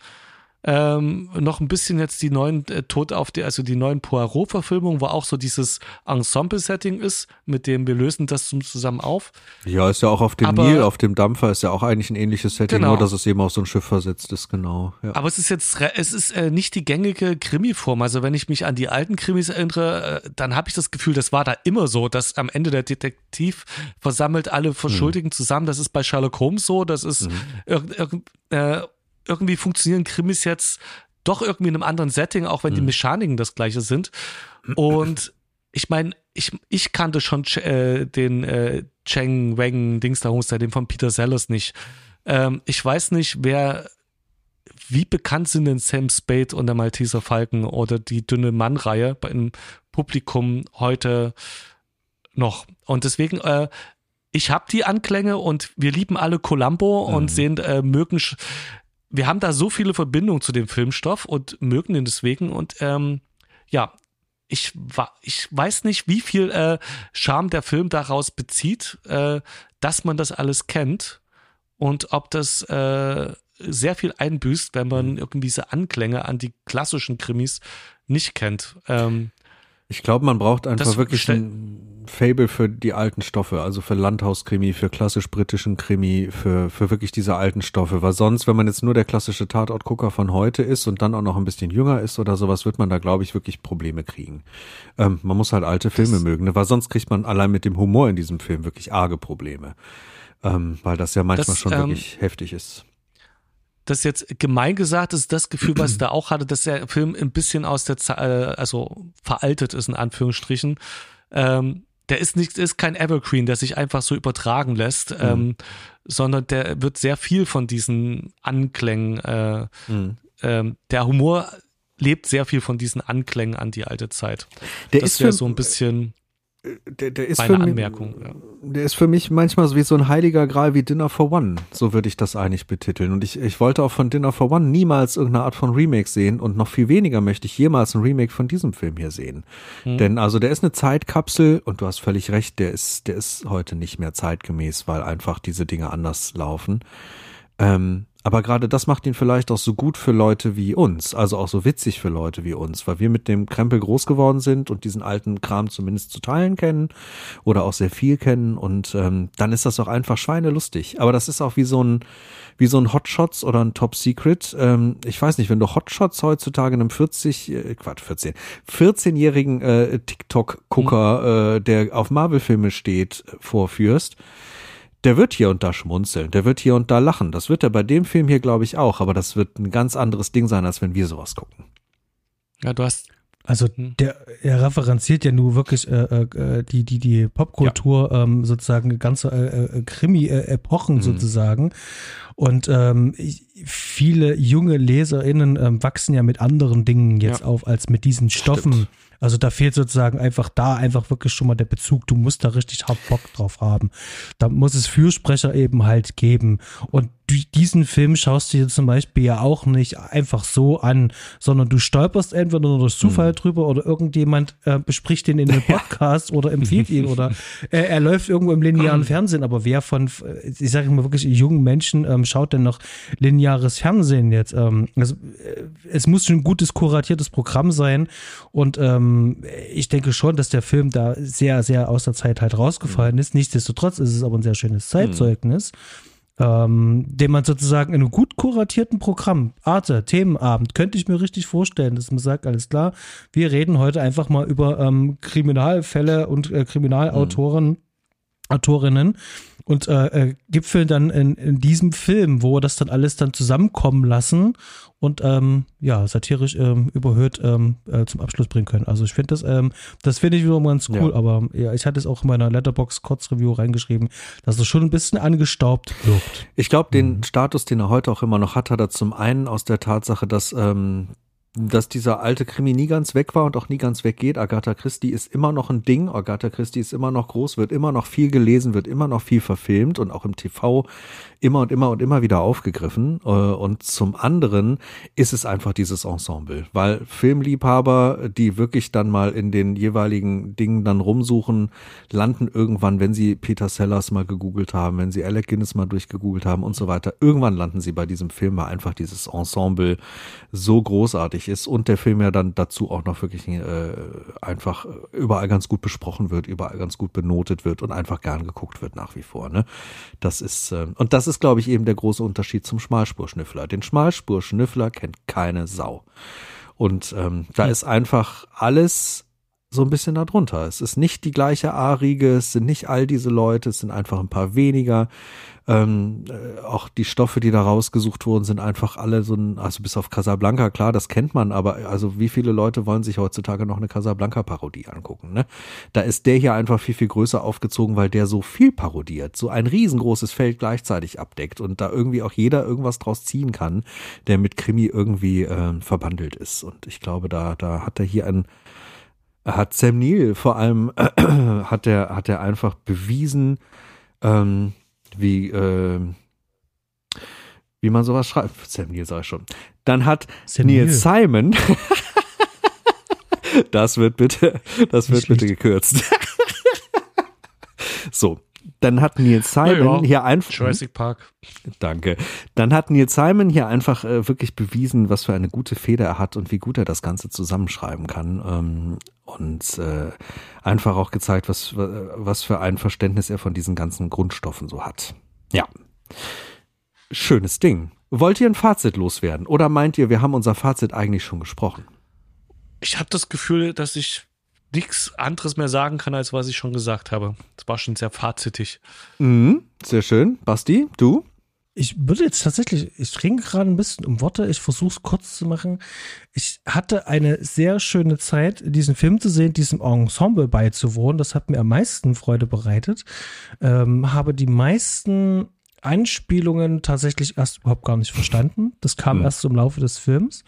Ähm, noch ein bisschen jetzt die neuen äh, Tod auf die, also die neuen Poirot-Verfilmungen, wo auch so dieses Ensemble-Setting ist, mit dem wir lösen das zusammen auf. Ja, ist ja auch auf dem aber, Nil, auf dem Dampfer ist ja auch eigentlich ein ähnliches Setting, genau. nur dass es eben auf so ein Schiff versetzt ist, genau. Ja. Aber es ist jetzt, es ist äh, nicht die gängige Krimi-Form. Also wenn ich mich an die alten Krimis erinnere, äh, dann habe ich das Gefühl, das war da immer so, dass am Ende der Detektiv versammelt alle Verschuldigen hm. zusammen. Das ist bei Sherlock Holmes so, das ist hm. irg, irg, äh, irgendwie funktionieren Krimis jetzt doch irgendwie in einem anderen Setting, auch wenn mhm. die Mechaniken das gleiche sind. Und ich meine, ich, ich kannte schon äh, den äh, Cheng Weng Dings da den von Peter Sellers nicht. Ähm, ich weiß nicht, wer, wie bekannt sind denn Sam Spade und der Malteser Falken oder die dünne Mann-Reihe beim Publikum heute noch. Und deswegen, äh, ich habe die Anklänge und wir lieben alle Columbo mhm. und sehen, äh, mögen wir haben da so viele Verbindungen zu dem Filmstoff und mögen den deswegen und ähm, ja, ich, ich weiß nicht, wie viel äh, Charme der Film daraus bezieht, äh, dass man das alles kennt und ob das äh, sehr viel einbüßt, wenn man mhm. irgendwie diese Anklänge an die klassischen Krimis nicht kennt. Ähm, Ich glaube, man braucht einfach Das wirklich ein Fable für die alten Stoffe, also für Landhauskrimi, für klassisch britischen Krimi, für, für wirklich diese alten Stoffe. Weil sonst, wenn man jetzt nur der klassische Tatortgucker von heute ist und dann auch noch ein bisschen jünger ist oder sowas, wird man da, glaube ich, wirklich Probleme kriegen. Ähm, man muss halt alte Filme mögen, ne? weil sonst kriegt man allein mit dem Humor in diesem Film wirklich arge Probleme. Ähm, weil das ja manchmal Das, schon ähm, wirklich heftig ist. Das jetzt gemein gesagt ist, das Gefühl, was ich da auch hatte, dass der Film ein bisschen aus der Zeit, äh, also veraltet ist, in Anführungsstrichen. Ähm, der ist nicht, ist kein Evergreen, der sich einfach so übertragen lässt, ähm, sondern der wird sehr viel von diesen Anklängen, äh, Mhm. ähm, der Humor lebt sehr viel von diesen Anklängen an die alte Zeit. Der das ist für, so ein bisschen der, der ist meine für mich, Anmerkung. Ja. Der ist für mich manchmal so wie so ein heiliger Gral wie Dinner for One. So würde ich das eigentlich betiteln. Und ich, ich wollte auch von Dinner for One niemals irgendeine Art von Remake sehen und noch viel weniger möchte ich jemals ein Remake von diesem Film hier sehen. Denn also der ist eine Zeitkapsel und du hast völlig recht, der ist, der ist heute nicht mehr zeitgemäß, weil einfach diese Dinge anders laufen. Ähm, aber gerade das macht ihn vielleicht auch so gut für Leute wie uns, also auch so witzig für Leute wie uns, weil wir mit dem Krempel groß geworden sind und diesen alten Kram zumindest zu teilen kennen oder auch sehr viel kennen und ähm, dann ist das auch einfach schweinelustig. Aber das ist auch wie so ein wie so ein Hotshots oder ein Top Secret. Ähm, ich weiß nicht, wenn du Hotshots heutzutage einem 40, äh, Quatsch, 14, 14-jährigen äh, TikTok-Gucker, äh, der auf Marvel-Filme steht, äh, vorführst, der wird hier und da schmunzeln, der wird hier und da lachen. Das wird er bei dem Film hier, glaube ich, auch, aber das wird ein ganz anderes Ding sein, als wenn wir sowas gucken. ja, du hast Also Hm. der er referenziert ja nur wirklich äh, äh, die die die Popkultur ähm, sozusagen ganze äh, äh, Krimi äh, Epochen Mhm. sozusagen und ähm, viele junge Leserinnen ähm, wachsen ja mit anderen Dingen jetzt Ja. auf als mit diesen Stoffen. Stimmt. Also da fehlt sozusagen einfach da einfach wirklich schon mal der Bezug. Du musst da richtig hart Bock drauf haben. Da muss es Fürsprecher eben halt geben. Und diesen Film schaust du dir zum Beispiel ja auch nicht einfach so an, sondern du stolperst entweder nur durch Zufall drüber oder irgendjemand äh, bespricht den in einem Podcast oder empfiehlt ihn oder äh, er läuft irgendwo im linearen Fernsehen. Aber wer von, äh, ich sage mal wirklich, jungen Menschen ähm, schaut denn noch lineares Fernsehen jetzt? Ähm, also, äh, es muss schon ein gutes, kuratiertes Programm sein und ähm, ich denke schon, dass der Film da sehr, sehr aus der Zeit halt rausgefallen ist. Nichtsdestotrotz ist es aber ein sehr schönes Zeitzeugnis ähm, den man sozusagen in einem gut kuratierten Programm, Arte, Themenabend, könnte ich mir richtig vorstellen, dass man sagt, alles klar, wir reden heute einfach mal über ähm, Kriminalfälle und äh, Kriminalautoren, Autorinnen und äh, äh, gipfeln dann in, in diesem Film, wo wir das dann alles dann zusammenkommen lassen und ähm, ja, satirisch ähm, überhöht ähm, äh, zum Abschluss bringen können. Also ich finde das, ähm, das finde ich wiederum ganz cool, Ja. aber ja, ich hatte es auch in meiner Letterbox Kurzreview reingeschrieben, dass es schon ein bisschen angestaubt wirkt. Ich glaube, den Status, den er heute auch immer noch hat, hat er zum einen aus der Tatsache, dass, ähm, dass dieser alte Krimi nie ganz weg war und auch nie ganz weggeht. Agatha Christie ist immer noch ein Ding. Agatha Christie ist immer noch groß, wird immer noch viel gelesen, wird immer noch viel verfilmt und auch im TV immer und immer und immer wieder aufgegriffen. Äh, Und zum anderen ist es einfach dieses Ensemble, weil Filmliebhaber, die wirklich dann mal in den jeweiligen Dingen dann rumsuchen, landen irgendwann, wenn sie Peter Sellers mal gegoogelt haben, wenn sie Alec Guinness mal durchgegoogelt haben und so weiter, irgendwann landen sie bei diesem Film, weil einfach dieses Ensemble so großartig ist und der Film ja dann dazu auch noch wirklich äh, einfach überall ganz gut besprochen wird, überall ganz gut benotet wird und einfach gern geguckt wird nach wie vor. Ne? Das ist äh, und das ist, glaube ich, eben der große Unterschied zum Schmalspurschnüffler. Den Schmalspurschnüffler kennt keine Sau. Und ähm, da ist einfach alles so ein bisschen darunter. Es ist nicht die gleiche A-Riege, es sind nicht all diese Leute, es sind einfach ein paar weniger. Ähm, äh, auch die Stoffe, die da rausgesucht wurden, sind einfach alle so ein, also bis auf Casablanca, klar, das kennt man, aber also wie viele Leute wollen sich heutzutage noch eine Casablanca-Parodie angucken, ne? Da ist der hier einfach viel, viel größer aufgezogen, weil der so viel parodiert, so ein riesengroßes Feld gleichzeitig abdeckt und da irgendwie auch jeder irgendwas draus ziehen kann, der mit Krimi irgendwie ähm, verbandelt ist. Und ich glaube, da, da hat er hier ein, hat Sam Neill vor allem, hat er, hat er einfach bewiesen, ähm, wie, ähm, wie man sowas schreibt. Sam Neill sag ich schon. Dann hat Sam Neil. Simon, das wird bitte, das wird bitte gekürzt. so. Dann hat Neil Simon Ja, hier einfach. Jurassic Park. Danke. Dann hat Neil Simon hier einfach äh, wirklich bewiesen, was für eine gute Feder er hat und wie gut er das Ganze zusammenschreiben kann. Ähm, und äh, einfach auch gezeigt, was, was für ein Verständnis er von diesen ganzen Grundstoffen so hat. Ja. Schönes Ding. Wollt ihr ein Fazit loswerden oder meint ihr, wir haben unser Fazit eigentlich schon gesprochen? Ich habe das Gefühl, dass ich nichts anderes mehr sagen kann, als was ich schon gesagt habe. Das war schon sehr fazitig. Mhm, sehr schön. Basti, du? Ich würde jetzt tatsächlich, ich ringe gerade ein bisschen um Worte, ich versuche es kurz zu machen. Ich hatte eine sehr schöne Zeit, diesen Film zu sehen, diesem Ensemble beizuwohnen. Das hat mir am meisten Freude bereitet. Ähm, habe die meisten Anspielungen tatsächlich erst überhaupt gar nicht verstanden. Das kam mhm. erst im Laufe des Films.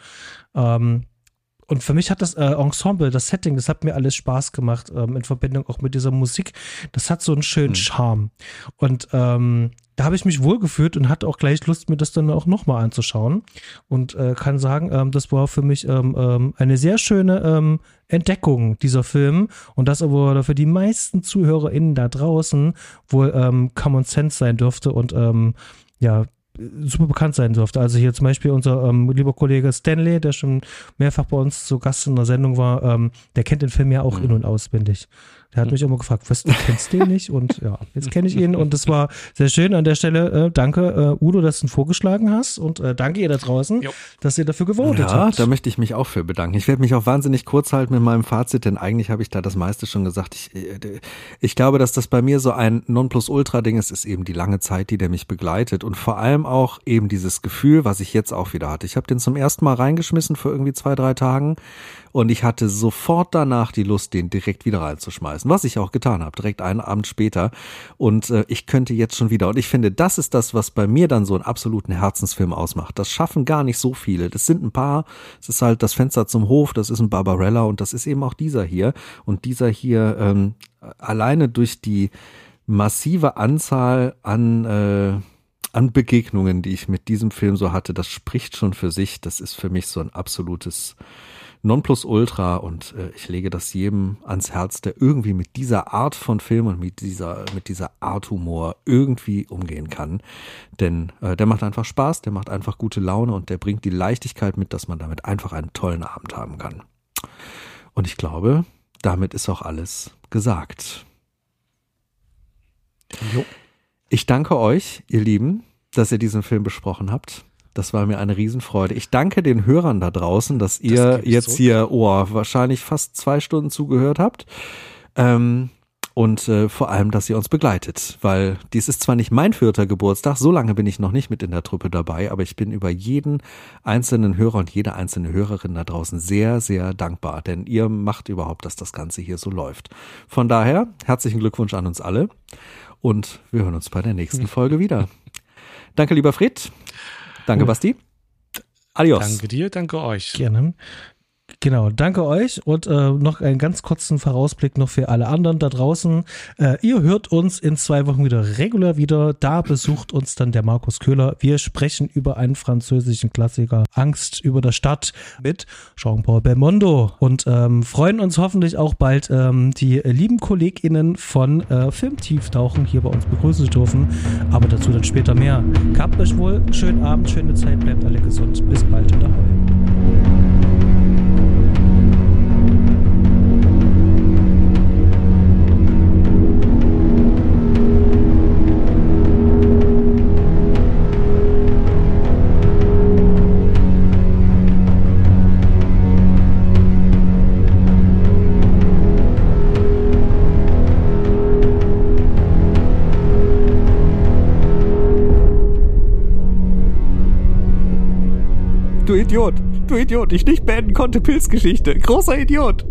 Ähm, und für mich hat das äh, Ensemble, das Setting, das hat mir alles Spaß gemacht, ähm, in Verbindung auch mit dieser Musik. Das hat so einen schönen mhm. Charme. Und ähm, da habe ich mich wohlgefühlt und hatte auch gleich Lust, mir das dann auch nochmal anzuschauen. Und äh, kann sagen, ähm, das war für mich ähm, ähm, eine sehr schöne ähm, Entdeckung, dieser Film. Und das aber für die meisten ZuhörerInnen da draußen wohl ähm, Common Sense sein dürfte und ähm, ja, super bekannt sein dürfte. Also hier zum Beispiel unser ähm, lieber Kollege Stanley, der schon mehrfach bei uns zu Gast in der Sendung war, ähm, der kennt den Film ja auch mhm. in- und auswendig. Der hat mich immer gefragt, was, du kennst den nicht? Und ja, jetzt kenne ich ihn und das war sehr schön an der Stelle. Äh, danke, äh, Udo, dass du ihn vorgeschlagen hast und äh, danke ihr da draußen, jo. dass ihr dafür gewotet ja, habt. da möchte ich mich auch für bedanken. Ich werde mich auch wahnsinnig kurz halten mit meinem Fazit, denn eigentlich habe ich da das meiste schon gesagt. Ich, äh, ich glaube, dass das bei mir so ein Nonplusultra-Ding ist, ist eben die lange Zeit, die der mich begleitet und vor allem auch eben dieses Gefühl, was ich jetzt auch wieder hatte. Ich habe den zum ersten Mal reingeschmissen für irgendwie zwei, drei Tagen und ich hatte sofort danach die Lust, den direkt wieder reinzuschmeißen, was ich auch getan habe, direkt einen Abend später. Und äh, ich könnte jetzt schon wieder. Und ich finde, das ist das, was bei mir dann so einen absoluten Herzensfilm ausmacht. Das schaffen gar nicht so viele. Das sind ein paar. Es ist halt das Fenster zum Hof, das ist ein Barbarella und das ist eben auch dieser hier. Und dieser hier ähm, alleine durch die massive Anzahl an äh, an Begegnungen, die ich mit diesem Film so hatte, das spricht schon für sich. Das ist für mich so ein absolutes Nonplusultra und äh, ich lege das jedem ans Herz, der irgendwie mit dieser Art von Film und mit dieser, mit dieser Art Humor irgendwie umgehen kann. Denn äh, der macht einfach Spaß, der macht einfach gute Laune und der bringt die Leichtigkeit mit, dass man damit einfach einen tollen Abend haben kann. Und ich glaube, damit ist auch alles gesagt. Jo. Ich danke euch, ihr Lieben, dass ihr diesen Film besprochen habt. Das war mir eine Riesenfreude. Ich danke den Hörern da draußen, dass ihr das jetzt so. hier, oh, wahrscheinlich fast zwei Stunden zugehört habt. Ähm, und äh, vor allem, dass ihr uns begleitet, weil dies ist zwar nicht mein vierter Geburtstag, so lange bin ich noch nicht mit in der Truppe dabei, aber ich bin über jeden einzelnen Hörer und jede einzelne Hörerin da draußen sehr, sehr dankbar, denn ihr macht überhaupt, dass das Ganze hier so läuft. Von daher, herzlichen Glückwunsch an uns alle und wir hören uns bei der nächsten Folge wieder. Danke, lieber Fred. Danke, Basti. Adios. Danke dir, danke euch. Gerne. Genau, danke euch und äh, noch einen ganz kurzen Vorausblick noch für alle anderen da draußen. Äh, ihr hört uns in zwei Wochen wieder regulär wieder. Da besucht uns dann der Markus Köhler. Wir sprechen über einen französischen Klassiker Angst über der Stadt mit Jean-Paul Belmondo und ähm, freuen uns hoffentlich auch bald ähm, die lieben KollegInnen von äh, Filmtieftauchen hier bei uns begrüßen zu dürfen. Aber dazu dann später mehr. Gehabt euch wohl, schönen Abend, schöne Zeit, bleibt alle gesund. Bis bald und ahoi. Du Idiot. Du Idiot. Ich nicht beenden konnte Pilzgeschichte. Großer Idiot.